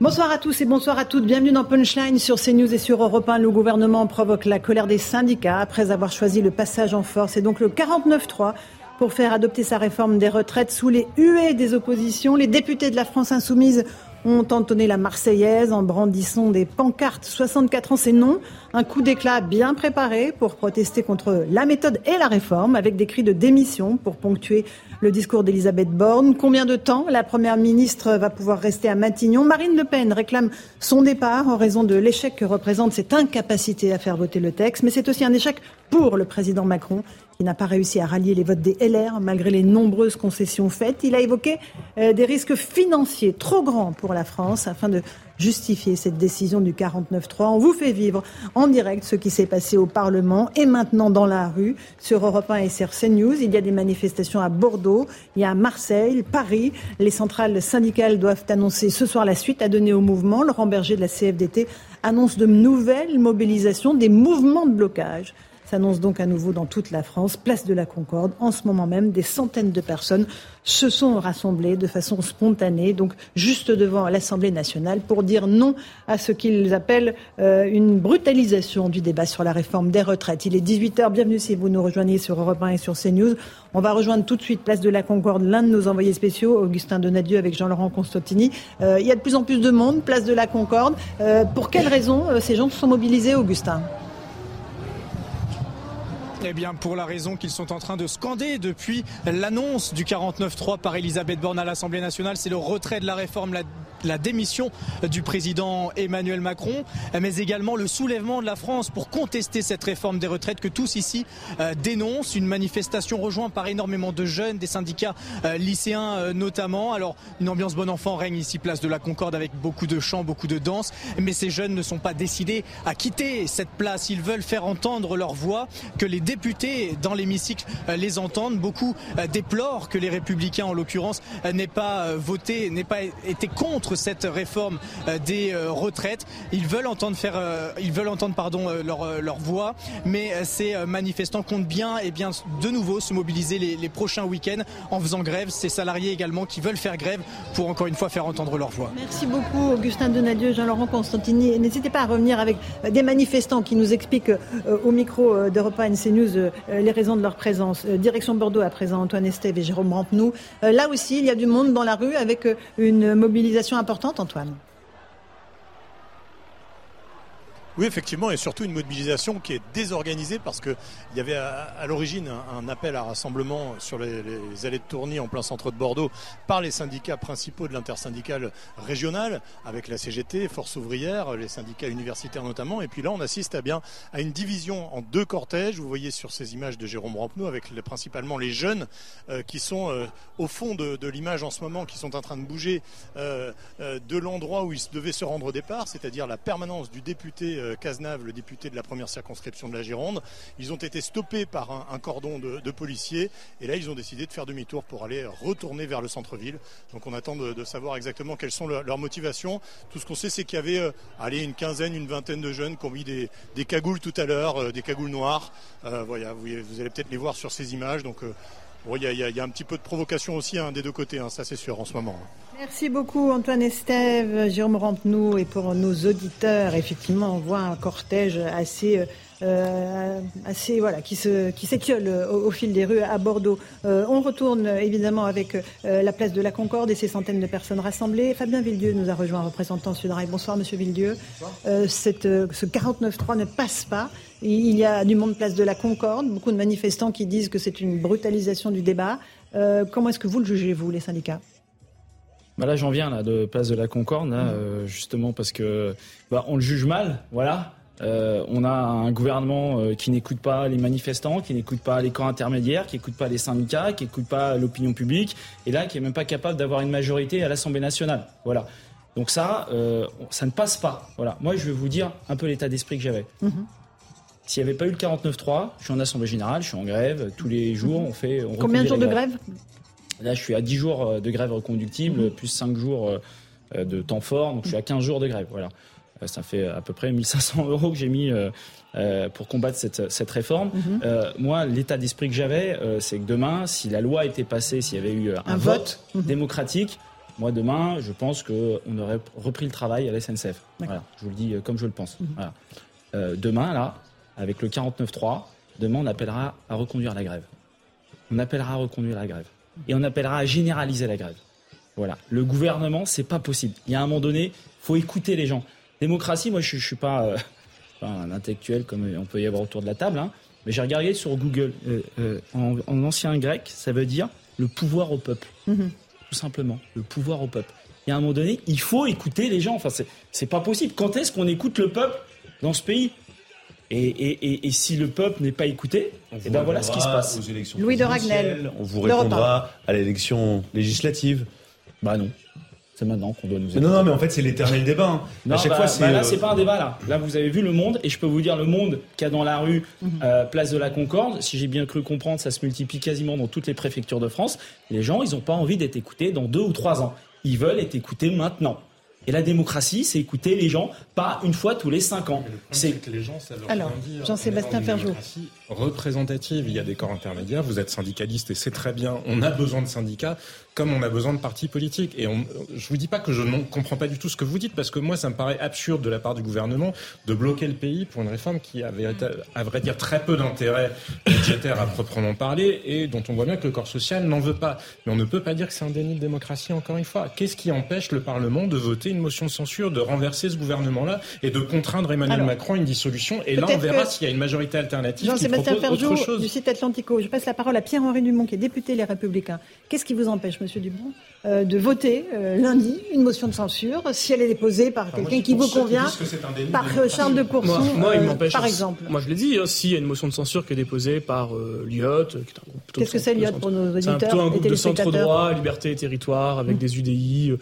Bonsoir à tous et bonsoir à toutes. Bienvenue dans Punchline sur CNews et sur Europe 1. Le gouvernement provoque la colère des syndicats après avoir choisi le passage en force et donc le 49-3 pour faire adopter sa réforme des retraites sous les huées des oppositions. Les députés de la France insoumise ont entonné la Marseillaise en brandissant des pancartes. 64 ans, c'est non. Un coup d'éclat bien préparé pour protester contre la méthode et la réforme, avec des cris de démission pour ponctuer le discours d'Elisabeth Borne. Combien de temps la Première ministre va pouvoir rester à Matignon? Marine Le Pen réclame son départ en raison de l'échec que représente cette incapacité à faire voter le texte. Mais c'est aussi un échec pour le président Macron qui n'a pas réussi à rallier les votes des LR malgré les nombreuses concessions faites. Il a évoqué euh, des risques financiers trop grands pour la France afin de justifier cette décision du 49-3. On vous fait vivre en direct ce qui s'est passé au Parlement et maintenant dans la rue sur Europe 1 et sur CNews. Il y a des manifestations à Bordeaux, il y a Marseille, Paris. Les centrales syndicales doivent annoncer ce soir la suite à donner au mouvement. Laurent Berger de la CFDT annonce de nouvelles mobilisations, des mouvements de blocage s'annonce donc à nouveau dans toute la France, place de la Concorde. En ce moment même, des centaines de personnes se sont rassemblées de façon spontanée, donc juste devant l'Assemblée nationale, pour dire non à ce qu'ils appellent euh, une brutalisation du débat sur la réforme des retraites. Il est 18h, bienvenue si vous nous rejoignez sur Europe 1 et sur CNews. On va rejoindre tout de suite Place de la Concorde l'un de nos envoyés spéciaux, Augustin Donadieu avec Jean-Laurent Constantini. Euh, il y a de plus en plus de monde, Place de la Concorde. Euh, pour quelles raisons ces gens se sont mobilisés, Augustin? Eh bien, pour la raison qu'ils sont en train de scander depuis l'annonce du 49-3 par Elisabeth Borne à l'Assemblée nationale, c'est le retrait de la réforme, la démission du président Emmanuel Macron, mais également le soulèvement de la France pour contester cette réforme des retraites que tous ici euh, dénoncent. Une manifestation rejointe par énormément de jeunes, des syndicats euh, lycéens euh, notamment. Alors une ambiance bon enfant règne ici place de la Concorde avec beaucoup de chants, beaucoup de danse, mais ces jeunes ne sont pas décidés à quitter cette place. Ils veulent faire entendre leur voix, que les députés dans l'hémicycle les entendent. Beaucoup déplorent que les républicains en l'occurrence n'aient pas voté, n'aient pas été contre cette réforme des retraites. Ils veulent entendre faire, ils veulent entendre pardon leur, leur voix, mais ces manifestants comptent bien et bien de nouveau se mobiliser les, prochains week-ends en faisant grève. Ces salariés également qui veulent faire grève pour encore une fois faire entendre leur voix. Merci beaucoup Augustin Donadieu, Jean-Laurent Constantini. N'hésitez pas à revenir avec des manifestants qui nous expliquent euh, au micro euh, d'Europa NCNews euh, les raisons de leur présence. direction Bordeaux à présent, Antoine Estève et Jérôme Rampenou. là aussi, il y a du monde dans la rue avec une mobilisation importante, Antoine. Oui, effectivement, et surtout une mobilisation qui est désorganisée parce qu'il y avait à, l'origine un, appel à rassemblement sur les, allées de Tourny en plein centre de Bordeaux par les syndicats principaux de l'intersyndicale régionale, avec la CGT, Force ouvrière, les syndicats universitaires notamment. Et puis là, on assiste à bien à une division en deux cortèges. Vous voyez sur ces images de Jérôme Rampenou, avec principalement les jeunes euh, qui sont euh, au fond de, l'image en ce moment, qui sont en train de bouger euh, de l'endroit où ils devaient se rendre au départ, c'est-à-dire la permanence du député euh, Cazenave, le député de la première circonscription de la Gironde. Ils ont été stoppés par un, cordon de, policiers et là ils ont décidé de faire demi-tour pour aller retourner vers le centre-ville. Donc on attend de, savoir exactement quelles sont leurs motivations. Tout ce qu'on sait c'est qu'il y avait euh, une quinzaine, une vingtaine de jeunes qui ont mis des, cagoules tout à l'heure, euh, des cagoules noires. voilà, vous, allez peut-être les voir sur ces images. Donc il y, a un petit peu de provocation aussi hein, des deux côtés, hein, ça c'est sûr en ce moment. Merci beaucoup Antoine Estève, Jérôme Rampenou et pour nos auditeurs, effectivement on voit un cortège assez euh, assez voilà qui se qui s'étiole au, fil des rues à Bordeaux. Euh, on retourne évidemment avec euh, la place de la Concorde et ces centaines de personnes rassemblées. Fabien Villedieu nous a rejoint, représentant Sudrail. Bonsoir Monsieur Villedieu. Cette, ce 49-3 ne passe pas. Il y a du monde place de la Concorde, beaucoup de manifestants qui disent que c'est une brutalisation du débat. comment est-ce que vous le jugez, vous, les syndicats? Bah là, j'en viens là de place de la Concorde, là, justement parce que bah, on le juge mal, voilà. Euh, on a un gouvernement euh, qui n'écoute pas les manifestants, qui n'écoute pas les camps intermédiaires, qui n'écoute pas les syndicats, qui n'écoute pas l'opinion publique, et là qui est même pas capable d'avoir une majorité à l'Assemblée nationale. Voilà. Donc ça, euh, ça ne passe pas. Voilà. Moi, je vais vous dire un peu l'état d'esprit que j'avais. Mhm. S'il n'y avait pas eu le 49-3, je suis en Assemblée générale, je suis en grève tous les jours. On fait. Combien de jours de grève? Là, je suis à 10 jours de grève reconductible, mhm. plus 5 jours de temps fort, donc je suis à 15 jours de grève. Voilà. Euh, ça fait à peu près 1500 <laughs> euros que j'ai mis euh, euh, pour combattre cette, réforme. Mhm. moi, l'état d'esprit que j'avais, c'est que demain, si la loi était passée, s'il y avait eu un, vote, mhm. démocratique, moi demain, je pense qu'on aurait repris le travail à la SNCF. Voilà, je vous le dis comme je le pense. Demain, là, avec le 49.3, demain, on appellera à reconduire la grève. On appellera à reconduire la grève. Et on appellera à généraliser la grève. Voilà. Le gouvernement, c'est pas possible. Il y a un moment donné, faut écouter les gens. Démocratie, moi, je ne suis euh, pas, un intellectuel comme on peut y avoir autour de la table, hein, mais j'ai regardé sur Google. Euh, euh, en, ancien grec, ça veut dire le pouvoir au peuple. Mhm. Tout simplement, le pouvoir au peuple. Et à un moment donné, il faut écouter les gens. Enfin, c'est pas possible. Quand est-ce qu'on écoute le peuple dans ce pays? Et, si le peuple n'est pas écouté, et eh ben voilà ce qui se passe. Louis de Ragnel. On vous répondra à l'élection législative. Bah non. C'est maintenant qu'on doit nous. Non, non, mais en fait, c'est l'éternel débat. Hein. à chaque bah, fois, c'est. Bah là, euh, c'est pas un débat là. Là, vous avez vu le monde, et je peux vous dire le monde qu'il y a dans la rue, mhm. euh, place de la Concorde. Si j'ai bien cru comprendre, ça se multiplie quasiment dans toutes les préfectures de France. Les gens, ils n'ont pas envie d'être écoutés dans deux ou trois ans. Ils veulent être écoutés maintenant. Et la démocratie, c'est écouter les gens, pas une fois tous les cinq ans. C'est que les gens, ça leur Alors, Jean-Sébastien Ferjou. Représentative, il y a des corps intermédiaires. Vous êtes syndicaliste et c'est très bien. On a besoin de syndicats comme on a besoin de partis politiques. Et on, je vous dis pas que je ne comprends pas du tout ce que vous dites, parce que moi, ça me paraît absurde de la part du gouvernement de bloquer le pays pour une réforme qui avait, à vrai dire, très peu d'intérêt budgétaire à proprement parler et dont on voit bien que le corps social n'en veut pas. Mais on ne peut pas dire que c'est un déni de démocratie, encore une fois. Qu'est-ce qui empêche le Parlement de voter une motion de censure, de renverser ce gouvernement-là et de contraindre Emmanuel Macron à une dissolution? Et là, on verra s'il y a une majorité alternative Jean-Sébastien Ferjou, du site Atlantico. Je passe la parole à Pierre-Henri Dumont, qui est député Les Républicains. Qu'est-ce qui vous empêche, Monsieur Dumont, euh, de voter euh, lundi une motion de censure si elle est déposée par quelqu'un qui vous convient, par Charles de Courson, moi, euh, par exemple Moi, je l'ai dit, hein, s'il y a une motion de censure qui est déposée par l'IOT, qui est un groupe Qu'est-ce que c'est l'IOT pour nos auditeurs C'est un, un groupe de centre droit, liberté et territoire, avec mmh. des UDI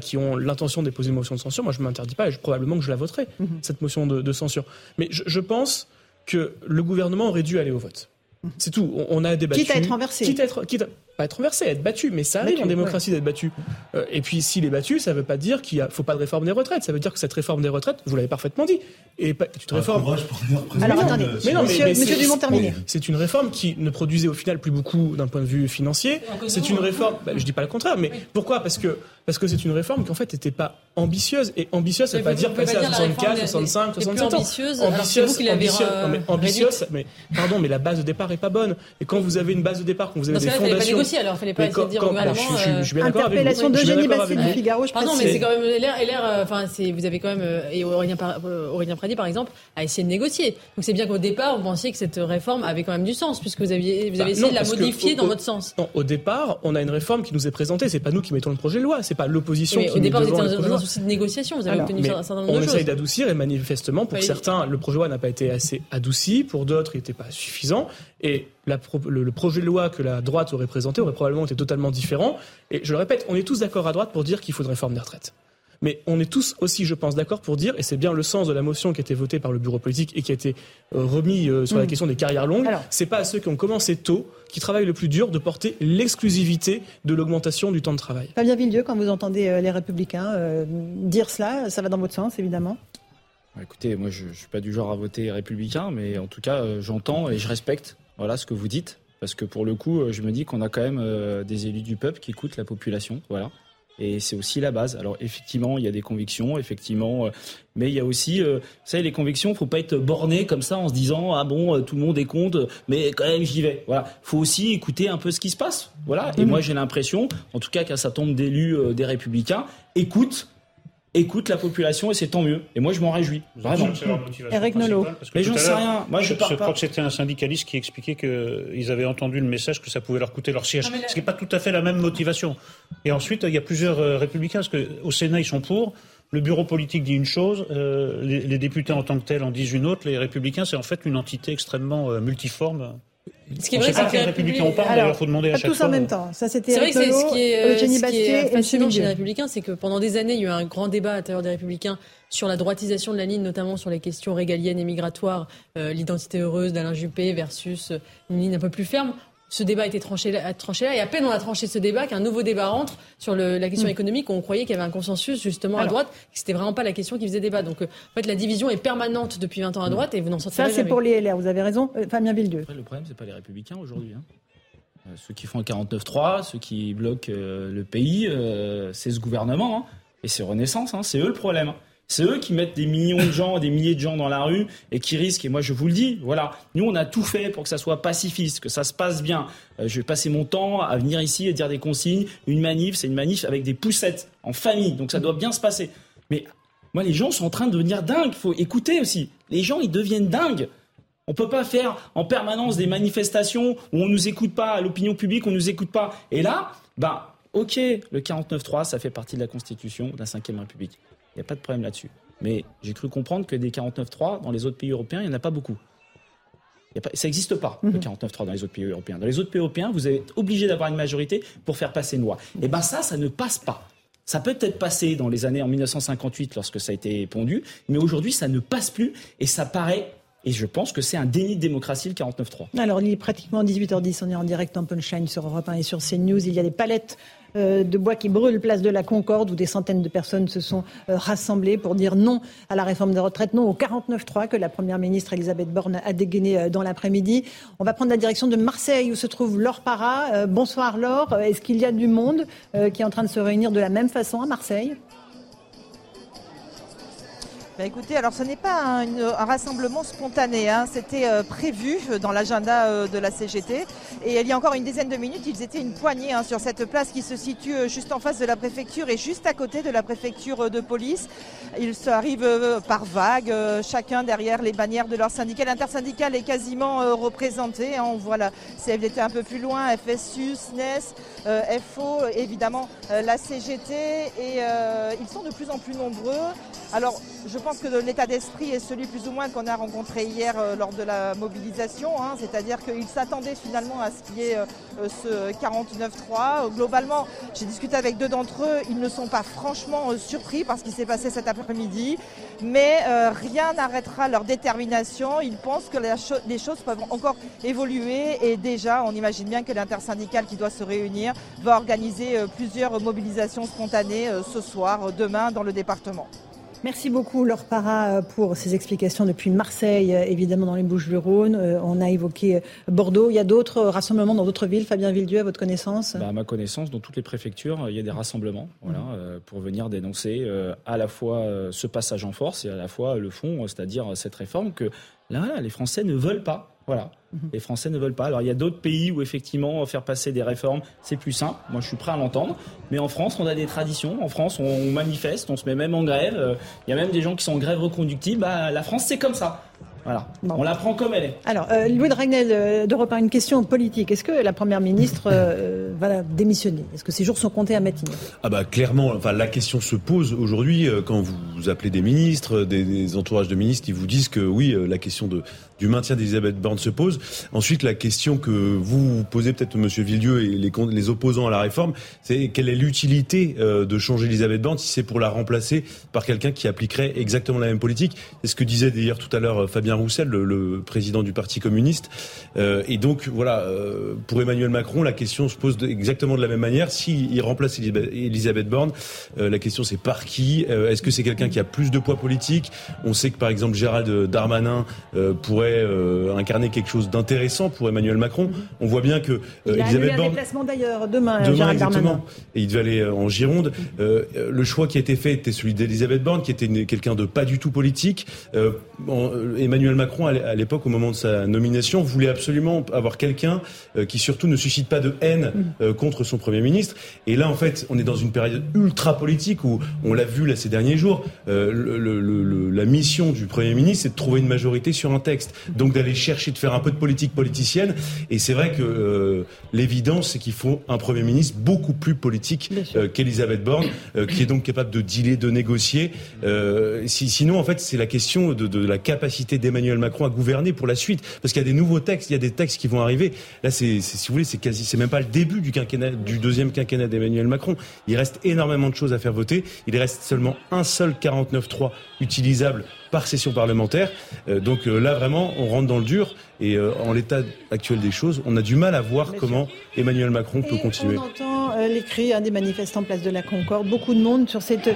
qui ont l'intention de déposer une motion de censure, moi je ne m'interdis pas et je, probablement que je la voterai, mhm. cette motion de, censure. Mais je, pense que le gouvernement aurait dû aller au vote. Mhm. C'est tout. On, a débattu. Quitte à être renversé. Quitte à être, quitte pas être renversé, être battu. Mais ça arrive en démocratie d'être battu. Euh, et puis s'il est battu, ça ne veut pas dire qu'il ne faut pas de réforme des retraites. Ça veut dire que cette réforme des retraites, vous l'avez parfaitement dit, et tu te réformes. Alors attendez, mais non, monsieur, Dumont terminé. C'est une réforme qui ne produisait au final plus beaucoup d'un point de vue financier. C'est une réforme. Bah, je dis pas le contraire, mais pourquoi? Parce que parce que c'est une réforme qui en fait n'était pas ambitieuse et ambitieuse, ça veut pas dire passer à 64, 65, 67 ans. Ambitieuse, ambitieuse, ambitieuse, mais ambitieuse, mais pardon, mais la base de départ est pas bonne. Et quand vous avez une base de départ, quand vous avez des fondations, fallait pas négocier alors, fallait pas essayer de dire au gouvernement. Je suis bien d'accord avec vous. D'Eugénie Basset du Figaro. Pardon, mais c'est quand même LR, euh, enfin, vous avez quand même euh, et Aurélien Pradi par exemple a essayé de négocier. Donc c'est bien qu'au départ, vous pensiez que cette réforme avait quand même du sens puisque vous aviez vous avez bah, essayé de la modifier dans votre sens. Au départ, on a une réforme qui nous est présentée. C'est pas nous qui mettons le projet de loi. C'est pas l'opposition au départ, vous étiez dans un souci de négociation, vous avez obtenu un certain nombre de choses. On essaye d'adoucir et manifestement, pour certains, le projet de loi n'a pas été assez adouci, pour d'autres, il n'était pas suffisant. Et le, projet de loi que la droite aurait présenté aurait probablement été totalement différent. Et je le répète, on est tous d'accord à droite pour dire qu'il faut une réforme des retraites. Mais on est tous aussi, je pense, d'accord pour dire, et c'est bien le sens de la motion qui a été votée par le bureau politique et qui a été euh, remis euh, sur la mm. question des carrières longues, c'est pas à ceux qui ont commencé tôt, qui travaillent le plus dur, de porter l'exclusivité de l'augmentation du temps de travail. Fabien Villedieu, quand vous entendez euh, les Républicains dire cela, ça va dans votre sens, évidemment? Bah, Écoutez, moi je ne suis pas du genre à voter républicain, mais en tout cas j'entends et je respecte voilà, ce que vous dites, parce que pour le coup je me dis qu'on a quand même des élus du peuple qui écoutent la population. Voilà. Et c'est aussi la base. Alors effectivement, il y a des convictions, effectivement, euh, mais il y a aussi, euh, vous savez, les convictions. Faut pas être borné comme ça en se disant ah bon, euh, tout le monde est contre, mais quand même j'y vais. Voilà. Faut aussi écouter un peu ce qui se passe. Voilà. Et mmh. moi j'ai l'impression, en tout cas qu'un certain nombre d'élus des Républicains écoutent écoute la population et c'est tant mieux. Et moi, je m'en réjouis. Vraiment. Eric Nolot. Mais j'en sais rien. Moi, je, je crois que c'était un syndicaliste qui expliquait qu'ils avaient entendu le message que ça pouvait leur coûter leur siège. Ce qui n'est pas tout à fait la même motivation. Et ensuite, il y a plusieurs euh, républicains, parce qu'au Sénat, ils sont pour. Le bureau politique dit une chose, euh, les, députés en tant que tels en disent une autre. Les républicains, c'est en fait une entité extrêmement euh, multiforme. Ce qui est vrai, c'est que les républicains on parle, il faut demander à chaque tous en même temps. Ça, c'était C'est vrai que ce qui est, euh, ce qui est fascinant chez les républicains, c'est que pendant des années, il y a eu un grand débat à l'intérieur des républicains sur la droitisation de la ligne, notamment sur les questions régaliennes et migratoires, euh, l'identité heureuse d'Alain Juppé versus une ligne un peu plus ferme ce débat a été tranché, tranché là, et à peine on a tranché ce débat qu'un nouveau débat rentre sur le, la question mm. économique, où on croyait qu'il y avait un consensus justement à droite, que c'était vraiment pas la question qui faisait débat. Donc euh, en fait, la division est permanente depuis 20 ans à mm. droite, et vous n'en sortez Ça, c'est pour les LR, vous avez raison. Euh, Fabien Villedieu. le problème, c'est pas les Républicains aujourd'hui. Hein. Euh, ceux qui font un 49-3, ceux qui bloquent le pays, c'est ce gouvernement, hein. et c'est Renaissance, hein. c'est eux le problème. C'est eux qui mettent des millions de gens, des milliers de gens dans la rue et qui risquent. Et moi, je vous le dis, voilà, nous, on a tout fait pour que ça soit pacifiste, que ça se passe bien. Euh, je vais passer mon temps à venir ici et dire des consignes. Une manif, c'est une manif avec des poussettes, en famille, donc ça doit bien se passer. Mais moi, les gens sont en train de devenir dingues. Il faut écouter aussi. Les gens, ils deviennent dingues. On peut pas faire en permanence des manifestations où on nous écoute pas, l'opinion publique, on nous écoute pas. Et là, bah, ok, le 49-3, ça fait partie de la Constitution de la Ve République. Il n'y a pas de problème là-dessus. Mais j'ai cru comprendre que des 49.3 dans les autres pays européens, il n'y en a pas beaucoup. ça n'existe pas, le 49.3 mhm. dans les autres pays européens. Dans les autres pays européens, vous êtes obligé d'avoir une majorité pour faire passer une loi. Et bien ça, ça ne passe pas. Ça peut être passé dans les années en 1958 lorsque ça a été pondu, mais aujourd'hui, ça ne passe plus et ça paraît et je pense que c'est un déni de démocratie, le 49.3. Alors, il est pratiquement 18h10. On est en direct en punchline sur Europe 1 et sur CNews. Il y a des palettes de bois qui brûlent place de la Concorde où des centaines de personnes se sont euh, rassemblées pour dire non à la réforme des retraites, non au 49.3 que la Première ministre Elisabeth Borne a dégainé euh, dans l'après-midi. On va prendre la direction de Marseille où se trouve Laure Para. bonsoir Laure. Est-ce qu'il y a du monde qui est en train de se réunir de la même façon à Marseille? Bah, écoutez, alors ce n'est pas un, rassemblement spontané, hein. c'était euh, prévu dans l'agenda euh, de la CGT. Et il y a encore une dizaine de minutes, ils étaient une poignée hein, sur cette place qui se situe euh, juste en face de la préfecture et juste à côté de la préfecture de police. Ils arrivent par vagues, chacun derrière les bannières de leur syndicat. L'intersyndical est quasiment représenté. Hein. on voit la CFDT un peu plus loin, FSU, SNES, FO, évidemment la CGT. Et ils sont de plus en plus nombreux. Alors, je pense que l'état d'esprit est celui plus ou moins qu'on a rencontré hier euh, lors de la mobilisation, hein. c'est-à-dire qu'ils s'attendaient finalement à ce qu'il y ait euh, euh, ce 49-3. Globalement, j'ai discuté avec deux d'entre eux, ils ne sont pas franchement surpris par ce qui s'est passé cet après-midi, mais rien n'arrêtera leur détermination. Ils pensent que les choses peuvent encore évoluer et déjà, on imagine bien que l'intersyndicale qui doit se réunir va organiser plusieurs mobilisations spontanées ce soir, demain dans le département. Merci beaucoup Laure Para pour ces explications depuis Marseille, évidemment dans les Bouches-du-Rhône. Euh, on a évoqué Bordeaux. Il y a d'autres rassemblements dans d'autres villes. Fabien Villedieu, à votre connaissance? Bah, À ma connaissance, dans toutes les préfectures, il y a des rassemblements voilà, mmh. euh, pour venir dénoncer euh, à la fois ce passage en force et à la fois le fond, c'est-à-dire cette réforme que là, les Français ne veulent pas. Voilà. Mhm. Les Français ne veulent pas. Alors il y a d'autres pays où effectivement faire passer des réformes, c'est plus simple. Moi je suis prêt à l'entendre. Mais en France, on a des traditions. En France, on manifeste, on se met même en grève. Euh, il y a même des gens qui sont en grève reconductible. Bah, la France, c'est comme ça. Voilà. On la prend comme elle est. Alors, euh, Louis Dragnel euh, d'Europe une question politique. Est-ce que la Première ministre euh, <laughs> va démissionner? Est-ce que ses jours sont comptés à Matignon? Ah bah clairement, enfin, la question se pose aujourd'hui quand vous appelez des ministres, des, entourages de ministres, ils vous disent que oui, la question de, du maintien d'Elisabeth Borne se pose. Ensuite, la question que vous posez peut-être Monsieur Villedieu et les, les opposants à la réforme, c'est quelle est l'utilité de changer Elisabeth Borne si c'est pour la remplacer par quelqu'un qui appliquerait exactement la même politique? C'est ce que disait d'ailleurs tout à l'heure Fabien Roussel, le, président du Parti communiste. Euh, et donc, voilà, euh, pour Emmanuel Macron, la question se pose exactement de la même manière. S'il remplace Elisabeth Borne, euh, la question c'est par qui? Est-ce que c'est quelqu'un qui a plus de poids politique? On sait que, par exemple, Gérald Darmanin pourrait incarner quelque chose d'intéressant pour Emmanuel Macron. On voit bien que il Elisabeth a eu un déplacement d'ailleurs demain. Demain, exactement. Et il devait aller en Gironde. le choix qui a été fait était celui d'Elisabeth Borne, qui était quelqu'un de pas du tout politique. Emmanuel Emmanuel Macron, à l'époque, au moment de sa nomination, voulait absolument avoir quelqu'un euh, qui surtout ne suscite pas de haine euh, contre son Premier ministre. Et là, en fait, on est dans une période ultra politique où, on l'a vu là ces derniers jours, euh, la mission du Premier ministre, c'est de trouver une majorité sur un texte. Donc d'aller chercher, de faire un peu de politique politicienne. Et c'est vrai que l'évidence, c'est qu'il faut un Premier ministre beaucoup plus politique qu'Elisabeth Borne, qui est donc capable de dealer, de négocier. sinon, en fait, c'est la question de, de la capacité d'Emmanuel Emmanuel Macron à gouverner pour la suite. Parce qu'il y a des nouveaux textes, il y a des textes qui vont arriver. Là, c'est, si vous voulez, c'est quasi, c'est même pas le début du du deuxième quinquennat d'Emmanuel Macron. Il reste énormément de choses à faire voter. Il reste seulement un seul 49-3 utilisable par session parlementaire. Euh, donc euh, là, vraiment, on rentre dans le dur. Et euh, en l'état actuel des choses, on a du mal à voir comment Emmanuel Macron peut continuer. On entend les cris des manifestants place de la Concorde. Beaucoup de monde sur cette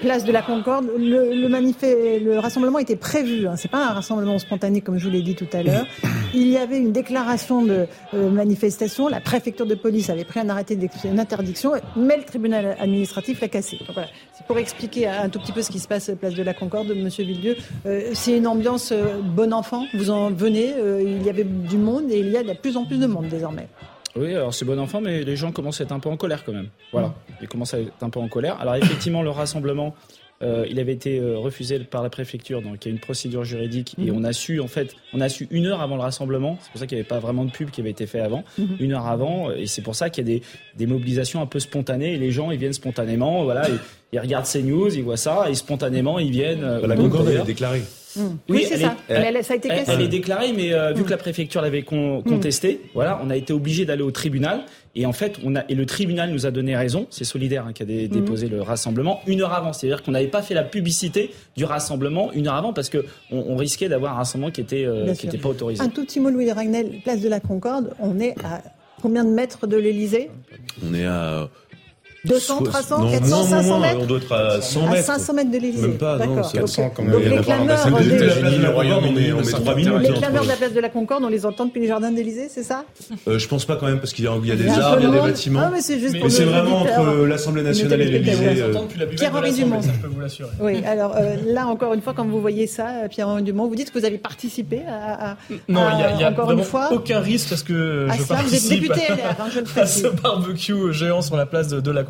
place de la Concorde. Le, le, le rassemblement était prévu. Hein. C'est pas un rassemblement spontané comme je vous l'ai dit tout à l'heure. <coughs> Il y avait une déclaration de manifestation. La préfecture de police avait pris un arrêté d'interdiction, mais le tribunal administratif l'a cassé. voilà. C'est pour expliquer un tout petit peu ce qui se passe place de la Concorde, Monsieur Villedieu. Euh, c'est une ambiance euh, bon enfant. Vous en venez, euh, il y avait du monde et il y a de plus en plus de monde désormais. Oui, alors c'est bon enfant, mais les gens commencent à être un peu en colère quand même. Voilà, mmh. ils commencent à être un peu en colère. Alors effectivement, le rassemblement, il avait été refusé par la préfecture, donc il y a une procédure juridique et mmh. on a su en fait, on a su une heure avant le rassemblement. C'est pour ça qu'il n'y avait pas vraiment de pub qui avait été fait avant, mmh. une heure avant, et c'est pour ça qu'il y a des, des, mobilisations un peu spontanées et les gens ils viennent spontanément, voilà ils regardent ces news, ils voient ça, et spontanément, ils viennent. Euh, la Concorde, elle est déclarée. Mmh. Oui, c'est ça. Elle, ça a été cassé. Elle est déclarée, mais euh, vu mmh. que la préfecture l'avait mmh. contestée, voilà, on a été obligé d'aller au tribunal. Et en fait, on a et le tribunal nous a donné raison. C'est Solidaire hein, qui a déposé le rassemblement une heure avant. C'est-à-dire qu'on n'avait pas fait la publicité du rassemblement une heure avant parce que on, risquait d'avoir un rassemblement qui était euh, qui était pas autorisé. Un tout petit mot, Louis Ragnel, place de la Concorde. On est à combien de mètres de l'Elysée On est à 200, 300, non, 400, moins, 500 moins, mètres On doit être à 100 mètres. À 500 mètres de l'Élysée. Même pas, non, D'accord. c'est 400 quand Donc, même. les Il y a clameurs Royaume-Uni, on met 3 minutes. Les clameurs de la place de la Concorde, on les entend depuis les jardins de l'Élysée, c'est ça? Euh, je pense pas quand même parce qu'il y a, des arbres, il y a de des bâtiments. Ah, mais c'est juste Mais pour c'est vraiment entre l'Assemblée nationale et l'Élysée. euh, Pierre-Henri Dumont. ça, je peux vous l'assurer. Oui, alors euh, là encore une fois, quand vous voyez ça, euh, Pierre-Henri Dumont, vous dites que vous avez participé à, Non, il y a, aucun risque parce que Ah, je êtes participe député <laughs> à, LR, hein, ce barbecue géant sur la place de, la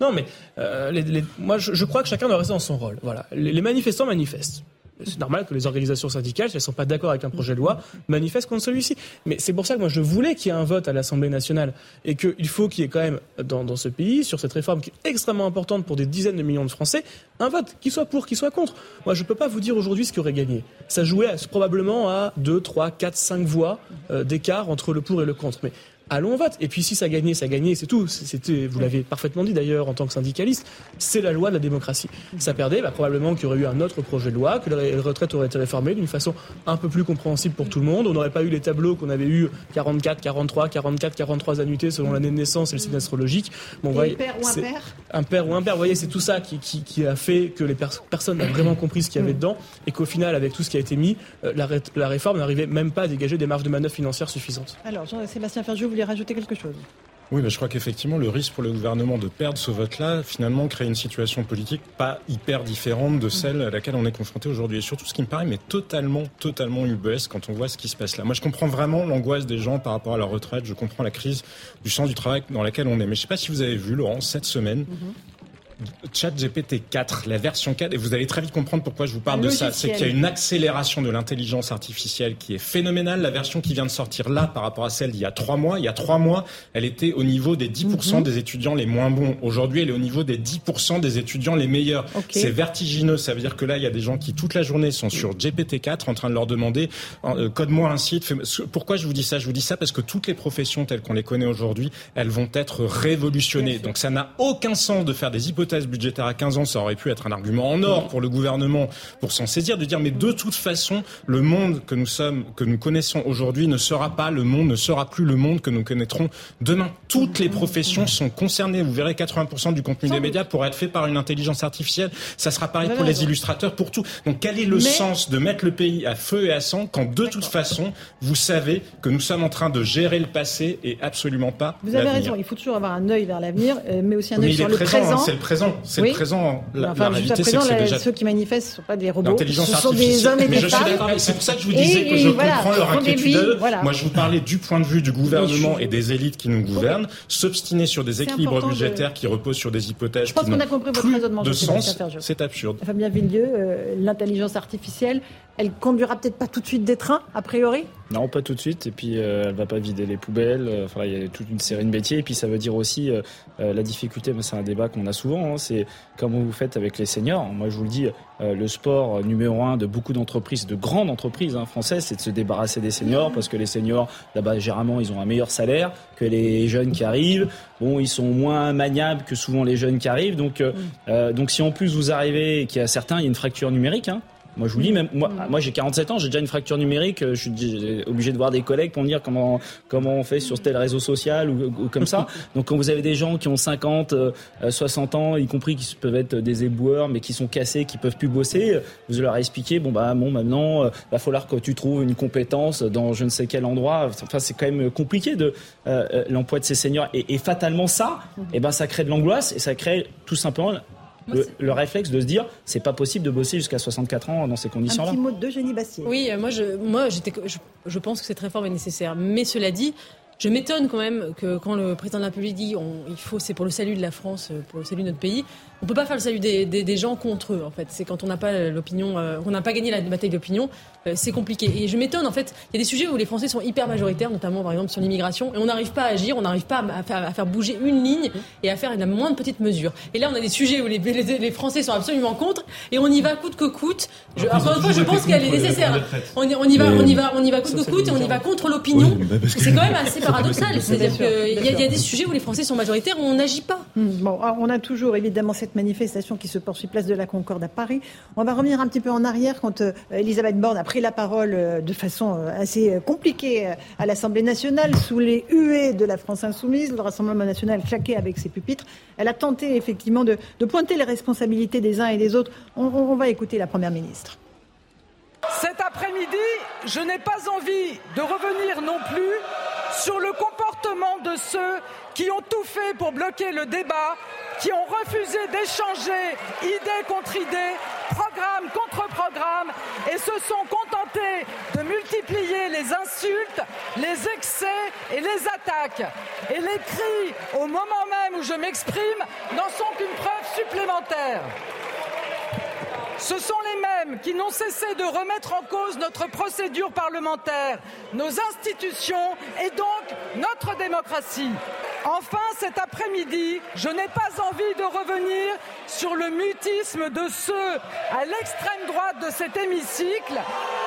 Non, mais euh, moi, je, crois que chacun doit rester dans son rôle. Voilà, les, manifestants manifestent. C'est normal que les organisations syndicales, si elles ne sont pas d'accord avec un projet de loi, manifestent contre celui-ci. Mais c'est pour ça que moi je voulais qu'il y ait un vote à l'Assemblée nationale et qu'il faut qu'il y ait quand même dans, ce pays, sur cette réforme qui est extrêmement importante pour des dizaines de millions de Français, un vote, qui soit pour, qui soit contre. Moi je ne peux pas vous dire aujourd'hui ce qui aurait gagné. Ça jouait probablement à 2, 3, 4, 5 voix euh, d'écart entre le pour et le contre. Mais allons au vote. Et puis si ça gagnait, ça gagnait, c'est tout. C'était, vous l'avez parfaitement dit d'ailleurs en tant que syndicaliste, c'est la loi de la démocratie. Ça perdait, bah, probablement qu'il y aurait eu un autre projet de loi, que la ré- retraite aurait été réformée d'une façon un peu plus compréhensible pour tout le monde. On n'aurait pas eu les tableaux qu'on avait eu 44, 43, 44, 43 annuités selon l'année de naissance et le signe astrologique. Bon, voyez, père ou c'est- impair un père ou un père, vous voyez, c'est tout ça qui, qui, qui a fait que les pers- personnes n'ont vraiment compris ce qu'il y avait dedans et qu'au final, avec tout ce qui a été mis, euh, la, ré- la réforme n'arrivait même pas à dégager des marges de manœuvre financières suffisantes. Alors, Jean-Sébastien Ferjou, vous voulez rajouter quelque chose Oui, mais je crois qu'effectivement, le risque pour le gouvernement de perdre ce vote-là, finalement, crée une situation politique pas hyper différente de celle à laquelle on est confronté aujourd'hui. Et surtout, ce qui me paraît, mais totalement, totalement ubuesque quand on voit ce qui se passe là. Moi, je comprends vraiment l'angoisse des gens par rapport à leur retraite. Je comprends la crise du sens du travail dans laquelle on est. Mais je sais pas si vous avez vu, Laurent, cette semaine, Chat GPT 4, la version 4, et vous allez très vite comprendre pourquoi je vous parle de ça. C'est qu'il y a une accélération de l'intelligence artificielle qui est phénoménale. La version qui vient de sortir là par rapport à celle d'il y a trois mois, il y a trois mois, elle était au niveau des 10% Mhm. des étudiants les moins bons. Aujourd'hui, elle est au niveau des 10% des étudiants les meilleurs. C'est vertigineux. Ça veut dire que là, il y a des gens qui toute la journée sont sur GPT 4 en train de leur demander euh, code-moi un site. Pourquoi je vous dis ça? Je vous dis ça parce que toutes les professions telles qu'on les connaît aujourd'hui, elles vont être révolutionnées. Donc ça n'a aucun sens de faire des hypothèses budgétaires à 15 ans. Ça aurait pu être un argument en or pour le gouvernement pour s'en saisir, de dire mais de toute façon, le monde que nous sommes, que nous connaissons aujourd'hui ne sera pas le monde, ne sera plus le monde que nous connaîtrons demain. Toutes les professions sont concernées. Vous verrez 80% du contenu des médias pourra être fait par une intelligence artificielle. Ça sera pareil pour avez les raison. illustrateurs, pour tout. Donc quel est le Mais- sens de mettre le pays à feu et à sang quand de toute façon, vous savez que nous sommes en train de gérer le passé et absolument pas Vous avez raison, il faut toujours avoir un œil vers l'avenir, euh, mais aussi un œil il sur le présent, présent. C'est présent, c'est Oui. le présent. La, enfin, la réalité, c'est que c'est déjà ceux qui manifestent ne sont pas des robots, L'intelligence ce sont des hommes et des femmes. c'est pour ça que je vous Et- disais que je voilà, comprends leur inquiétude. voilà. Moi, je vous parlais du point de vue du gouvernement et des élites qui nous gouvernent, s'obstiner sur des équilibres de- budgétaires qui reposent sur des hypothèses Je pense qui qu'on a compris votre raisonnement, de sens. C'est absurde. Fabien Villieu, euh, l'intelligence artificielle, elle conduira peut-être pas tout de suite des trains, a priori? Non, pas tout de suite. Et puis, euh, elle va pas vider les poubelles. Euh, Enfin, il y a toute une série de métiers. Et puis, ça veut dire aussi euh, euh, la difficulté. C'est un débat qu'on a souvent. hein, c'est comment vous faites avec les seniors. Moi, je vous le dis, euh, le sport numéro un de beaucoup d'entreprises, de grandes entreprises hein, françaises, c'est de se débarrasser des seniors parce que les seniors, là-bas, généralement, ils ont un meilleur salaire que les jeunes qui arrivent. Bon, ils sont moins maniables que souvent les jeunes qui arrivent. Donc, euh, euh, donc, si en plus vous arrivez, et qu'il y a certains, il y a une fracture numérique. Hein, moi, je vous dis, même moi, moi j'ai 47 ans, j'ai déjà une fracture numérique. euh, Je suis d- obligé de voir des collègues pour me dire comment comment on fait sur tel réseau social ou, ou comme ça. <laughs> Donc, quand vous avez des gens qui ont 50, euh, 60 ans, y compris qui peuvent être des éboueurs, mais qui sont cassés, qui peuvent plus bosser, euh, vous leur expliquez, bon bah bon, maintenant, euh, va falloir que tu trouves une compétence dans je ne sais quel endroit. Enfin, c'est quand même compliqué de euh, euh, l'emploi de ces seniors. Et, et fatalement, ça, eh ben, ça crée de l'angoisse et ça crée tout simplement le, le réflexe de se dire c'est pas possible de bosser jusqu'à 64 ans dans ces Un conditions-là. petit mot d'Eugénie Bastier. Oui, euh, moi, je, moi, j'étais, je, je pense que cette réforme est nécessaire. Mais cela dit, je m'étonne quand même que quand le président de la République dit on, il faut, c'est pour le salut de la France, euh, pour le salut de notre pays, on peut pas faire le salut des, des, des gens contre eux. En fait, c'est quand on n'a pas l'opinion, euh, on n'a pas gagné la bataille d'opinion, c'est compliqué. Et je m'étonne en fait, il y a des sujets où les Français sont hyper majoritaires, notamment par exemple sur l'immigration, et on n'arrive pas à agir, on n'arrive pas à faire, à faire bouger une ligne et à faire la moindre petite mesure. Et là, on a des sujets où les, les, les Français sont absolument contre, et on y va coûte que coûte. Je, encore une fois, je pense qu'elle est nécessaire. On y, on y va, on y va, on y va coûte que coûte, et on y va contre l'opinion. Oui, bah, C'est quand même assez paradoxal. C'est-à-dire qu'il y, a des sujets où les Français sont majoritaires, où on n'agit pas. Hmm, bon, on a toujours évidemment cette manifestation qui se poursuit place de la Concorde à Paris. On va revenir un petit peu en arrière quand euh, Elisabeth Borne a pris la parole euh, de façon euh, assez compliquée à l'Assemblée nationale sous les huées de la France insoumise, le Rassemblement national claqué avec ses pupitres. Elle a tenté effectivement de, pointer les responsabilités des uns et des autres. on va écouter la Première ministre. Cet après-midi, je n'ai pas envie de revenir non plus sur le comportement de ceux qui ont tout fait pour bloquer le débat, qui ont refusé d'échanger idée contre idée, programme contre programme, et se sont contentés de multiplier les insultes, les excès et les attaques. Et les cris, au moment même où je m'exprime, n'en sont qu'une preuve supplémentaire. Ce sont les mêmes qui n'ont cessé de remettre en cause notre procédure parlementaire, nos institutions et donc notre démocratie. Enfin, cet après-midi, je n'ai pas envie de revenir sur le mutisme de ceux à l'extrême droite de cet hémicycle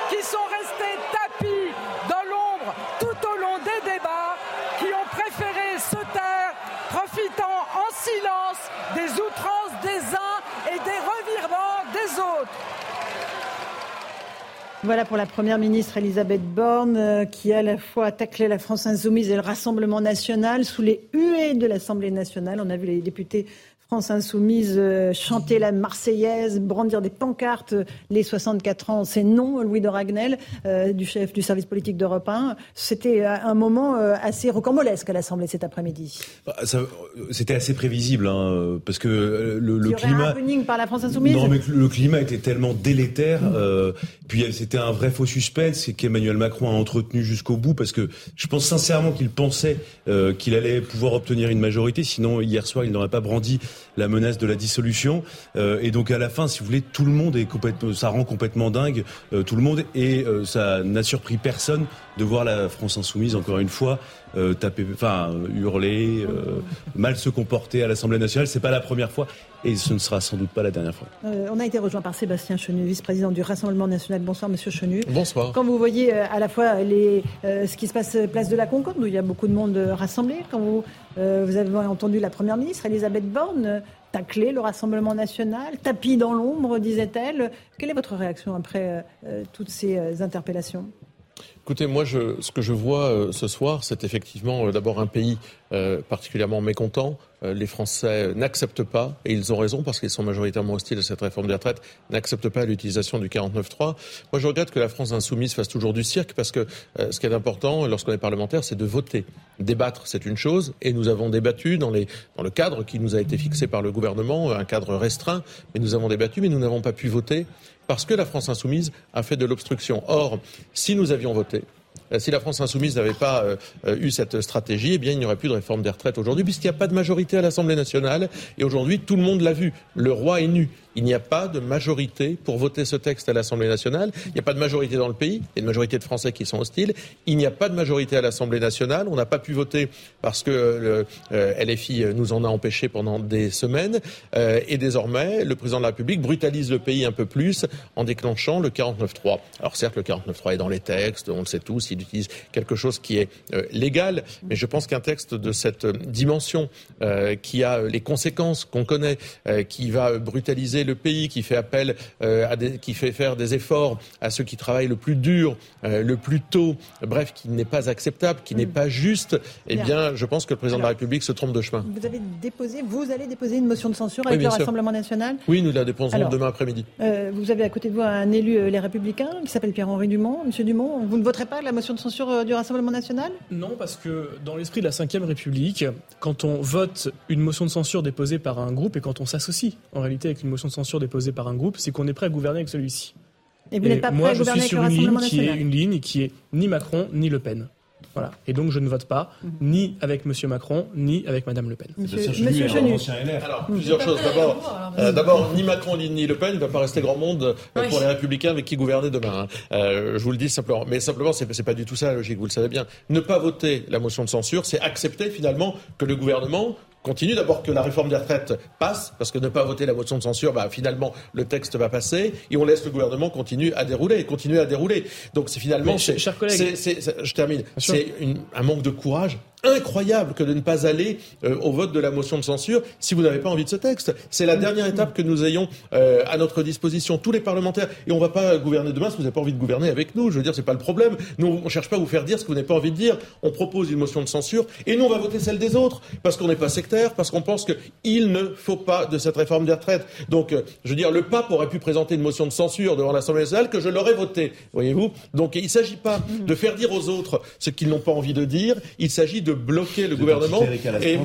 qui sont restés tapis dans l'ombre tout au long des débats, qui ont préféré se taire, profitant en silence des outrances des uns Voilà pour la Première ministre Elisabeth Borne, euh, qui a à la fois taclé la France insoumise et le Rassemblement national sous les huées de l'Assemblée nationale. On a vu les députés France Insoumise euh, chanter la Marseillaise, brandir des pancartes, les 64 ans, c'est non, Louis de Ragnel, euh, du chef du service politique d'Europe 1. C'était euh, un moment assez rocambolesque à l'Assemblée cet après-midi. Bah, c'était assez prévisible, hein, parce que le, le climat. Un par la France Insoumise. Non, mais le climat était tellement délétère. puis c'était un vrai faux suspense qu'Emmanuel Macron a entretenu jusqu'au bout, parce que je pense sincèrement qu'il pensait qu'il allait pouvoir obtenir une majorité. Sinon, hier soir, il n'aurait pas brandi la menace de la dissolution. Euh, et donc à la fin, si vous voulez, tout le monde est complètement, ça rend complètement dingue euh, tout le monde et euh, ça n'a surpris personne de voir la France insoumise encore une fois taper, enfin hurler, mal se comporter à l'Assemblée nationale. C'est pas la première fois et ce ne sera sans doute pas la dernière fois. on a été rejoint par Sébastien Chenu, vice-président du Rassemblement national. Bonsoir, Monsieur Chenu. Bonsoir. Quand vous voyez à la fois les, ce qui se passe place de la Concorde, où il y a beaucoup de monde rassemblé, quand vous, vous avez entendu la Première ministre, Elisabeth Borne, tacler le Rassemblement national, tapis dans l'ombre, disait-elle. Quelle est votre réaction après euh, toutes ces euh, interpellations? Écoutez, moi, ce que je vois euh, ce soir, c'est effectivement euh, d'abord un pays euh, particulièrement mécontent. les Français n'acceptent pas, et ils ont raison parce qu'ils sont majoritairement hostiles à cette réforme des retraites, n'acceptent pas l'utilisation du 49.3. Moi, je regrette que la France insoumise fasse toujours du cirque parce que ce qui est important lorsqu'on est parlementaire, c'est de voter. Débattre, c'est une chose, et nous avons débattu dans le cadre qui nous a été fixé par le gouvernement, un cadre restreint, mais nous avons débattu, mais nous n'avons pas pu voter parce que la France insoumise a fait de l'obstruction. Or, si nous avions voté, euh, si la France insoumise n'avait pas euh, euh, eu cette stratégie, eh bien, il n'y aurait plus de réforme des retraites aujourd'hui, puisqu'il n'y a pas de majorité à l'Assemblée nationale. Et aujourd'hui, tout le monde l'a vu. Le roi est nu. Il n'y a pas de majorité pour voter ce texte à l'Assemblée nationale. Il n'y a pas de majorité dans le pays. Il y a une majorité de Français qui sont hostiles. Il n'y a pas de majorité à l'Assemblée nationale. On n'a pas pu voter parce que le euh, LFI nous en a empêché pendant des semaines. Euh, et désormais, le président de la République brutalise le pays un peu plus en déclenchant le 49-3. Alors certes, le 49-3 est dans les textes, on le sait tous, il utilise quelque chose qui est euh, légal, mais je pense qu'un texte de cette dimension, qui a les conséquences qu'on connaît, qui va brutaliser le pays, qui fait appel euh, à des, qui fait faire des efforts à ceux qui travaillent le plus dur, euh, le plus tôt, bref, qui n'est pas acceptable, qui n'est mm. pas juste, eh bien, je pense que le président de la République se trompe de chemin. Vous avez déposé, vous allez déposer une motion de censure avec le Rassemblement national? Oui, nous la déposerons demain après-midi. Euh, vous avez à côté de vous un élu Les Républicains qui s'appelle Pierre-Henri Dumont. Monsieur Dumont, vous ne voterez pas la motion de censure du Rassemblement national? Non, parce que dans l'esprit de la Ve République, quand on vote une motion de censure déposée par un groupe et quand on s'associe en réalité avec une motion censure déposée par un groupe, c'est qu'on est prêt à gouverner avec celui-ci. Et vous n'êtes pas prêt à gouverner avec le Rassemblement Qui est une ligne qui est ni Macron ni Le Pen. Voilà. Et donc je ne vote pas mhm. ni avec M. Macron ni avec Mme Le Pen. Monsieur, Monsieur Chenu. Alors plusieurs choses. D'abord, euh, d'abord ni Macron ni, Le Pen, il ne va pas rester grand monde euh, pour les Républicains avec qui gouverner demain. Hein. Euh, je vous le dis simplement. Mais simplement, c'est, n'est pas du tout ça la logique. Vous le savez bien. Ne pas voter la motion de censure, c'est accepter finalement que le gouvernement continue. D'abord que la réforme des retraites passe, parce que ne pas voter la motion de censure, bah, finalement, le texte va passer, et on laisse le gouvernement continuer à dérouler, et continuer à dérouler. Donc c'est finalement, c'est, je termine, c'est un manque de courage incroyable que de ne pas aller euh, au vote de la motion de censure si vous n'avez pas envie de ce texte. C'est la dernière étape que nous ayons euh, à notre disposition, tous les parlementaires. Et on ne va pas gouverner demain si vous n'avez pas envie de gouverner avec nous. Je veux dire, c'est pas le problème. Nous, on ne cherche pas à vous faire dire ce que vous n'avez pas envie de dire. On propose une motion de censure et nous, on va voter celle des autres parce qu'on n'est pas sectaire, parce qu'on pense qu'il ne faut pas de cette réforme des retraites. Donc, euh, je veux dire, le pape aurait pu présenter une motion de censure devant l'Assemblée nationale que je l'aurais votée. Voyez-vous Donc, il ne s'agit pas de faire dire aux autres ce qu'ils n'ont pas envie de dire. Il s'agit de bloquer le gouvernement et,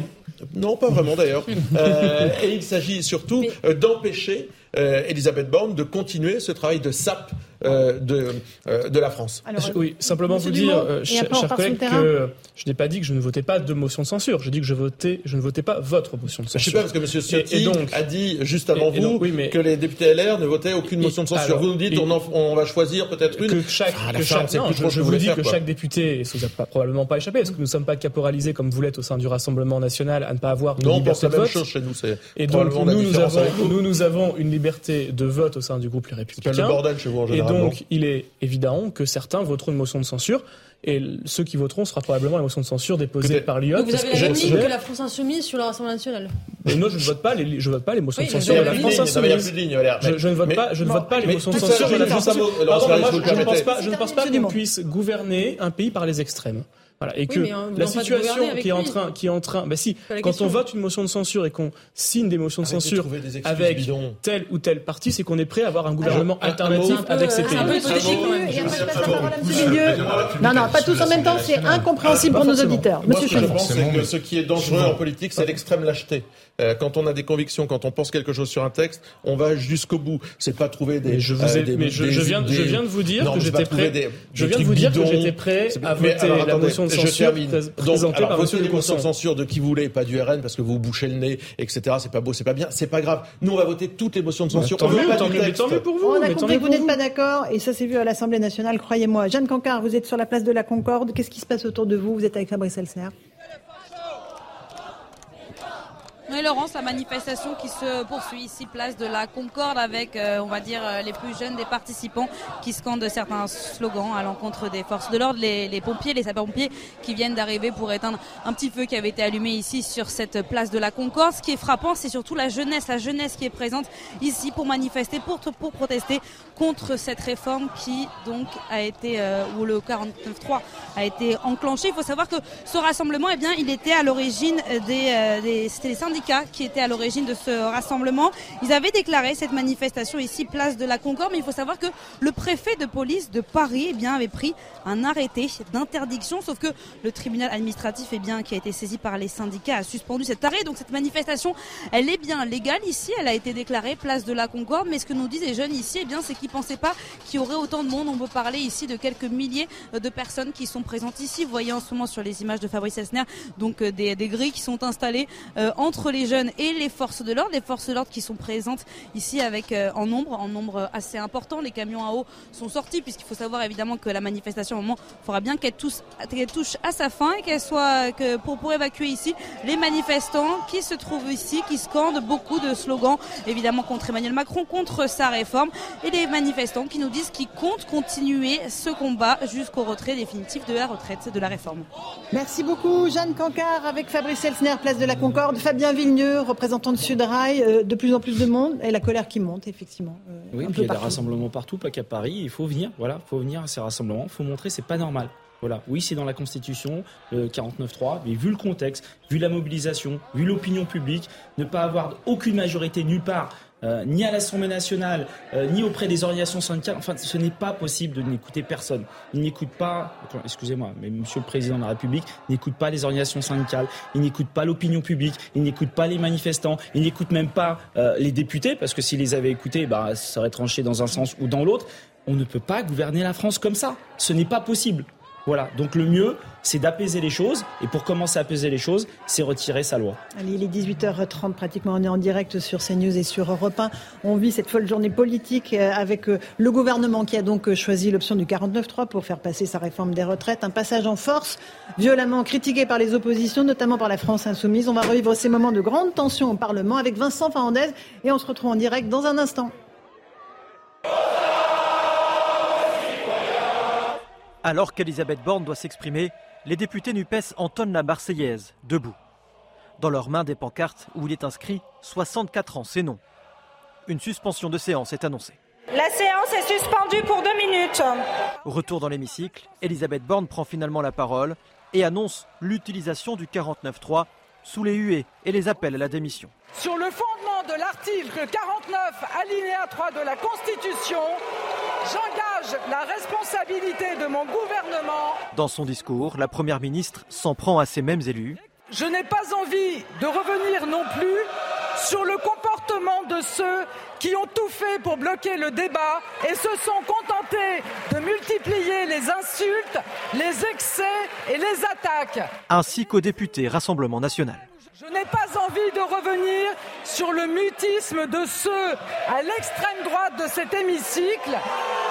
non, pas vraiment d'ailleurs. <laughs> Euh, et il s'agit surtout euh, d'empêcher euh, Elisabeth Borne de continuer ce travail de sape euh, de, euh, de la France. oui, simplement vous dire, euh, cher, collègue, que je n'ai pas dit que je ne votais pas de motion de censure. Je dis que je, votais, je ne votais pas votre motion de censure. Je sais pas, parce que M. Ciotti a dit juste avant vous que les députés LR ne votaient aucune motion de censure. vous nous dites on, on, va choisir peut-être une. Que chaque, que chaque non, je, vous dis que chaque député, et ça vous a probablement pas échappé, parce que nous ne sommes pas caporalisés comme vous l'êtes au sein du Rassemblement national à ne pas avoir de liberté de vote. chose chez nous. Et donc nous, nous avons, nous, nous avons une liberté de vote au sein du groupe Les Républicains. C'est le bordel chez vous en général donc, il est évident que certains voteront une motion de censure. Et ceux qui voteront sera probablement la motion de censure déposée par l'IOT. Vous avez la même ligne que la France Insoumise sur le Rassemblement national. Mais non, je ne vote pas les, je vote pas les motions de censure de la France Insoumise. Je, je, ne vote pas, je ne vote pas les motions de censure de la France Insoumise. Je ne pense pas, je ne pense pas qu'on puisse gouverner un pays par les extrêmes. Voilà, et que la situation qui est en train, qui est en train, bah si, quand on vote une motion de censure et qu'on signe des motions de censure avec tel ou tel parti, c'est qu'on est prêt à avoir un gouvernement alternatif avec ces pays. Non, non, pas tous en même temps, c'est incompréhensible pour nos auditeurs. Monsieur je pense que ce qui est dangereux en politique, c'est l'extrême lâcheté. Euh, quand on a des convictions, quand on pense quelque chose sur un texte, on va jusqu'au bout. C'est pas trouver des. Je, vous ai, mais je, viens, je viens de vous dire que j'étais prêt. je viens de vous dire que j'étais prêt à voter la motion de censure présentée par Monsieur de censure de qui vous voulez, pas du RN parce que vous bouchez le nez, etc. C'est pas beau, c'est pas bien, c'est pas grave. Nous, on va voter toutes les motions de censure. Tant mieux pour vous. On a compris que vous n'êtes pas d'accord et ça s'est vu à l'Assemblée nationale, croyez-moi. Jeanne Cancard, vous êtes sur la place de la Concorde. Qu'est-ce qui se passe autour de vous? Vous êtes avec Fabrice Elser. Oui, Laurence, la manifestation qui se poursuit ici, place de la Concorde, avec, euh, on va dire, euh, les plus jeunes des participants qui scandent certains slogans à l'encontre des forces de l'ordre, les, les, pompiers, les sapeurs-pompiers qui viennent d'arriver pour éteindre un petit feu qui avait été allumé ici sur cette place de la Concorde. Ce qui est frappant, c'est surtout la jeunesse, la jeunesse qui est présente ici pour manifester, pour, pour protester contre cette réforme qui, donc, a été, euh, où le 49.3 a été enclenché. Il faut savoir que ce rassemblement, eh bien, il était à l'origine des, des, c'était les syndicats qui étaient à l'origine de ce rassemblement. Ils avaient déclaré cette manifestation ici, place de la Concorde, mais il faut savoir que le préfet de police de Paris eh bien, avait pris un arrêté d'interdiction, sauf que le tribunal administratif eh bien, qui a été saisi par les syndicats a suspendu cet arrêt. Donc cette manifestation, elle est bien légale ici, elle a été déclarée place de la Concorde, mais ce que nous disent les jeunes ici, eh bien, c'est qu'ils ne pensaient pas qu'il y aurait autant de monde. On peut parler ici de quelques milliers de personnes qui sont présentes ici. Vous voyez en ce moment sur les images de Fabrice Elsner, donc euh, des, des grilles qui sont installées euh, entre les jeunes et les forces de l'ordre. Les forces de l'ordre qui sont présentes ici avec euh, en nombre, en nombre assez important. Les camions à eau sont sortis puisqu'il faut savoir évidemment que la manifestation au moment faudra bien qu'elle touche, touche à sa fin et qu'elle soit pour, pour évacuer ici les manifestants qui se trouvent ici, qui scandent beaucoup de slogans évidemment contre Emmanuel Macron, contre sa réforme et les manifestants qui nous disent qu'ils comptent continuer ce combat jusqu'au retrait définitif de la retraite de la réforme. Merci beaucoup Jeanne Cancard avec Fabrice Elsner, place de la Concorde, Fabien Villeneuve, représentant de Sudrail, euh, de plus en plus de monde et la colère qui monte, effectivement. Euh, oui, puis il y a des rassemblements partout, pas qu'à Paris. Il faut venir, voilà, faut venir à ces rassemblements. Il faut montrer c'est pas normal. Voilà, oui, c'est dans la Constitution, le 49.3, mais vu le contexte, vu la mobilisation, vu l'opinion publique, ne pas avoir aucune majorité nulle part, euh, ni à l'Assemblée nationale, euh, ni auprès des organisations syndicales. Enfin, ce n'est pas possible de n'écouter personne. Il n'écoute pas, excusez-moi, mais Monsieur le Président de la République n'écoute pas les organisations syndicales, il n'écoute pas l'opinion publique, il n'écoute pas les manifestants, il n'écoute même pas euh, les députés, parce que s'il les avait écoutés, bah, ça serait tranché dans un sens ou dans l'autre. On ne peut pas gouverner la France comme ça. Ce n'est pas possible. Voilà, donc le mieux, c'est d'apaiser les choses. Et pour commencer à apaiser les choses, c'est retirer sa loi. Allez, il est 18h30 pratiquement. On est en direct sur CNews et sur Europe 1. On vit cette folle journée politique euh, avec euh, le gouvernement qui a donc euh, choisi l'option du 49-3 pour faire passer sa réforme des retraites. Un passage en force violemment critiqué par les oppositions, notamment par la France insoumise. On va revivre ces moments de grande tension au Parlement avec Vincent Fernandez et on se retrouve en direct dans un instant. Alors qu'Elisabeth Borne doit s'exprimer, les députés NUPES entonnent la Marseillaise, debout. Dans leurs mains des pancartes où il est inscrit 64 ans, c'est non. Une suspension de séance est annoncée. La séance est suspendue pour deux minutes. Retour dans l'hémicycle, Elisabeth Borne prend finalement la parole et annonce l'utilisation du 49.3 sous les huées et les appels à la démission. Sur le fondement de l'article 49, alinéa 3 de la Constitution, j'engage la responsabilité de mon gouvernement. Dans son discours, la Première ministre s'en prend à ces mêmes élus. Je n'ai pas envie de revenir non plus sur le comportement de ceux qui ont tout fait pour bloquer le débat et se sont contentés de multiplier les insultes, les excès et les attaques. Ainsi qu'au député Rassemblement national. Je n'ai pas envie de revenir sur le mutisme de ceux à l'extrême droite de cet hémicycle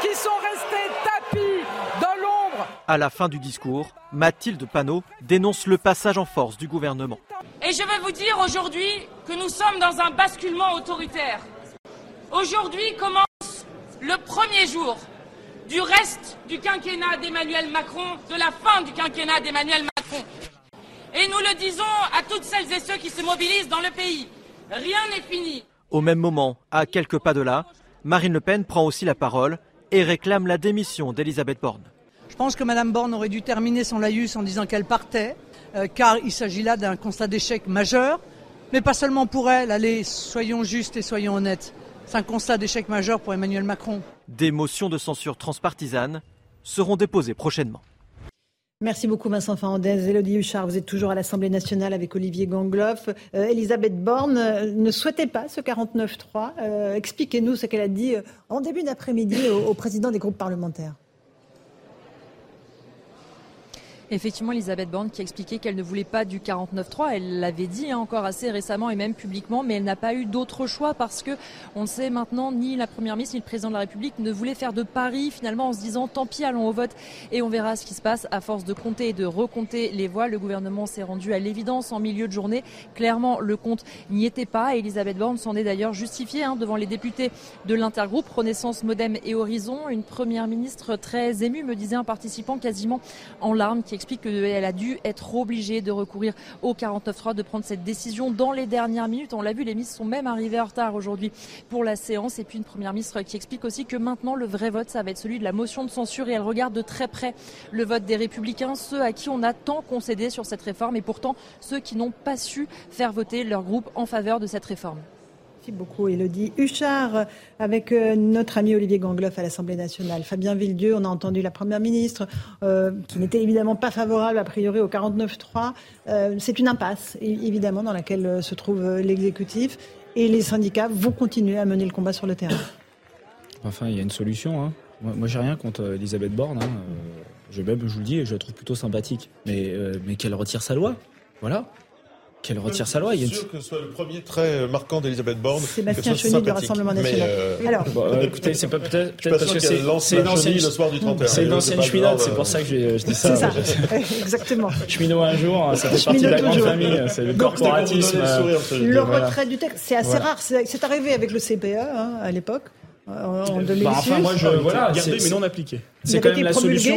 qui sont restés tapis dans l'ombre. À la fin du discours, Mathilde Panot dénonce le passage en force du gouvernement. Et je vais vous dire aujourd'hui que nous sommes dans un basculement autoritaire. Aujourd'hui commence le premier jour du reste du quinquennat d'Emmanuel Macron, de la fin du quinquennat d'Emmanuel Macron. Et nous le disons à toutes celles et ceux qui se mobilisent dans le pays. Rien n'est fini. Au même moment, à quelques pas de là, Marine Le Pen prend aussi la parole et réclame la démission d'Elisabeth Borne. Je pense que Mme Borne aurait dû terminer son laïus en disant qu'elle partait, euh, car il s'agit là d'un constat d'échec majeur, mais pas seulement pour elle. Allez, soyons justes et soyons honnêtes. C'est un constat d'échec majeur pour Emmanuel Macron. Des motions de censure transpartisanes seront déposées prochainement. Merci beaucoup Vincent Fernandez. Elodie Huchard, vous êtes toujours à l'Assemblée nationale avec Olivier Gangloff. Euh, Elisabeth Borne euh, ne souhaitait pas ce 49-3. Euh, expliquez-nous ce qu'elle a dit en début d'après-midi au président des groupes parlementaires. Effectivement, Elisabeth Borne qui a expliqué qu'elle ne voulait pas du 49-3. Elle l'avait dit hein, encore assez récemment et même publiquement, mais elle n'a pas eu d'autre choix parce que on sait maintenant ni la Première ministre ni le Président de la République ne voulaient faire de paris finalement en se disant tant pis, allons au vote et on verra ce qui se passe. À force de compter et de recompter les voix, le gouvernement s'est rendu à l'évidence en milieu de journée. Clairement, le compte n'y était pas. Elisabeth Borne s'en est d'ailleurs justifiée hein, devant les députés de l'intergroupe Renaissance, Modem et Horizon. Une Première ministre très émue, me disait un participant quasiment en larmes qui explique qu'elle a dû être obligée de recourir au 49.3, de prendre cette décision dans les dernières minutes. On l'a vu, les ministres sont même arrivés en retard aujourd'hui pour la séance. Et puis une première ministre qui explique aussi que maintenant le vrai vote, ça va être celui de la motion de censure et elle regarde de très près le vote des républicains, ceux à qui on a tant concédé sur cette réforme et pourtant ceux qui n'ont pas su faire voter leur groupe en faveur de cette réforme. Merci beaucoup, Elodie Huchard, avec euh, notre ami Olivier Gangloff à l'Assemblée nationale. Fabien Villedieu, on a entendu la Première ministre, euh, qui n'était évidemment pas favorable, a priori, au 49-3. Euh, c'est une impasse, évidemment, dans laquelle se trouve l'exécutif. Et les syndicats vont continuer à mener le combat sur le terrain. Enfin, il y a une solution. Hein. Moi, moi j'ai rien contre Elisabeth Borne. Hein. Je, je vous le dis, je la trouve plutôt sympathique. Mais, mais qu'elle retire sa loi. Voilà qu'elle retire sa loi. Je suis sûr que ce soit le premier trait marquant d'Elisabeth Borne. Sébastien Cheny du Rassemblement National. Euh... Alors, bon, euh, <laughs> écoutez, c'est pas peut-être peut parce que c'est une ancienne le soir du 31. C'est une ancienne c'est pour ça que je, dis ça. C'est ça, <laughs> exactement. Cheminot un jour, ça fait partie de la grande famille, c'est le corporatisme. Le retrait du texte, c'est assez rare. C'est arrivé avec le CPE hein, à l'époque. En 2006. Bah, enfin, moi, je, voilà, gardé, mais non appliqué. C'est quand même la solution.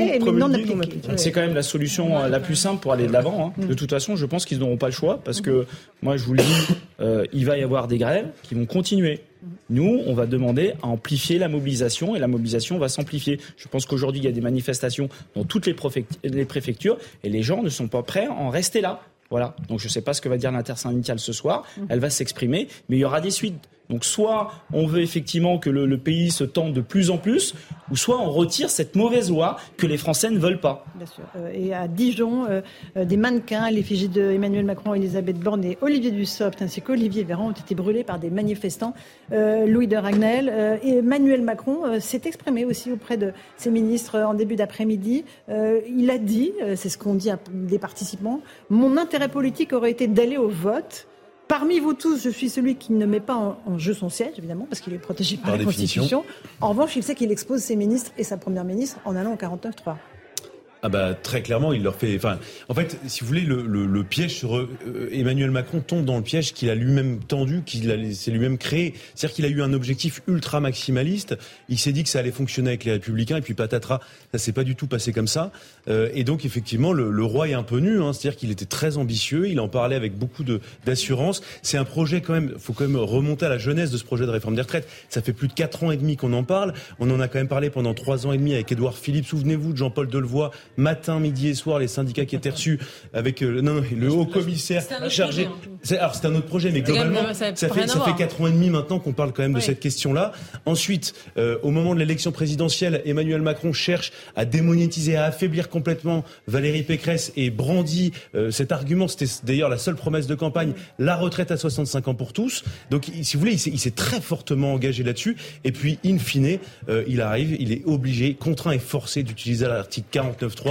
C'est quand même la solution la plus simple pour aller de l'avant. Hein. De toute façon, je pense qu'ils n'auront pas le choix parce que moi, je vous le dis, euh, il va y avoir des grèves qui vont continuer. Nous, on va demander à amplifier la mobilisation et la mobilisation va s'amplifier. Je pense qu'aujourd'hui, il y a des manifestations dans toutes les, les préfectures et les gens ne sont pas prêts à en rester là. Voilà. Donc je ne sais pas ce que va dire l'intersyndicale ce soir. Elle va s'exprimer, mais il y aura des suites Donc soit on veut effectivement que le, pays se tende de plus en plus, ou soit on retire cette mauvaise loi que les Français ne veulent pas. Bien sûr. Euh, et à Dijon, euh, euh, des mannequins à l'effigie de Emmanuel Macron, Elisabeth Borne et Olivier Dussopt, ainsi qu'Olivier Véran, ont été brûlés par des manifestants. Louis de Ragnel et Emmanuel Macron s'est exprimé aussi auprès de ses ministres en début d'après-midi. il a dit, c'est ce qu'ont dit des participants, mon intérêt politique aurait été d'aller au vote Parmi vous tous, je suis celui qui ne met pas en, jeu son siège, évidemment, parce qu'il est protégé par, la Constitution. En revanche, il sait qu'il expose ses ministres et sa première ministre en allant au 49-3. Ah bah très clairement, il leur fait. Enfin, en fait, si vous voulez, le, le, le piège sur euh, Emmanuel Macron tombe dans le piège qu'il a lui-même tendu, qu'il s'est lui-même créé. C'est-à-dire qu'il a eu un objectif ultra maximaliste. Il s'est dit que ça allait fonctionner avec les Républicains et puis patatras, ça s'est pas du tout passé comme ça. Euh, et donc effectivement, le, le, roi est un peu nu. Hein, C'est-à-dire qu'il était très ambitieux. Il en parlait avec beaucoup de d'assurance. C'est un projet quand même. Faut quand même remonter à la jeunesse de ce projet de réforme des retraites. Ça fait plus de quatre ans et demi qu'on en parle. On en a quand même parlé pendant trois ans et demi avec Édouard Philippe. Souvenez-vous de Jean-Paul Delevoye matin, midi et soir, les syndicats qui étaient reçus avec euh, non, le haut commissaire chargé. Hein. Alors c'est un autre projet, mais globalement, ça, fait ça fait quatre ans et demi maintenant qu'on parle quand même de cette question-là. Ensuite, euh, au moment de l'élection présidentielle, Emmanuel Macron cherche à démonétiser, à affaiblir complètement Valérie Pécresse et brandit euh, cet argument. C'était d'ailleurs la seule promesse de campagne, la retraite à 65 ans pour tous. Donc, si vous voulez, il s'est très fortement engagé là-dessus. Et puis, in fine, il arrive, il est obligé, contraint et forcé d'utiliser l'article 49.3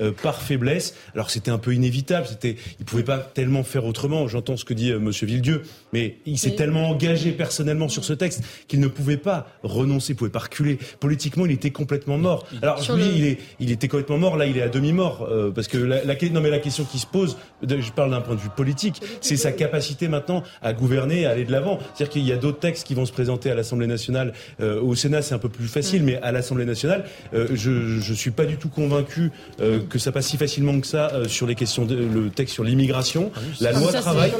euh, par faiblesse. Alors c'était un peu inévitable, c'était, il pouvait pas tellement faire autrement. J'entends ce que dit euh, Monsieur Villedieu, mais il s'est tellement engagé personnellement sur ce texte qu'il ne pouvait pas renoncer, il pouvait pas reculer. Politiquement, il était complètement mort. Alors lui, il, est, il était complètement mort. Là, il est à demi mort euh, parce que la, la, non mais la question qui se pose, je parle d'un point de vue politique, c'est sa capacité maintenant à gouverner, à aller de l'avant. C'est-à-dire qu'il y a d'autres textes qui vont se présenter à l'Assemblée nationale. au Sénat, c'est un peu plus facile, mais à l'Assemblée nationale, je je suis pas du tout convaincu que ça passe si facilement que ça euh, sur les questions de le texte sur l'immigration, ah la loi travail.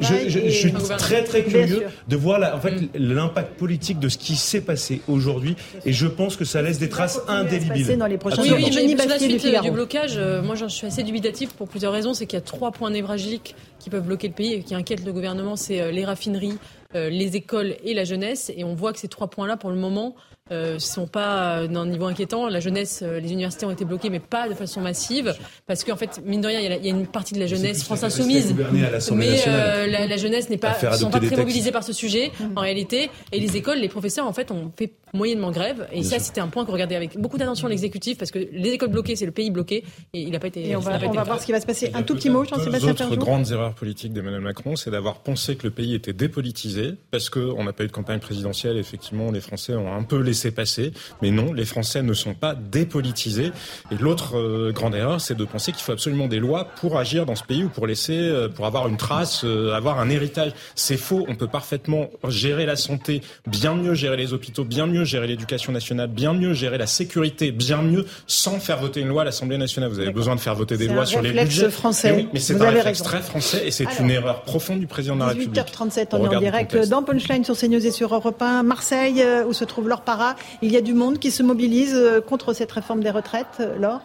Je, je, je, suis très très curieux de voir la, en fait mm. l'impact politique de ce qui s'est passé aujourd'hui et je pense que ça laisse des traces indélébiles. Dans les prochains oui, oui, mais sur la suite du, blocage, euh, moi j'en suis assez dubitatif pour plusieurs raisons. C'est qu'il y a trois points névralgiques qui peuvent bloquer le pays et qui inquiètent le gouvernement. C'est euh, les raffineries, les écoles et la jeunesse. Et on voit que ces trois points-là, pour le moment, euh, sont pas euh, d'un niveau inquiétant. La jeunesse, euh, les universités ont été bloquées, mais pas de façon massive, parce qu'en fait, mine de rien, il y, a une partie de la jeunesse France insoumise, mais la, jeunesse n'est pas, sont pas très mobilisés par ce sujet en réalité. Et les écoles, les professeurs, en fait, ont fait moyennement grève. Et ça, c'était un point qu'on regardait avec beaucoup d'attention l'exécutif, parce que les écoles bloquées, c'est le pays bloqué, et il n'a pas été. Et on va, voir ce qui va se passer. Un tout petit mot, Jean-Sébastien Autre grandes erreurs politiques d'Emmanuel Macron, c'est d'avoir pensé que le pays était dépolitisé, parce qu'on n'a pas eu de campagne présidentielle. Effectivement, les Français ont un peu laissé passer. Mais non, les Français ne sont pas dépolitisés. Et l'autre euh, grande erreur, c'est de penser qu'il faut absolument des lois pour agir dans ce pays ou pour laisser, euh, pour avoir une trace, euh, avoir un héritage. C'est faux. On peut parfaitement gérer la santé, bien mieux gérer les hôpitaux, bien mieux gérer l'éducation nationale, bien mieux gérer la sécurité, bien mieux sans faire voter une loi à l'Assemblée nationale. Vous avez besoin de faire voter des lois sur les budgets. Français. Mais, oui, mais c'est un réflexe très français et c'est une erreur profonde du président de la République. 8h37, on, est en direct dans Punchline sur CNews et sur Europe 1. Marseille, où se trouve Laure Para. Il y a du monde qui se mobilise euh, contre cette réforme des retraites, euh, Laure.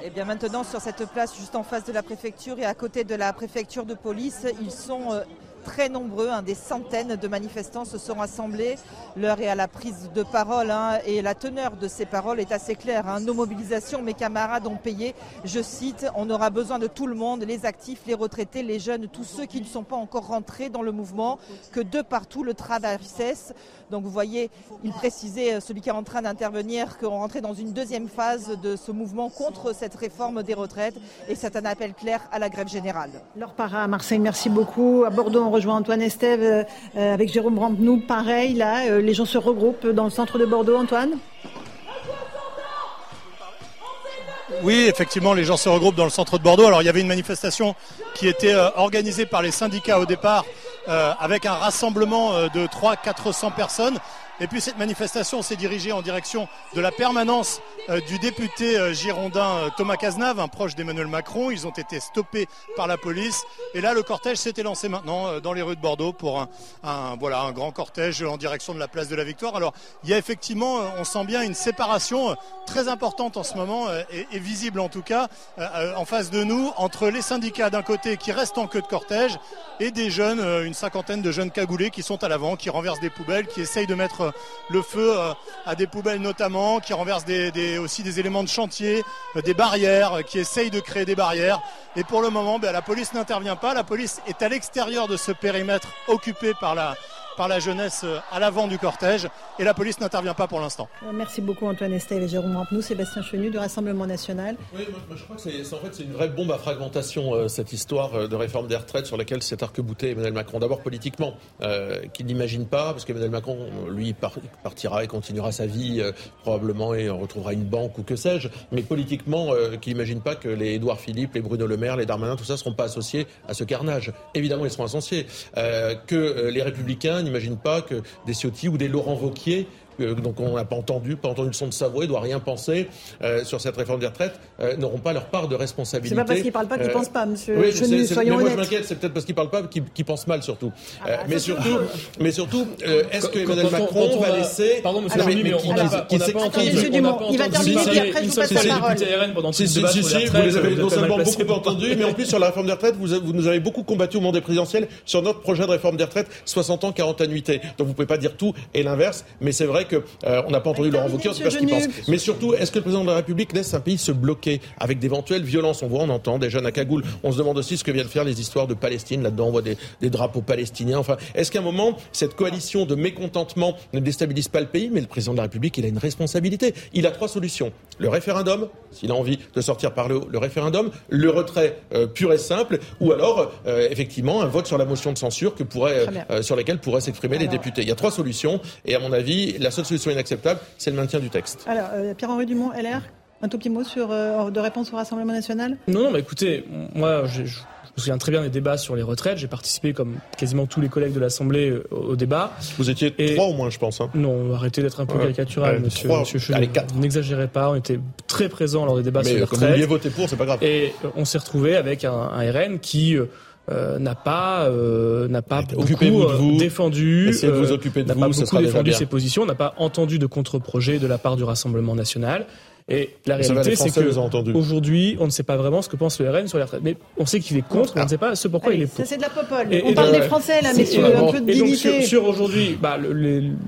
Et eh bien maintenant, sur cette place juste en face de la préfecture et à côté de la préfecture de police, ils sont euh, très nombreux, hein, des centaines de manifestants se sont rassemblés. L'heure est à la prise de parole hein, et la teneur de ces paroles est assez claire. Hein. Nos mobilisations, mes camarades ont payé. Je cite, on aura besoin de tout le monde, les actifs, les retraités, les jeunes, tous ceux qui ne sont pas encore rentrés dans le mouvement, que de partout le travail cesse. Donc vous voyez, il précisait, euh, celui qui est en train d'intervenir, qu'on rentrait dans une deuxième phase de ce mouvement contre cette réforme des retraites et c'est un appel clair à la grève générale. Laure Para à Marseille, merci beaucoup. À Bordeaux, rejoint Antoine Estève euh, euh, avec Jérôme Rampenou. Pareil, là, les gens se regroupent dans le centre de Bordeaux, Antoine Oui, effectivement, les gens se regroupent dans le centre de Bordeaux. Alors, il y avait une manifestation qui était organisée par les syndicats au départ, avec un rassemblement de 300-400 personnes. Et puis cette manifestation s'est dirigée en direction de la permanence euh, du député euh, girondin euh, Thomas Cazenave, un proche d'Emmanuel Macron. Ils ont été stoppés par la police. Et là, le cortège s'était lancé maintenant dans les rues de Bordeaux pour un, voilà, un grand cortège en direction de la place de la Victoire. Alors, il y a effectivement, on sent bien une séparation très importante en ce moment et, visible en tout cas en face de nous entre les syndicats d'un côté qui restent en queue de cortège et des jeunes, une cinquantaine de jeunes cagoulés qui sont à l'avant, qui renversent des poubelles, qui essayent de mettre le feu à des poubelles notamment, qui renversent aussi des éléments de chantier, euh, des barrières, qui essayent de créer des barrières. Et pour le moment, ben, la police n'intervient pas. La police est à l'extérieur de ce périmètre occupé par la, par la jeunesse euh, à l'avant du cortège et la police n'intervient pas pour l'instant. Euh, merci beaucoup Antoine Estelle et Jérôme Rampenou, Sébastien Chenu du Rassemblement National. Oui, moi, je crois que c'est en fait c'est une vraie bombe à fragmentation euh, cette histoire de réforme des retraites sur laquelle s'est arc-bouté Emmanuel Macron. D'abord politiquement, qu'il n'imagine pas, parce qu'Emmanuel Macron, lui, partira et continuera sa vie probablement et on retrouvera une banque ou que sais-je, mais politiquement, qu'il n'imagine pas que les Édouard Philippe, les Bruno Le Maire, les Darmanin, tout ça ne seront pas associés à ce carnage. Évidemment, ils seront associés. que les Républicains n'imagine pas que des Ciotti ou des Laurent Vauquier donc on n'a pas entendu, pas entendu le son de sa voix, il doit rien penser euh, sur cette réforme des retraites, euh, n'auront pas leur part de responsabilité. C'est pas parce qu'ils parlent pas qu'ils ne pensent pas, monsieur. Oui, mais moi je m'inquiète, c'est peut-être parce qu'ils parlent pas qu'ils pensent mal surtout. Ah bah, mais, surtout mais surtout, est-ce que Emmanuel Macron va laisser Pardon, monsieur mais, mais on n'a pas entendu. Il va terminer puis après je vous passe la parole. pendant si, si, si, vous les avez non seulement beaucoup entendus, mais en plus sur la réforme des retraites, vous nous avez beaucoup combattu au moment des présidentielles sur notre projet de réforme des retraites, 60 ans, 40 annuités. Donc vous pouvez pas dire tout et l'inverse, mais c'est vrai que euh, on n'a pas entendu Laurent Wauquiez, sait pas ce qu'il pense. Mais surtout, est-ce que le président de la République laisse un pays se bloquer avec d'éventuelles violences? On voit, on entend des jeunes à cagoule. On se demande aussi ce que viennent faire les histoires de Palestine. Là-dedans, on voit des, drapeaux palestiniens. Enfin, est-ce qu'à un moment, cette coalition de mécontentement ne déstabilise pas le pays? Mais le président de la République, il a une responsabilité. Il a trois solutions. Le référendum, s'il a envie de sortir par le haut, le référendum, le retrait euh, pur et simple, ou alors, euh, effectivement, un vote sur la motion de censure que pourrait, sur laquelle pourraient s'exprimer les députés. Il y a trois solutions. Et à mon avis, la seule solution inacceptable, c'est le maintien du texte. Alors, euh, Pierre-Henri Dumont, LR, un tout petit mot sur, euh, de réponse au Rassemblement national? Non, non, mais écoutez, moi, je, je me souviens très bien des débats sur les retraites. J'ai participé, comme quasiment tous les collègues de l'Assemblée, euh, au, débat. Vous étiez trois au moins, je pense. Hein. Non, arrêtez d'être un peu caricatural, monsieur, monsieur N'exagérez pas, on était très présents lors des débats sur les retraites. Mais comme vous voté pour, c'est pas grave. Et on s'est retrouvé avec un, un RN qui euh, n'a pas euh, n'a pas beaucoup de vous. Euh, défendu de vous occuper de n'a pas beaucoup défendu ses positions, n'a pas entendu de contre-projet de la part du Rassemblement national. Et la réalité, c'est que aujourd'hui, on ne sait pas vraiment ce que pense le RN sur les retraites. Mais on sait qu'il est contre, mais on ne sait pas ce pourquoi il est pour. Ça, c'est de la popole. on parle des Français, là, messieurs, un peu de dignité. Et donc, sur, aujourd'hui, bah,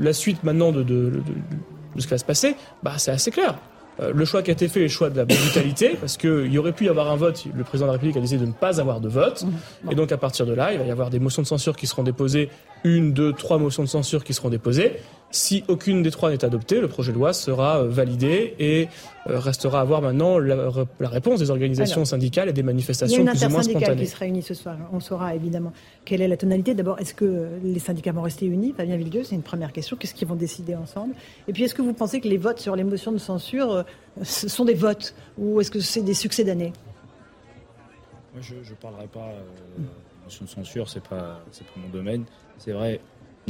la suite maintenant de, de, de, de, ce qui va se passer, bah, c'est assez clair. Euh, le choix qui a été fait est le choix de la brutalité, parce qu'il y aurait pu y avoir un vote, le président de la République a décidé de ne pas avoir de vote, mmh. et donc à partir de là, il va y avoir des motions de censure qui seront déposées, une, deux, trois motions de censure qui seront déposées. Si aucune des trois n'est adoptée, le projet de loi sera euh, validé et euh, restera à voir maintenant la, réponse des organisations syndicales et des manifestations plus ou moins spontanées. qui se réunit ce soir. On saura évidemment quelle est la tonalité. D'abord, est-ce que les syndicats vont rester unis? Fabien Villedieu, c'est une première question. Qu'est-ce qu'ils vont décider ensemble? Et puis, est-ce que vous pensez que les votes sur les motions de censure euh, ce sont des votes ou est-ce que c'est des succès d'année Moi, je ne parlerai pas de motion de censure, c'est pas, pas mon domaine. C'est vrai,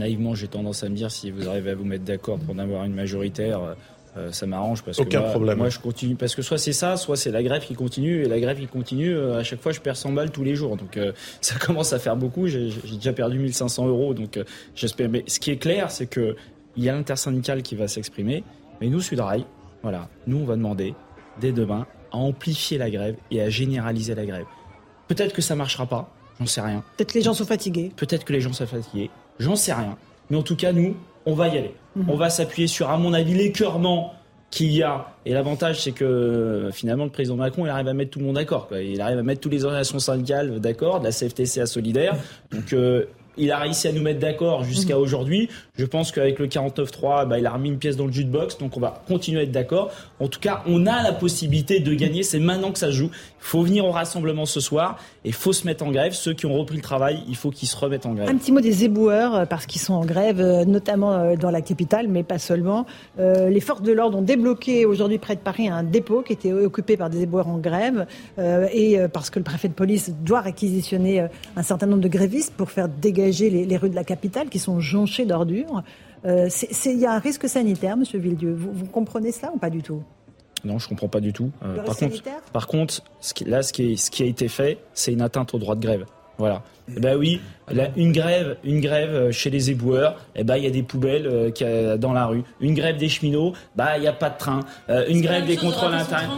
naïvement, j'ai tendance à me dire si vous arrivez à vous mettre d'accord pour en avoir une majoritaire, euh, ça m'arrange parce Aucun que moi, problème. moi, je continue parce que soit c'est ça, soit c'est la grève qui continue et la grève qui continue. Euh, à chaque fois, je perds 100 balles tous les jours, donc euh, <laughs> ça commence à faire beaucoup. J'ai déjà perdu 1500 euros, donc j'espère. Mais ce qui est clair, c'est que il y a l'intersyndicale qui va s'exprimer, mais nous, Sudrail, voilà, nous, on va demander dès demain à amplifier la grève et à généraliser la grève. Peut-être que ça marchera pas, j'en sais rien. Peut-être que les gens sont fatigués. Peut-être que les gens sont fatigués. J'en sais rien. Mais en tout cas, nous, on va y aller. Mhm. On va s'appuyer sur, à mon avis, l'écœurement qu'il y a. Et l'avantage, c'est que finalement, le président Macron, il arrive à mettre tout le monde d'accord. Il arrive à mettre toutes les organisations syndicales d'accord, de la CFTC à Solidaire. Donc, euh, il a réussi à nous mettre d'accord jusqu'à mhm. aujourd'hui. Je pense qu'avec le 49-3, bah, il a remis une pièce dans le jukebox, donc on va continuer à être d'accord. En tout cas, on a la possibilité de gagner. C'est maintenant que ça joue. Il faut venir au rassemblement ce soir et il faut se mettre en grève. Ceux qui ont repris le travail, il faut qu'ils se remettent en grève. Un petit mot des éboueurs, euh, parce qu'ils sont en grève, euh, notamment euh, dans la capitale, mais pas seulement. les forces de l'ordre ont débloqué aujourd'hui près de Paris un dépôt qui était occupé par des éboueurs en grève, et parce que le préfet de police doit réquisitionner un certain nombre de grévistes pour faire dégager les, les rues de la capitale qui sont jonchées d'ordures. Il y a un risque sanitaire, Monsieur Villedieu. Vous, comprenez cela ou pas du tout? Non, je comprends pas du tout. par, contre, par contre, ce qui, là, ce qui, ce qui a été fait, c'est une atteinte au droit de grève. Voilà. Eh ben oui, une grève, une grève euh, chez les éboueurs, eh ben il y a des poubelles euh, dans la rue. Une grève des cheminots, bah il y a pas de train. Euh, une grève des contrôles internes.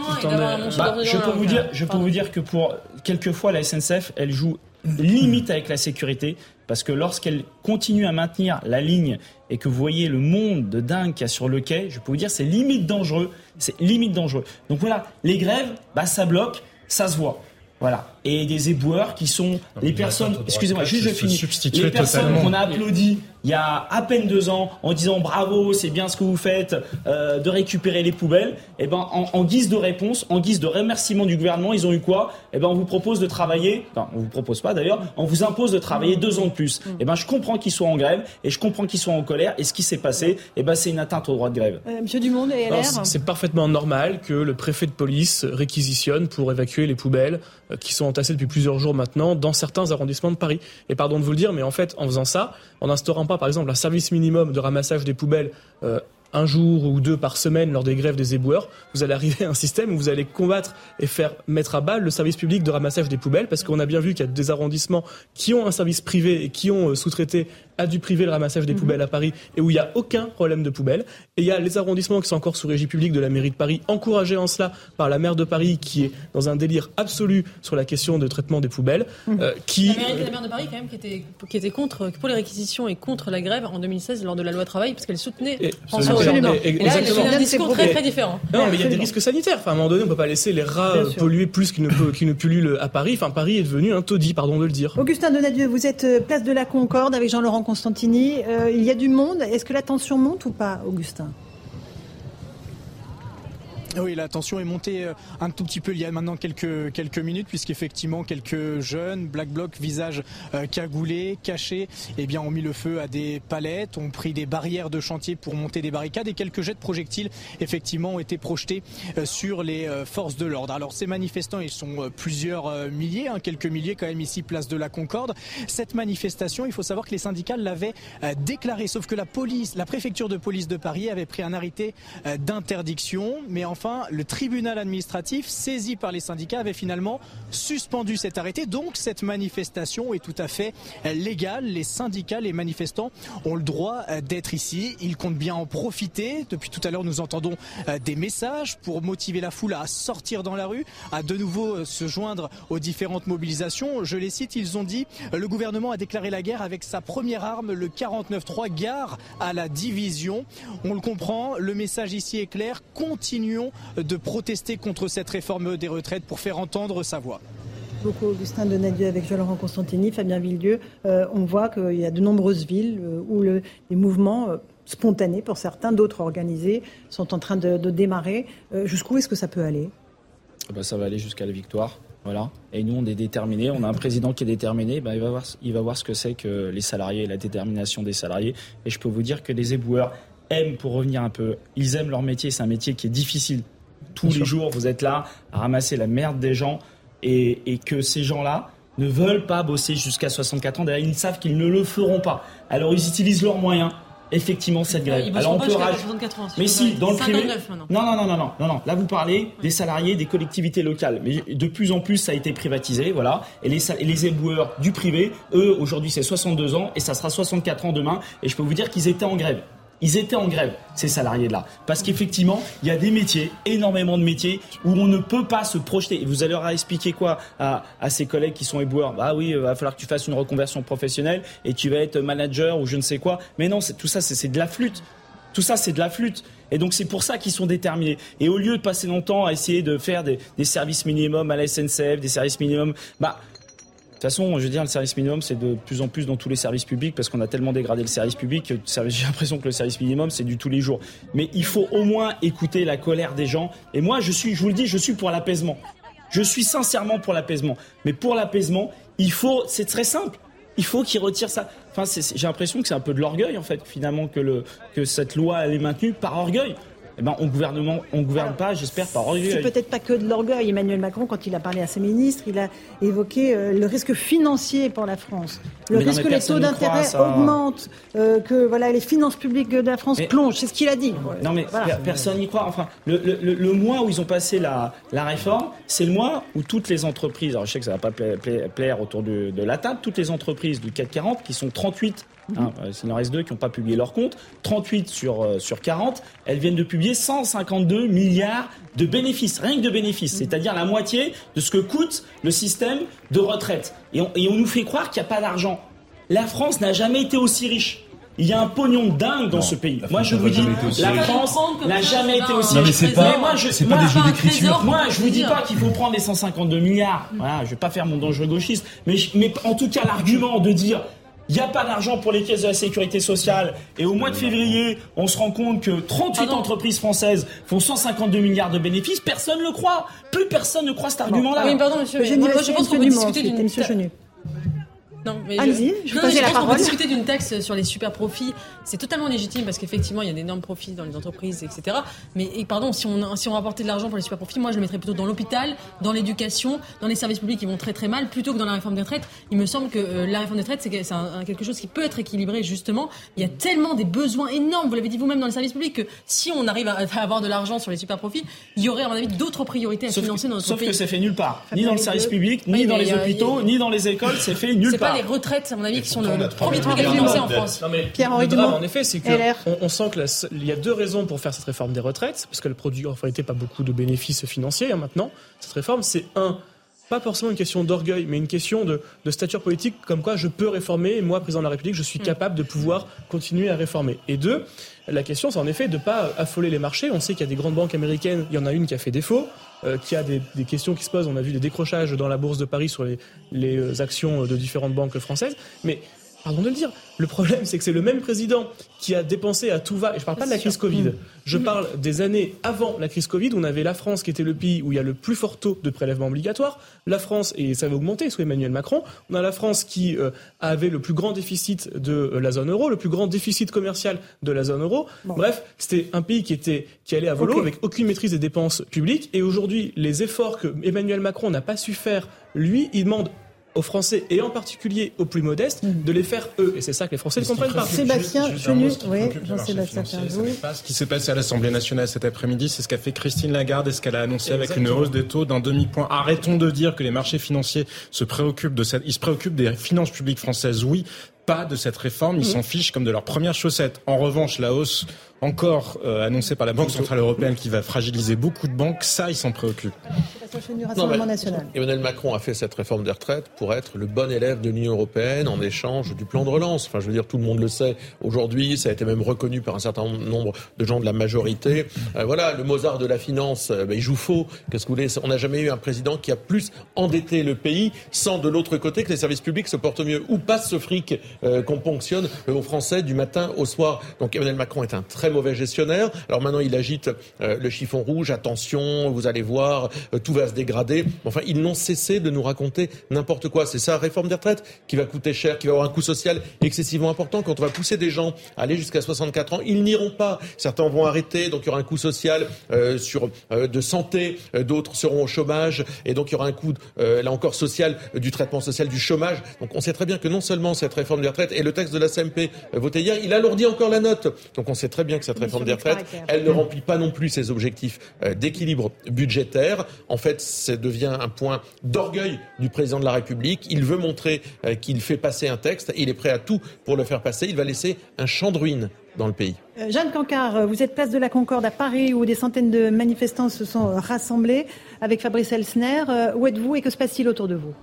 Bah, je peux vous dire, je peux vous dire que pour quelquefois la SNCF, elle joue limite avec la sécurité parce que lorsqu'elle continue à maintenir la ligne et que vous voyez le monde de dingue qu'il y a sur le quai, je peux vous dire c'est limite dangereux, c'est limite dangereux. Donc voilà, les grèves, bah ça bloque, ça se voit. Voilà. Et des éboueurs qui sont les personnes, excusez-moi, juste je finis, les personnes qu'on a applaudi il y a à peine deux ans en disant bravo, c'est bien ce que vous faites euh, de récupérer les poubelles. Et eh ben en, guise de réponse, en guise de remerciement du gouvernement, ils ont eu quoi? Et eh ben on vous propose de travailler, enfin on vous propose pas d'ailleurs, on vous impose de travailler deux ans de plus. Et eh ben je comprends qu'ils soient en grève et je comprends qu'ils soient en colère. Et ce qui s'est passé, et ben c'est une atteinte au droit de grève. Euh, Monsieur Dumont, et C'est parfaitement normal que le préfet de police réquisitionne pour évacuer les poubelles euh, qui sont entassées depuis plusieurs jours maintenant dans certains arrondissements de Paris. Et pardon de vous le dire, mais en fait, en faisant ça, en instaurant pas, par exemple, un service minimum de ramassage des poubelles euh, un jour ou deux par semaine lors des grèves des éboueurs, vous allez arriver à un système où vous allez combattre et faire mettre à bas le service public de ramassage des poubelles, parce qu'on a bien vu qu'il y a des arrondissements qui ont un service privé et qui ont euh, sous-traité à du privé le ramassage des mhm. poubelles à Paris et où il n'y a aucun problème de poubelles. Et il y a les arrondissements qui sont encore sous régie publique de la mairie de Paris, encouragés en cela par la maire de Paris qui est dans un délire absolu sur la question de traitement des poubelles. Mhm. Euh, qui... la, maire de Paris quand même qui était, qui était contre, pour les réquisitions et contre la grève en 2016 lors de la loi travail parce qu'elle soutenait et, et là, elle a un discours très très différent. Non, mais il y a des risques sanitaires. Enfin, à un moment donné, on ne peut pas laisser les rats polluer plus qu'ils ne, ne pullulent à Paris. Enfin, Paris est devenu un taudis, pardon de le dire. Augustin Donadieu, vous êtes euh, place de la Concorde avec Jean-Laurent Constantini. Euh, il y a du monde. Est-ce que la tension monte ou pas, Augustin? Oui, la tension est montée euh, un tout petit peu il y a maintenant quelques, quelques minutes, puisqu'effectivement, quelques jeunes, black bloc, visage euh, cagoulés, cachés, eh bien, ont mis le feu à des palettes, ont pris des barrières de chantier pour monter des barricades et quelques jets de projectiles, effectivement, ont été projetés euh, sur les forces de l'ordre. Alors, ces manifestants, ils sont plusieurs milliers, hein, quelques milliers quand même ici, place de la Concorde. Cette manifestation, il faut savoir que les syndicats l'avaient déclarée, sauf que la police, la préfecture de police de Paris avait pris un arrêté d'interdiction, mais en enfin, le tribunal administratif, saisi par les syndicats, avait finalement suspendu cet arrêté. Donc cette manifestation est tout à fait légale. Les syndicats, les manifestants ont le droit euh, d'être ici. Ils comptent bien en profiter. Depuis tout à l'heure, nous entendons euh, des messages pour motiver la foule à sortir dans la rue, à de nouveau euh, se joindre aux différentes mobilisations. Je les cite, ils ont dit le gouvernement a déclaré la guerre avec sa première arme, le 49-3, gare à la division. On le comprend, le message ici est clair. Continuons de protester contre cette réforme des retraites pour faire entendre sa voix beaucoup Augustin Donadieu avec Jean-Laurent Constantini, Fabien Villedieu. Euh, on voit qu'il y a de nombreuses villes euh, où le, les mouvements euh, spontanés pour certains, d'autres organisés, sont en train de, démarrer. Jusqu'où est-ce que ça peut aller? Bah, Ça va aller jusqu'à la victoire. Voilà. Et nous, on est déterminés. On a un président qui est déterminé. Bah, il, va voir, il va voir ce que c'est que les salariés, la détermination des salariés. Et je peux vous dire que les éboueurs aiment, pour revenir un peu, ils aiment leur métier. C'est un métier qui est difficile tous les jours, vous êtes là à ramasser la merde des gens et, que ces gens-là ne veulent pas bosser jusqu'à 64 ans. D'ailleurs, ils savent qu'ils ne le feront pas. Alors, ils utilisent leurs moyens. Effectivement, cette grève. Alors on peut Mais si, dans le privé. Non, non, non, non, non, non, non. Là, vous parlez des salariés, des collectivités locales. Mais de plus en plus, ça a été privatisé, voilà. Et les, et les éboueurs du privé, eux, aujourd'hui, c'est 62 ans et ça sera 64 ans demain. Et je peux vous dire qu'ils étaient en grève ils étaient en grève, ces salariés-là. Parce qu'effectivement, il y a des métiers, énormément de métiers, où on ne peut pas se projeter. Et vous allez leur expliquer quoi à, ces collègues qui sont éboueurs? Bah oui, il va falloir que tu fasses une reconversion professionnelle et tu vas être manager ou je ne sais quoi. Mais non, tout ça, c'est de la flûte. Tout ça, c'est de la flûte. Et donc, c'est pour ça qu'ils sont déterminés. Et au lieu de passer longtemps à essayer de faire des, des services minimums à la SNCF, des services minimums, bah, toute façon, je veux dire, le service minimum, c'est de plus en plus dans tous les services publics parce qu'on a tellement dégradé le service public que <laughs> j'ai l'impression que le service minimum, c'est du tous les jours. Mais il faut au moins écouter la colère des gens. Et moi, je suis, je vous le dis, je suis pour l'apaisement. Je suis sincèrement pour l'apaisement. Mais pour l'apaisement, il faut, c'est très simple. Il faut qu'ils retirent ça. Enfin, j'ai l'impression que c'est un peu de l'orgueil, en fait, finalement, que, cette loi, est maintenue par orgueil. Eh ben, on gouvernement, on gouverne pas, j'espère, par orgueil. C'est peut-être pas que de l'orgueil. Emmanuel Macron, quand il a parlé à ses ministres, il a évoqué euh, le risque financier pour la France, le risque que les taux d'intérêt augmentent, euh, que voilà les finances publiques de la France plongent. C'est ce qu'il a dit. Non mais personne n'y croit. Enfin, le, le, mois où ils ont passé la, la réforme, c'est le mois où toutes les entreprises, alors je sais que ça va pas plaire, autour de, de la table, toutes les entreprises du CAC 40 qui sont 38 Hein, il en reste deux qui n'ont pas publié leur compte. 38 sur, euh, sur 40, elles viennent de publier 152 milliards de bénéfices, rien que de bénéfices, c'est-à-dire la moitié de ce que coûte le système de retraite. Et on, et on nous fait croire qu'il n'y a pas d'argent. La France n'a jamais été aussi riche. Il y a un pognon dingue dans ce pays. Moi, je vous dis, la France n'a jamais été aussi riche. c'est pas, moi, je, pas des jeux d'écriture. Moi, je vous dis pas qu'il faut prendre les 152 milliards. Voilà, je vais pas faire mon dangereux gauchiste, mais, mais en tout cas, l'argument de dire il n'y a pas d'argent pour les caisses de la sécurité sociale. Et au mois de février, on se rend compte que 38 entreprises françaises font 152 milliards de bénéfices. Personne ne le croit. Plus personne ne croit cet argument-là. Oui, pardon, monsieur. je pense qu'on peut discuter d'une... Non, mais Allez-y, je, je, je, la pense qu'on peut discuter d'une taxe sur les super profits. C'est totalement légitime parce qu'effectivement, il y a d'énormes profits dans les entreprises, etc. Mais pardon, si on, si on rapportait de l'argent pour les super profits, moi, je le mettrais plutôt dans l'hôpital, dans l'éducation, dans les services publics qui vont très très mal, plutôt que dans la réforme des retraites. Il me semble que euh, la réforme des retraites, c'est quelque chose qui peut être équilibré, justement. Il y a tellement des besoins énormes, vous l'avez dit vous-même dans les services publics, que si on arrive à, avoir de l'argent sur les super profits, il y aurait, à mon avis, d'autres priorités à financer dans notre pays. Sauf que c'est fait nulle part. Ni dans le service public, ni dans les hôpitaux, ni dans les écoles, c'est fait nulle part les retraites, à mon avis, qui sont le premier truc à financer en France. Pierre-Henri En effet, c'est qu'on on sent qu'il y a deux raisons pour faire cette réforme des retraites, parce qu'elle produit en réalité pas beaucoup de bénéfices financiers hein, maintenant. Cette réforme, c'est un, pas forcément une question d'orgueil, mais une question de, de, stature politique, comme quoi je peux réformer, moi, président de la République, je suis mm. capable de pouvoir continuer à réformer. Et deux, la question, c'est en effet de ne pas affoler les marchés. On sait qu'il y a des grandes banques américaines, il y en a une qui a fait défaut, euh, qui a des, des, questions qui se posent. On a vu des décrochages dans la bourse de Paris sur les, les euh, actions de différentes banques françaises. Mais pardon de le dire, le problème, c'est que c'est le même président qui a dépensé à tout va, et je parle pas de la crise Covid, mm. je parle des années avant la crise Covid, on avait la France qui était le pays où il y a le plus fort taux de prélèvement obligatoire, la France, et ça va augmenter sous Emmanuel Macron, on a la France qui euh, avait le plus grand déficit de euh, la zone euro, le plus grand déficit commercial de la zone euro. Bref, c'était un pays qui était qui allait à volo avec aucune maîtrise des dépenses publiques, et aujourd'hui, les efforts que Emmanuel Macron n'a pas su faire, lui, il demande aux Français et en particulier aux plus modestes de les faire eux. Et c'est ça que les Français ne comprennent pas. Sébastien oui, Jean-Sébastien Ce qui s'est passé à l'Assemblée nationale cet après-midi, c'est ce qu'a fait Christine Lagarde et ce qu'elle a annoncé avec une hausse des taux d'un demi-point. Arrêtons de dire que les marchés financiers se préoccupent de cette, ils se préoccupent des finances publiques françaises, oui, pas de cette réforme, ils s'en fichent comme de leur première chaussette. En revanche, la hausse encore euh, annoncée par la Banque Centrale Européenne qui va fragiliser beaucoup de banques, ça, ils s'en préoccupent. Emmanuel Macron a fait cette réforme des retraites pour être le bon élève de l'Union européenne en échange du plan de relance. Enfin, je veux dire, tout le monde le sait aujourd'hui, ça a été même reconnu par un certain nombre de gens de la majorité. Euh, voilà, le Mozart de la finance, euh, ben, il joue faux. Qu'est-ce que vous voulez? On n'a jamais eu un président qui a plus endetté le pays sans de l'autre côté que les services publics se portent mieux. Où passe ce fric qu'on ponctionne aux Français du matin au soir Donc Emmanuel Macron est un très mauvais gestionnaire. Alors maintenant, il agite euh, le chiffon rouge. Attention, vous allez voir, euh, tout va se dégrader. Enfin, ils n'ont cessé de nous raconter n'importe quoi. C'est ça, réforme des retraites, qui va coûter cher, qui va avoir un coût social excessivement important. Quand on va pousser des gens à aller jusqu'à 64 ans, ils n'iront pas. Certains vont arrêter, donc il y aura un coût social euh, sur de santé. D'autres seront au chômage, et donc il y aura un coût, là encore, social du traitement social du chômage. Donc on sait très bien que non seulement cette réforme des retraites et le texte de la CMP voté hier, il alourdit encore la note. Donc on sait très bien que cette réforme des retraites, elle ne remplit pas non plus ses objectifs euh, d'équilibre budgétaire. En fait, ça devient un point d'orgueil du président de la République. Il veut montrer euh, qu'il fait passer un texte et il est prêt à tout pour le faire passer. Il va laisser un champ de ruines dans le pays. Euh, Jeanne Cancard, vous êtes place de la Concorde à Paris où des centaines de manifestants se sont rassemblés avec Fabrice Elsner. Où êtes-vous et que se passe-t-il autour de vous?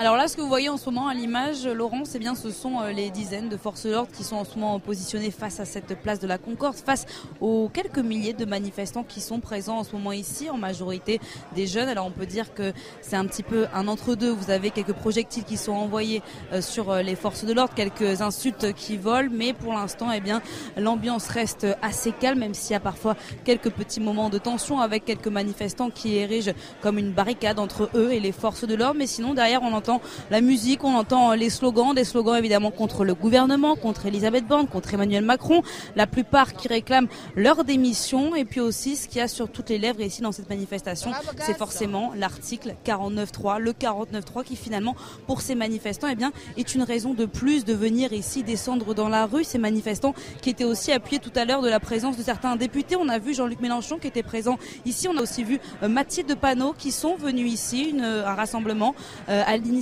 Alors là, ce que vous voyez en ce moment à l'image, Laurent, c'est bien ce sont euh, les dizaines de forces de l'ordre qui sont en ce moment positionnées face à cette place de la Concorde, face aux quelques milliers de manifestants qui sont présents en ce moment ici, en majorité des jeunes. Alors on peut dire que c'est un petit peu un entre-deux. Vous avez quelques projectiles qui sont envoyés euh, sur euh, les forces de l'ordre, quelques insultes qui volent, mais pour l'instant, eh bien, l'ambiance reste assez calme, même s'il y a parfois quelques petits moments de tension avec quelques manifestants qui érigent comme une barricade entre eux et les forces de l'ordre. Mais sinon, derrière, on entend entend la musique, on entend les slogans, des slogans évidemment contre le gouvernement, contre Elisabeth Borne, contre Emmanuel Macron, la plupart qui réclament leur démission. Et puis aussi, ce qu'il y a sur toutes les lèvres ici dans cette manifestation, c'est forcément l'article 49.3, le 49.3 qui finalement, pour ces manifestants, eh bien, est une raison de plus de venir ici descendre dans la rue. Ces manifestants qui étaient aussi appuyés tout à l'heure de la présence de certains députés. On a vu Jean-Luc Mélenchon qui était présent ici. On a aussi vu euh, Mathilde de Panot qui sont venus ici, une, un rassemblement euh, à l'initiative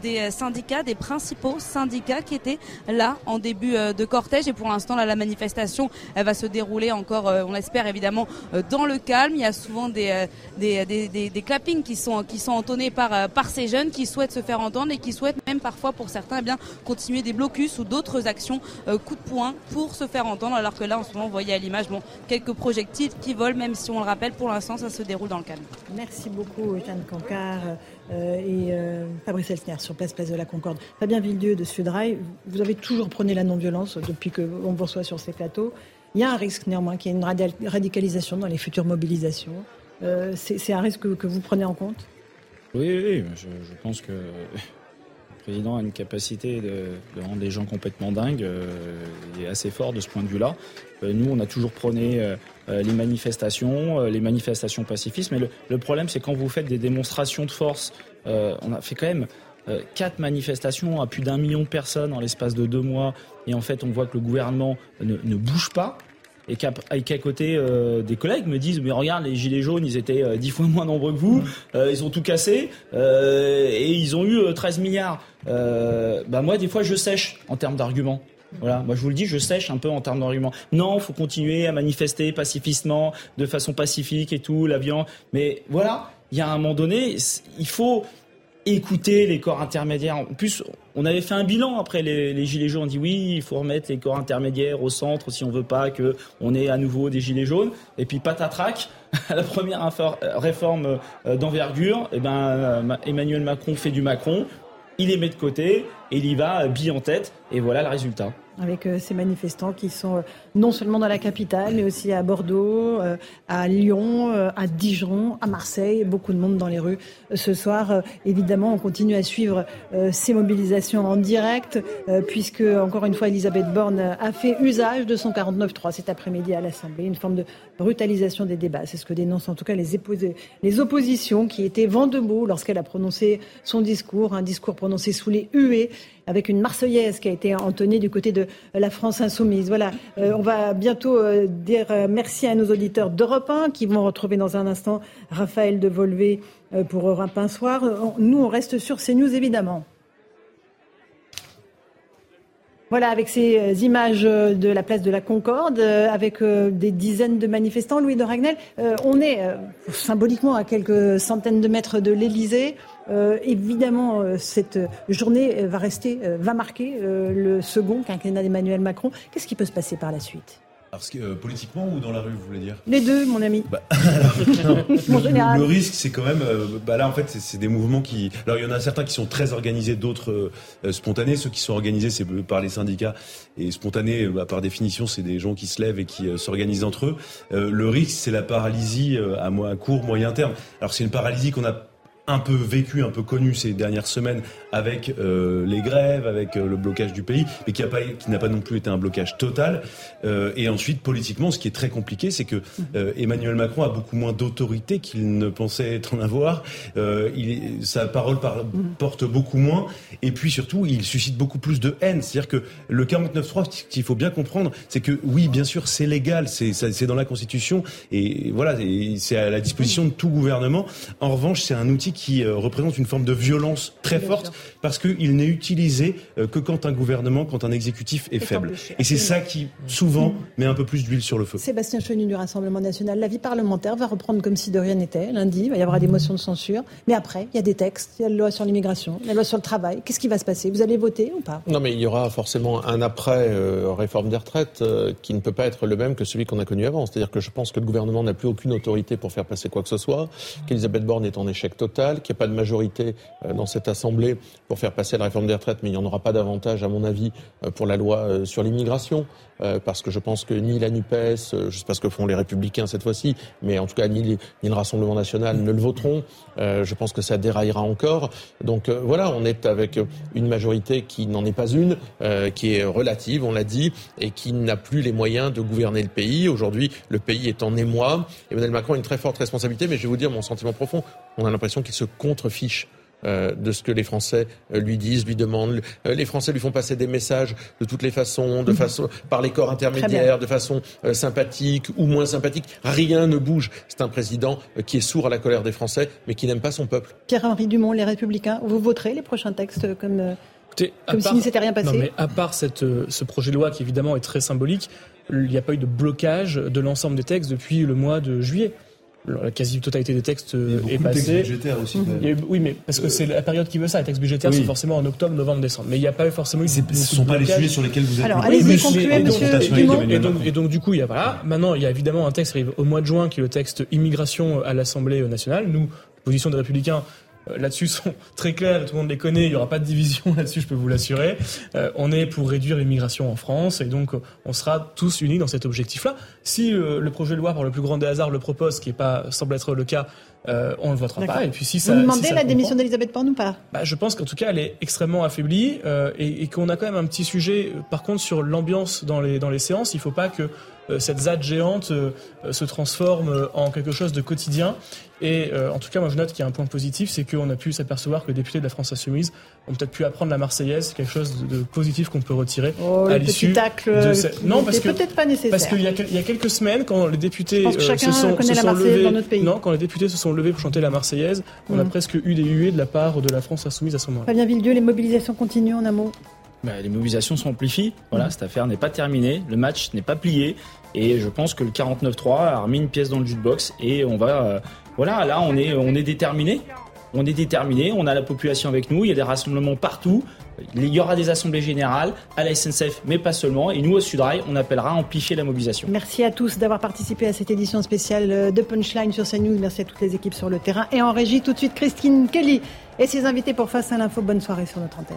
des syndicats, des principaux syndicats qui étaient là en début euh, de cortège. Et pour l'instant, là, la manifestation, va se dérouler encore, on l'espère évidemment, dans le calme. Il y a souvent des, des, des, des, clappings qui sont, qui sont entonnés par, par ces jeunes qui souhaitent se faire entendre et qui souhaitent même parfois pour certains eh bien, continuer des blocus ou d'autres actions coup de poing pour se faire entendre alors que là en ce moment vous voyez à l'image bon, quelques projectiles qui volent même si on le rappelle pour l'instant ça se déroule dans le calme. Merci beaucoup Jeanne Cancard euh, et euh, Fabrice Elsner sur Place Place de la Concorde. Fabien Villedieu de Sudrail, vous avez toujours prôné la non-violence depuis qu'on vous reçoit sur ces plateaux. Il y a un risque néanmoins qu'il y ait une radicalisation dans les futures mobilisations. Euh, C'est un risque que, vous prenez en compte? Oui, je, pense que président a une capacité de, de, rendre les gens complètement dingues. Euh, il est assez fort de ce point de vue-là. Euh, nous, on a toujours prôné euh, les manifestations, les manifestations pacifistes. Mais le, le problème, c'est quand vous faites des démonstrations de force, on a fait quand même quatre manifestations à plus d'un million de personnes en l'espace de deux mois. Et en fait, on voit que le gouvernement ne, ne bouge pas et qu'à qu côté euh, des collègues me disent mais regarde les gilets jaunes ils étaient euh, dix fois moins nombreux que vous euh, ils ont tout cassé et ils ont eu 13 milliards bah moi des fois je sèche en termes d'arguments voilà, moi je vous le dis, je sèche un peu en termes d'arguments. Non, faut continuer à manifester pacifistement, de façon pacifique et tout, l'avion. Mais voilà, il y a un moment donné, il faut, écouter les corps intermédiaires. En plus, on avait fait un bilan après les, gilets jaunes. On dit oui, il faut remettre les corps intermédiaires au centre si on veut pas que on ait à nouveau des gilets jaunes. Et puis patatrac, <laughs> la première réforme d'envergure, eh ben Emmanuel Macron fait du Macron, il les met de côté il y va bille en tête. Et voilà le résultat avec euh, ces manifestants qui sont euh, non seulement dans la capitale, mais aussi à Bordeaux, euh, à Lyon, à Dijon, à Marseille. Beaucoup de monde dans les rues ce soir. Évidemment, on continue à suivre ces mobilisations en direct, puisque, encore une fois, Elisabeth Borne a fait usage de son 49-3 cet après-midi à l'Assemblée, une forme de brutalisation des débats. C'est ce que dénoncent en tout cas les, les oppositions qui étaient vent debout lorsqu'elle a prononcé son discours, un discours prononcé sous les huées avec une Marseillaise qui a été entonnée du côté de la France insoumise. Voilà, euh, on va bientôt euh, dire euh, merci à nos auditeurs d'Europe 1 qui vont retrouver dans un instant Raphaël de Volvé pour Europe 1 soir. Nous, on reste sur CNews évidemment. Voilà, avec ces images de la place de la Concorde, avec des dizaines de manifestants, Louis de Ragnel, on est symboliquement à quelques centaines de mètres de l'Élysée. Euh, évidemment, euh, cette journée va rester, euh, va marquer le second quinquennat d'Emmanuel Macron. Qu'est-ce qui peut se passer par la suite? Parce que euh, politiquement ou dans la rue, vous voulez dire? Les deux, mon ami. Bah, <laughs> alors, <laughs> le risque, c'est quand même, euh, bah là en fait, c'est des mouvements qui. Alors il y en a certains qui sont très organisés, d'autres euh, spontanés. Ceux qui sont organisés, c'est par les syndicats et spontanés, bah, par définition, c'est des gens qui se lèvent et qui s'organisent entre eux. le risque, c'est la paralysie à, à court, moyen terme. Alors c'est une paralysie qu'on a un peu vécu, un peu connu ces dernières semaines avec euh, les grèves, avec euh, le blocage du pays, mais qui n'a pas, non plus été un blocage total. Euh, et ensuite, politiquement, ce qui est très compliqué, c'est que Emmanuel Macron a beaucoup moins d'autorité qu'il ne pensait en avoir. Sa parole par, porte beaucoup moins. Et puis surtout, il suscite beaucoup plus de haine. C'est-à-dire que le 49.3, ce qu'il faut bien comprendre, c'est que oui, bien sûr, c'est légal, c'est dans la Constitution, et voilà, c'est à la disposition de tout gouvernement. En revanche, c'est un outil qui euh, représente une forme de violence très forte parce qu'il n'est utilisé euh, que quand un gouvernement, quand un exécutif est, est faible. Empêché. Et c'est ça qui, souvent, met un peu plus d'huile sur le feu. Sébastien Chenu du Rassemblement national, la vie parlementaire va reprendre comme si de rien n'était. Lundi, il va y avoir des motions de censure. Mais après, il y a des textes, il y a la loi sur l'immigration, la loi sur le travail. Qu'est-ce qui va se passer? Vous allez voter ou pas? Non, mais il y aura forcément un après euh, réforme des retraites euh, qui ne peut pas être le même que celui qu'on a connu avant. C'est-à-dire que je pense que le gouvernement n'a plus aucune autorité pour faire passer quoi que ce soit, qu'Elisabeth Borne est en échec total qu'il n'y a pas de majorité euh, dans cette Assemblée pour faire passer la réforme des retraites, mais il n'y en aura pas davantage, à mon avis, euh, pour la loi sur l'immigration. Parce que je pense que ni la NUPES, je ne sais pas ce que font les Républicains cette fois-ci, mais en tout cas ni, ni le Rassemblement national ne le voteront. je pense que ça déraillera encore. Donc voilà, on est avec une majorité qui n'en est pas une, qui est relative, on l'a dit, et qui n'a plus les moyens de gouverner le pays. Aujourd'hui, le pays est en émoi. Emmanuel Macron a une très forte responsabilité, mais je vais vous dire mon sentiment profond. On a l'impression qu'il se contrefiche euh, de ce que les Français euh, lui disent, lui demandent. Euh, les Français lui font passer des messages de toutes les façons, de mhm. façon par les corps intermédiaires, de façon sympathique ou moins sympathique. Rien ne bouge. C'est un président qui est sourd à la colère des Français, mais qui n'aime pas son peuple. Pierre-Henri Dumont, les Républicains, vous voterez les prochains textes comme comme s'il ne s'était rien passé. Non, mais à part cette, ce projet de loi qui évidemment est très symbolique, il n'y a pas eu de blocage de l'ensemble des textes depuis le mois de juillet la quasi-totalité des textes est passée. budgétaires aussi. oui, mais parce que c'est la période qui veut ça. Les textes budgétaires, c'est forcément en octobre, novembre, décembre. Mais il n'y a pas eu forcément. Ce ne sont pas les sujets sur lesquels vous êtes. Alors, allez-y, concluez, monsieur et donc, et donc, du coup, il y a voilà. Maintenant, il y a évidemment un texte qui arrive au mois de juin, qui est le texte immigration à l'Assemblée nationale. Nous, position des Républicains, euh, là-dessus <laughs> sont très clairs, tout le monde les connaît, il n'y aura pas de division <laughs> là-dessus, je peux vous l'assurer. Euh, on est pour réduire l'immigration en France et donc euh, on sera tous unis dans cet objectif-là. Si le projet de loi, par le plus grand des hasards, le propose, ce qui est pas, semble être le cas, on ne le votera pas. Et puis si ça, vous demandez la démission d'Elisabeth Borne ou pas? Bah, Je pense qu'en tout cas, elle est extrêmement affaiblie et, et qu'on a quand même un petit sujet, par contre, sur l'ambiance dans les, dans les séances. Il ne faut pas que cette ZAD géante se transforme en quelque chose de quotidien. Et euh, en tout cas, moi je note qu'il y a un point positif, c'est qu'on a pu s'apercevoir que les députés de la France Insoumise ont peut-être pu apprendre la Marseillaise, quelque chose de, positif qu'on peut retirer oh, à l'issue de cette... Non, parce que peut-être pas nécessaire. Parce qu'il y, y, a quelques semaines, quand les députés euh, se sont, se sont levés, dans notre pays. non, quand les députés se sont levés pour chanter la Marseillaise, on a mm. presque eu des huées de la part de la France Insoumise à ce moment-là. Fabien Villedieu, les mobilisations continuent en un mot. Bah, les mobilisations s'amplifient. Voilà, mm. cette affaire n'est pas terminée, le match n'est pas plié. Et je pense que le 49-3 a remis une pièce dans le jukebox et on va euh, voilà, là, on est, on est déterminé. On est déterminé, on a la population avec nous, il y a des rassemblements partout, il y aura des assemblées générales à la SNCF, mais pas seulement. Et nous, au Sudrail, on appellera à amplifier la mobilisation. Merci à tous d'avoir participé à cette édition spéciale de Punchline sur CNews. Merci à toutes les équipes sur le terrain. Et en régie, tout de suite, Christine Kelly et ses invités pour Face à l'info. Bonne soirée sur notre antenne.